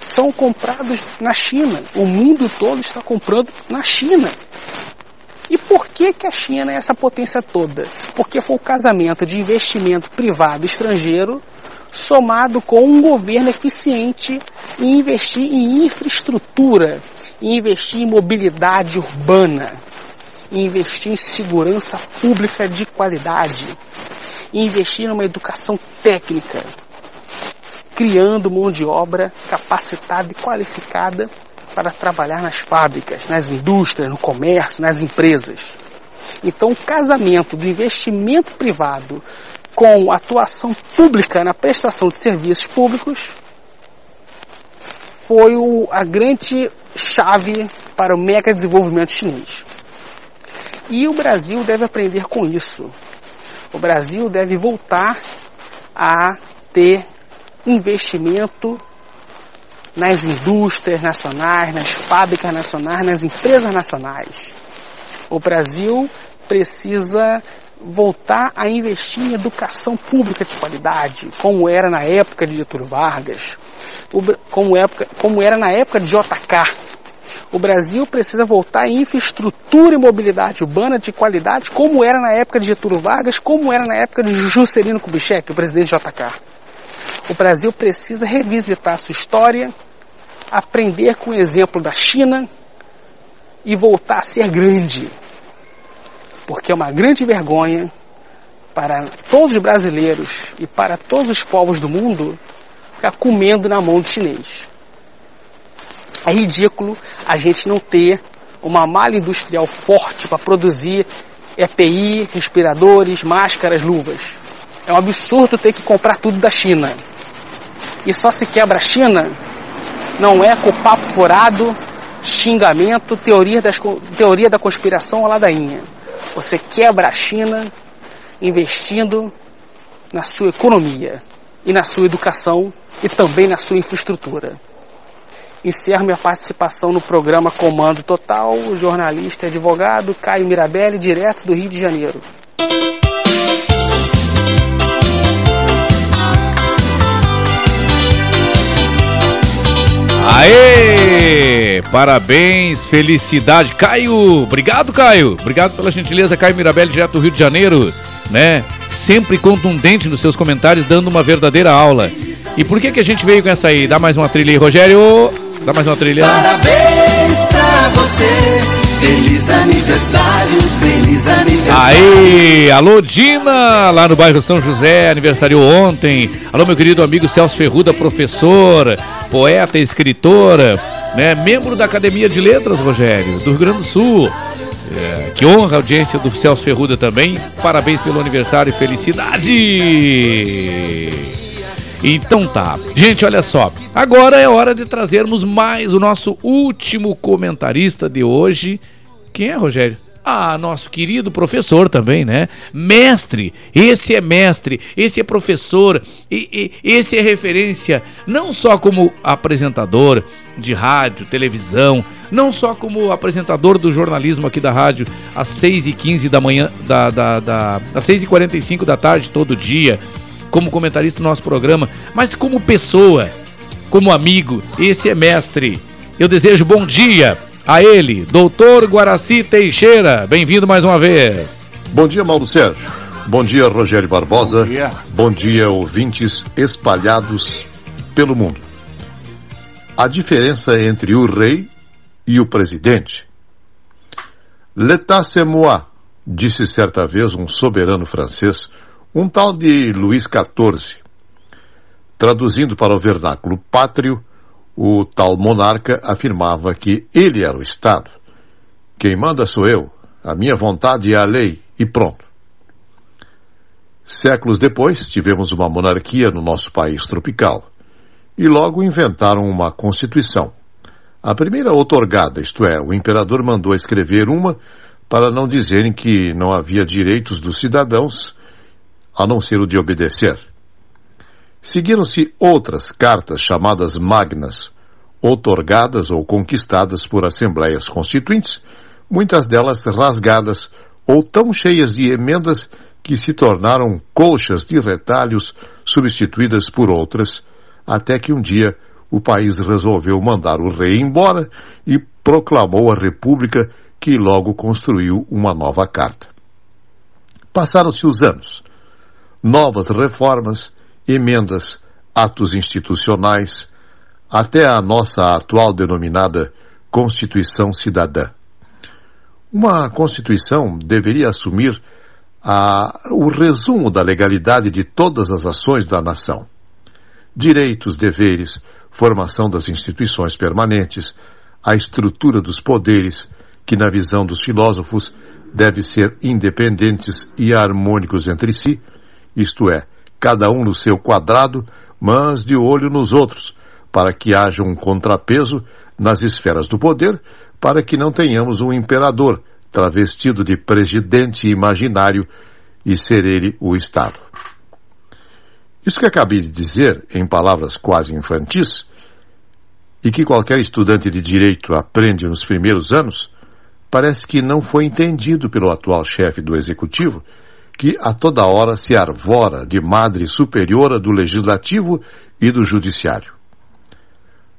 são comprados na China. O mundo todo está comprando na China. E por que, que a China é essa potência toda? Porque foi o casamento de investimento privado estrangeiro somado com um governo eficiente em investir em infraestrutura, investir em mobilidade urbana, investir em segurança pública de qualidade, em investir numa educação técnica, criando mão de obra capacitada e qualificada para trabalhar nas fábricas, nas indústrias, no comércio, nas empresas. Então, o casamento do investimento privado com atuação pública na prestação de serviços públicos foi o, a grande chave para o mega desenvolvimento chinês. E o Brasil deve aprender com isso. O Brasil deve voltar a ter investimento nas indústrias nacionais, nas fábricas nacionais, nas empresas nacionais. O Brasil precisa voltar a investir em educação pública de qualidade, como era na época de Getúlio Vargas, como, época, como era na época de JK. O Brasil precisa voltar em infraestrutura e mobilidade urbana de qualidade, como era na época de Getúlio Vargas, como era na época de Juscelino Kubitschek, o presidente JK. O Brasil precisa revisitar sua história, aprender com o exemplo da China e voltar a ser grande, porque é uma grande vergonha para todos os brasileiros e para todos os povos do mundo ficar comendo na mão do chinês. É ridículo a gente não ter uma malha industrial forte para produzir EPI, respiradores, máscaras, luvas. É um absurdo ter que comprar tudo da China. E só se quebra a China não é com papo furado, xingamento, teoria, das, teoria da conspiração ou ladainha. Você quebra a China investindo na sua economia e na sua educação e também na sua infraestrutura. Encerro minha participação no programa Comando Total, jornalista e advogado Caio Mirabelli, direto do Rio de Janeiro. Aê! Parabéns, felicidade. Caio, obrigado, Caio. Obrigado pela gentileza, Caio Mirabelli, direto do Rio de Janeiro, né? Sempre contundente nos seus comentários, dando uma verdadeira aula. E por que que a gente veio com essa aí? Dá mais uma trilha aí, Rogério. Dá mais uma trilha. Parabéns pra você, Feliz aniversário, feliz aniversário. Aí, alô Dina, lá no bairro São José, aniversário ontem. Alô meu querido amigo Celso Ferruda, professor, poeta, escritora, né, membro da Academia de Letras, Rogério, do Rio Grande do Sul. É, que honra a audiência do Celso Ferruda também. Parabéns pelo aniversário e felicidade! Então tá. Gente, olha só. Agora é hora de trazermos mais o nosso último comentarista de hoje. Quem é, Rogério? Ah, nosso querido professor também, né? Mestre, esse é mestre, esse é professor, e, e, esse é referência não só como apresentador de rádio, televisão, não só como apresentador do jornalismo aqui da rádio às 6h15 da manhã, da, da, da, às 6h45 da tarde todo dia, como comentarista do nosso programa, mas como pessoa, como amigo, esse é mestre. Eu desejo bom dia a ele, doutor Guaraci Teixeira. Bem-vindo mais uma vez. Bom dia, Mauro Sérgio. Bom dia, Rogério Barbosa. Bom dia. Bom dia, ouvintes espalhados pelo mundo. A diferença entre o rei e o presidente. L'état c'est moi, disse certa vez um soberano francês um tal de Luís XIV. Traduzindo para o vernáculo pátrio, o tal monarca afirmava que ele era o Estado. Quem manda sou eu, a minha vontade é a lei, e pronto. Séculos depois, tivemos uma monarquia no nosso país tropical. E logo inventaram uma Constituição. A primeira otorgada, isto é, o imperador mandou escrever uma para não dizerem que não havia direitos dos cidadãos a não ser o de obedecer. Seguiram-se outras cartas chamadas magnas, outorgadas ou conquistadas por assembleias constituintes, muitas delas rasgadas ou tão cheias de emendas que se tornaram colchas de retalhos substituídas por outras, até que um dia o país resolveu mandar o rei embora e proclamou a república que logo construiu uma nova carta. Passaram-se os anos novas reformas, emendas, atos institucionais, até a nossa atual denominada Constituição Cidadã. Uma Constituição deveria assumir a, o resumo da legalidade de todas as ações da nação. Direitos, deveres, formação das instituições permanentes, a estrutura dos poderes, que, na visão dos filósofos, deve ser independentes e harmônicos entre si, isto é, cada um no seu quadrado, mas de olho nos outros, para que haja um contrapeso nas esferas do poder, para que não tenhamos um imperador travestido de presidente imaginário e ser ele o Estado. Isso que acabei de dizer, em palavras quase infantis, e que qualquer estudante de direito aprende nos primeiros anos, parece que não foi entendido pelo atual chefe do executivo que a toda hora se arvora de madre superiora do legislativo e do judiciário.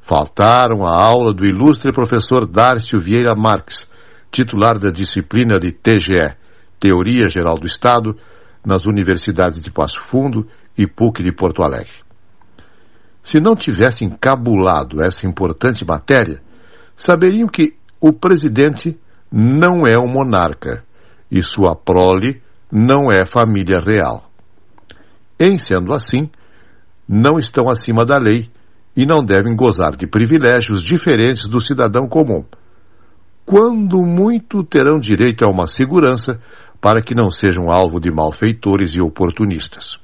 Faltaram a aula do ilustre professor Dárcio Vieira Marques, titular da disciplina de TGE, Teoria Geral do Estado, nas universidades de Passo Fundo e PUC de Porto Alegre. Se não tivessem cabulado essa importante matéria, saberiam que o presidente não é um monarca e sua prole não é família real. Em sendo assim, não estão acima da lei e não devem gozar de privilégios diferentes do cidadão comum. Quando muito terão direito a uma segurança para que não sejam alvo de malfeitores e oportunistas.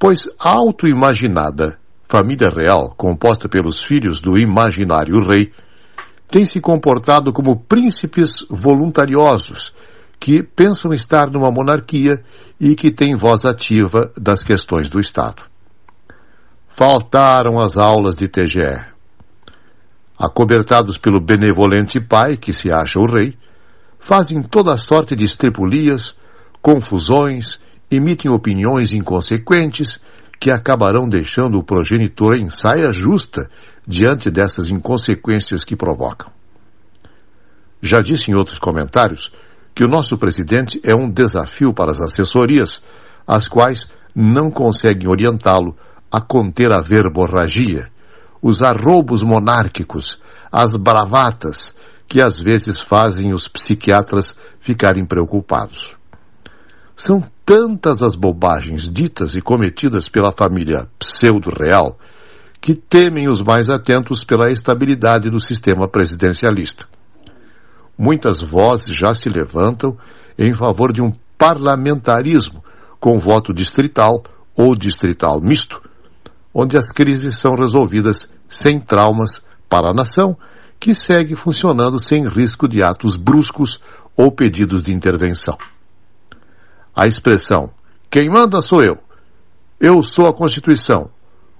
Pois a autoimaginada família real, composta pelos filhos do imaginário rei, tem se comportado como príncipes voluntariosos que pensam estar numa monarquia e que têm voz ativa das questões do Estado. Faltaram as aulas de TGE. Acobertados pelo benevolente pai, que se acha o rei, fazem toda sorte de estripulias, confusões, emitem opiniões inconsequentes que acabarão deixando o progenitor em saia justa diante dessas inconsequências que provocam. Já disse em outros comentários que o nosso presidente é um desafio para as assessorias, as quais não conseguem orientá-lo a conter a verborragia, os arroubos monárquicos, as bravatas que às vezes fazem os psiquiatras ficarem preocupados. São tantas as bobagens ditas e cometidas pela família pseudo-real que temem os mais atentos pela estabilidade do sistema presidencialista. Muitas vozes já se levantam em favor de um parlamentarismo com voto distrital ou distrital misto, onde as crises são resolvidas sem traumas para a nação, que segue funcionando sem risco de atos bruscos ou pedidos de intervenção. A expressão quem manda sou eu, eu sou a Constituição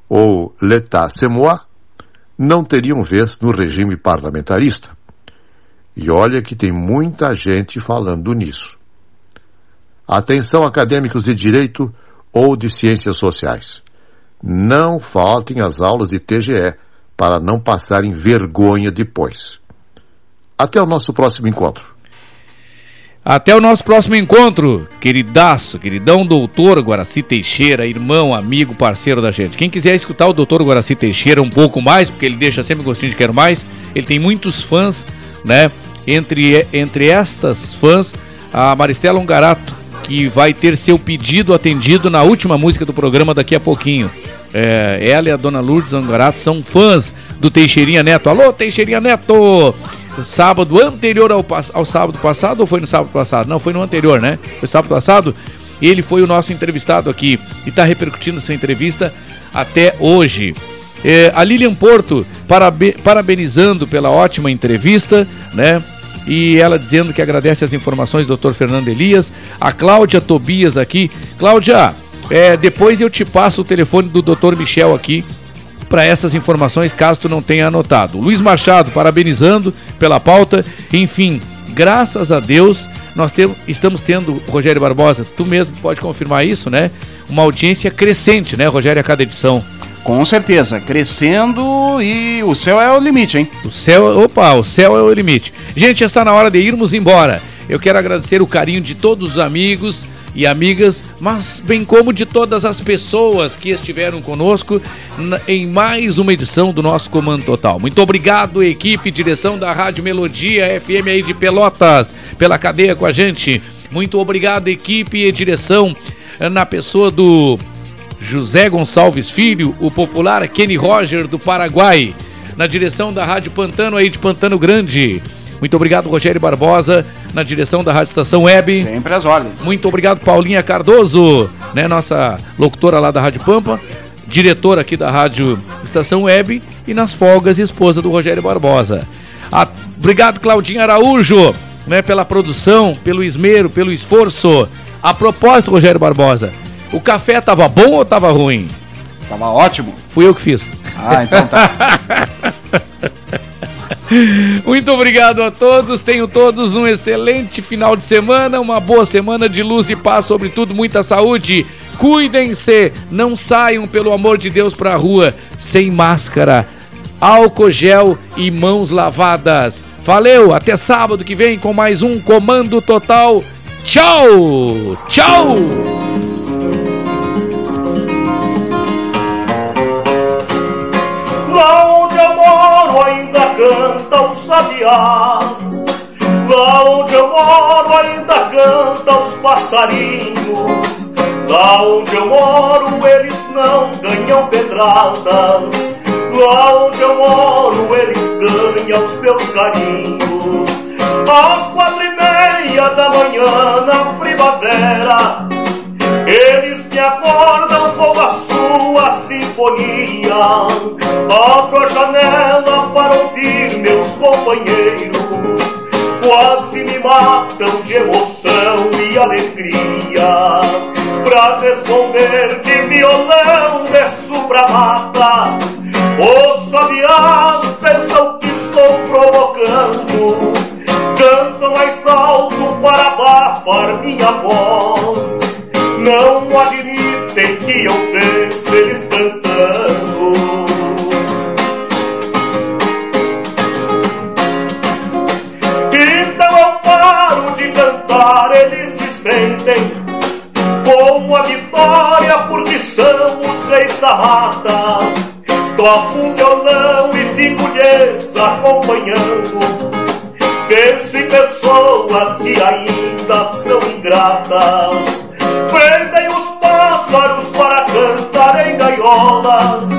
ou l'état c'est moi não teriam vez no regime parlamentarista. E olha que tem muita gente falando nisso. Atenção acadêmicos de direito ou de ciências sociais. Não faltem as aulas de TGE para não passarem vergonha depois. Até o nosso próximo encontro. Até o nosso próximo encontro, queridaço, queridão doutor Guaraci Teixeira, irmão, amigo, parceiro da gente. Quem quiser escutar o doutor Guaraci Teixeira um pouco mais, porque ele deixa sempre gostinho de quero mais, ele tem muitos fãs, né? Entre, entre estas fãs, a Maristela Ungarato, que vai ter seu pedido atendido na última música do programa daqui a pouquinho. É, ela e a dona Lourdes Angarato são fãs do Teixeirinha Neto. Alô, Teixeirinha Neto! Sábado anterior ao, ao sábado passado, ou foi no sábado passado? Não, foi no anterior, né? Foi sábado passado. Ele foi o nosso entrevistado aqui e está repercutindo essa entrevista até hoje. É, a Lilian Porto parabe parabenizando pela ótima entrevista, né? E ela dizendo que agradece as informações do Dr. Fernando Elias. A Cláudia Tobias aqui. Cláudia, é, depois eu te passo o telefone do Dr. Michel aqui para essas informações, caso tu não tenha anotado. Luiz Machado, parabenizando pela pauta. Enfim, graças a Deus, nós temos, estamos tendo, Rogério Barbosa, tu mesmo pode confirmar isso, né? Uma audiência crescente, né, Rogério, a cada edição. Com certeza, crescendo e o céu é o limite, hein? O céu, opa, o céu é o limite. Gente, está na hora de irmos embora. Eu quero agradecer o carinho de todos os amigos, e amigas, mas bem como de todas as pessoas que estiveram conosco em mais uma edição do nosso Comando Total. Muito obrigado, equipe, direção da Rádio Melodia FM aí de Pelotas, pela cadeia com a gente. Muito obrigado, equipe e direção, na pessoa do José Gonçalves Filho, o popular Kenny Roger do Paraguai, na direção da Rádio Pantano aí de Pantano Grande. Muito obrigado, Rogério Barbosa, na direção da Rádio Estação Web. Sempre às ordens. Muito obrigado, Paulinha Cardoso, né, nossa locutora lá da Rádio Pampa, diretora aqui da Rádio Estação Web e nas folgas, esposa do Rogério Barbosa. A... Obrigado, Claudinha Araújo, né, pela produção, pelo esmero, pelo esforço. A propósito, Rogério Barbosa, o café tava bom ou tava ruim? Tava ótimo. Fui eu que fiz. Ah, então tá. Muito obrigado a todos. Tenham todos um excelente final de semana, uma boa semana de luz e paz, sobretudo muita saúde. Cuidem-se, não saiam pelo amor de Deus para a rua sem máscara, álcool gel e mãos lavadas. Valeu, até sábado que vem com mais um Comando Total. Tchau! Tchau! Canta os sabiás. Lá onde eu moro ainda canta os passarinhos. Lá onde eu moro eles não ganham pedradas. Lá onde eu moro eles ganham os meus carinhos. Às quatro e meia da manhã na primavera, eles me acordam com a sua sinfonia. Abro a janela companheiros, quase me matam de emoção e alegria. Pra responder de violão, desço pra mata. Os sabiás pensam que estou provocando, cantam mais alto para abafar minha voz. Não admitem que eu pense eles cantando. São os reis da mata. Toco um violão e fico lhes acompanhando. Penso em pessoas que ainda são ingratas, prendem os pássaros para cantar em gaiolas,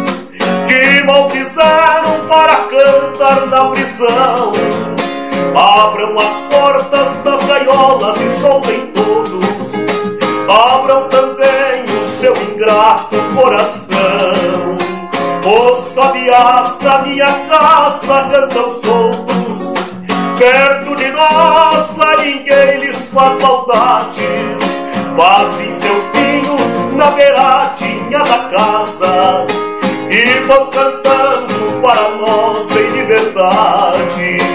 que mal fizeram para cantar na prisão. Abram as portas das gaiolas e soltem todos, abram também o coração. Os sabiás da minha casa cantam soltos. Perto de nós ninguém lhes faz maldades. Fazem seus pinhos na beiradinha da casa. E vão cantando para nós em liberdade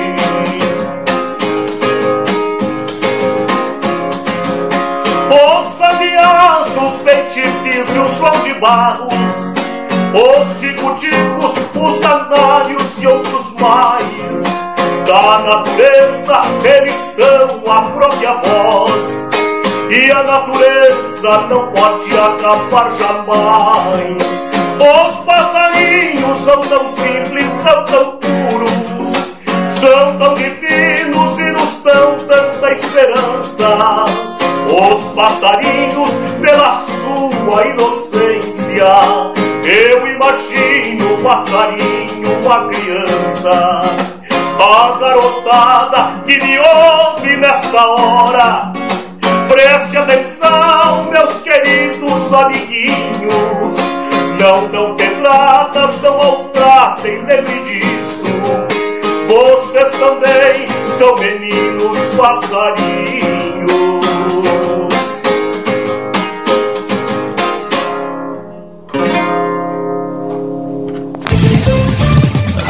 Barros Os tico-ticos, os danários e outros mais da natureza, eles são a própria voz. E a natureza não pode acabar jamais. Os passarinhos são tão simples, são tão puros, são tão divinos e nos dão tanta esperança. Os passarinhos, pela sua inocência, eu imagino um passarinho, uma criança a garotada que me ouve nesta hora, preste atenção, meus queridos amiguinhos. Não dão pedradas, dão maltratem, lembre disso. Vocês também são meninos passarinhos.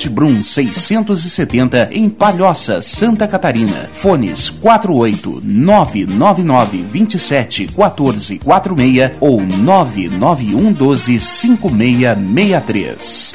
Guedert Brum 670 em Palhoça, Santa Catarina. Fones 48 999 27 14 46 ou 991 12 5663.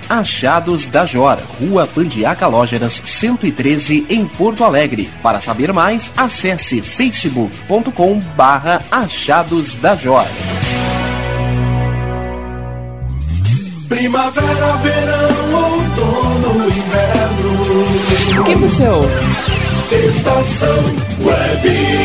Achados da Jor, Rua Pandiaca Lógeras, 113, em Porto Alegre. Para saber mais, acesse facebook.com barra Achados da Jor. Primavera, verão, outono, inverno. O que você ouve? Estação Web.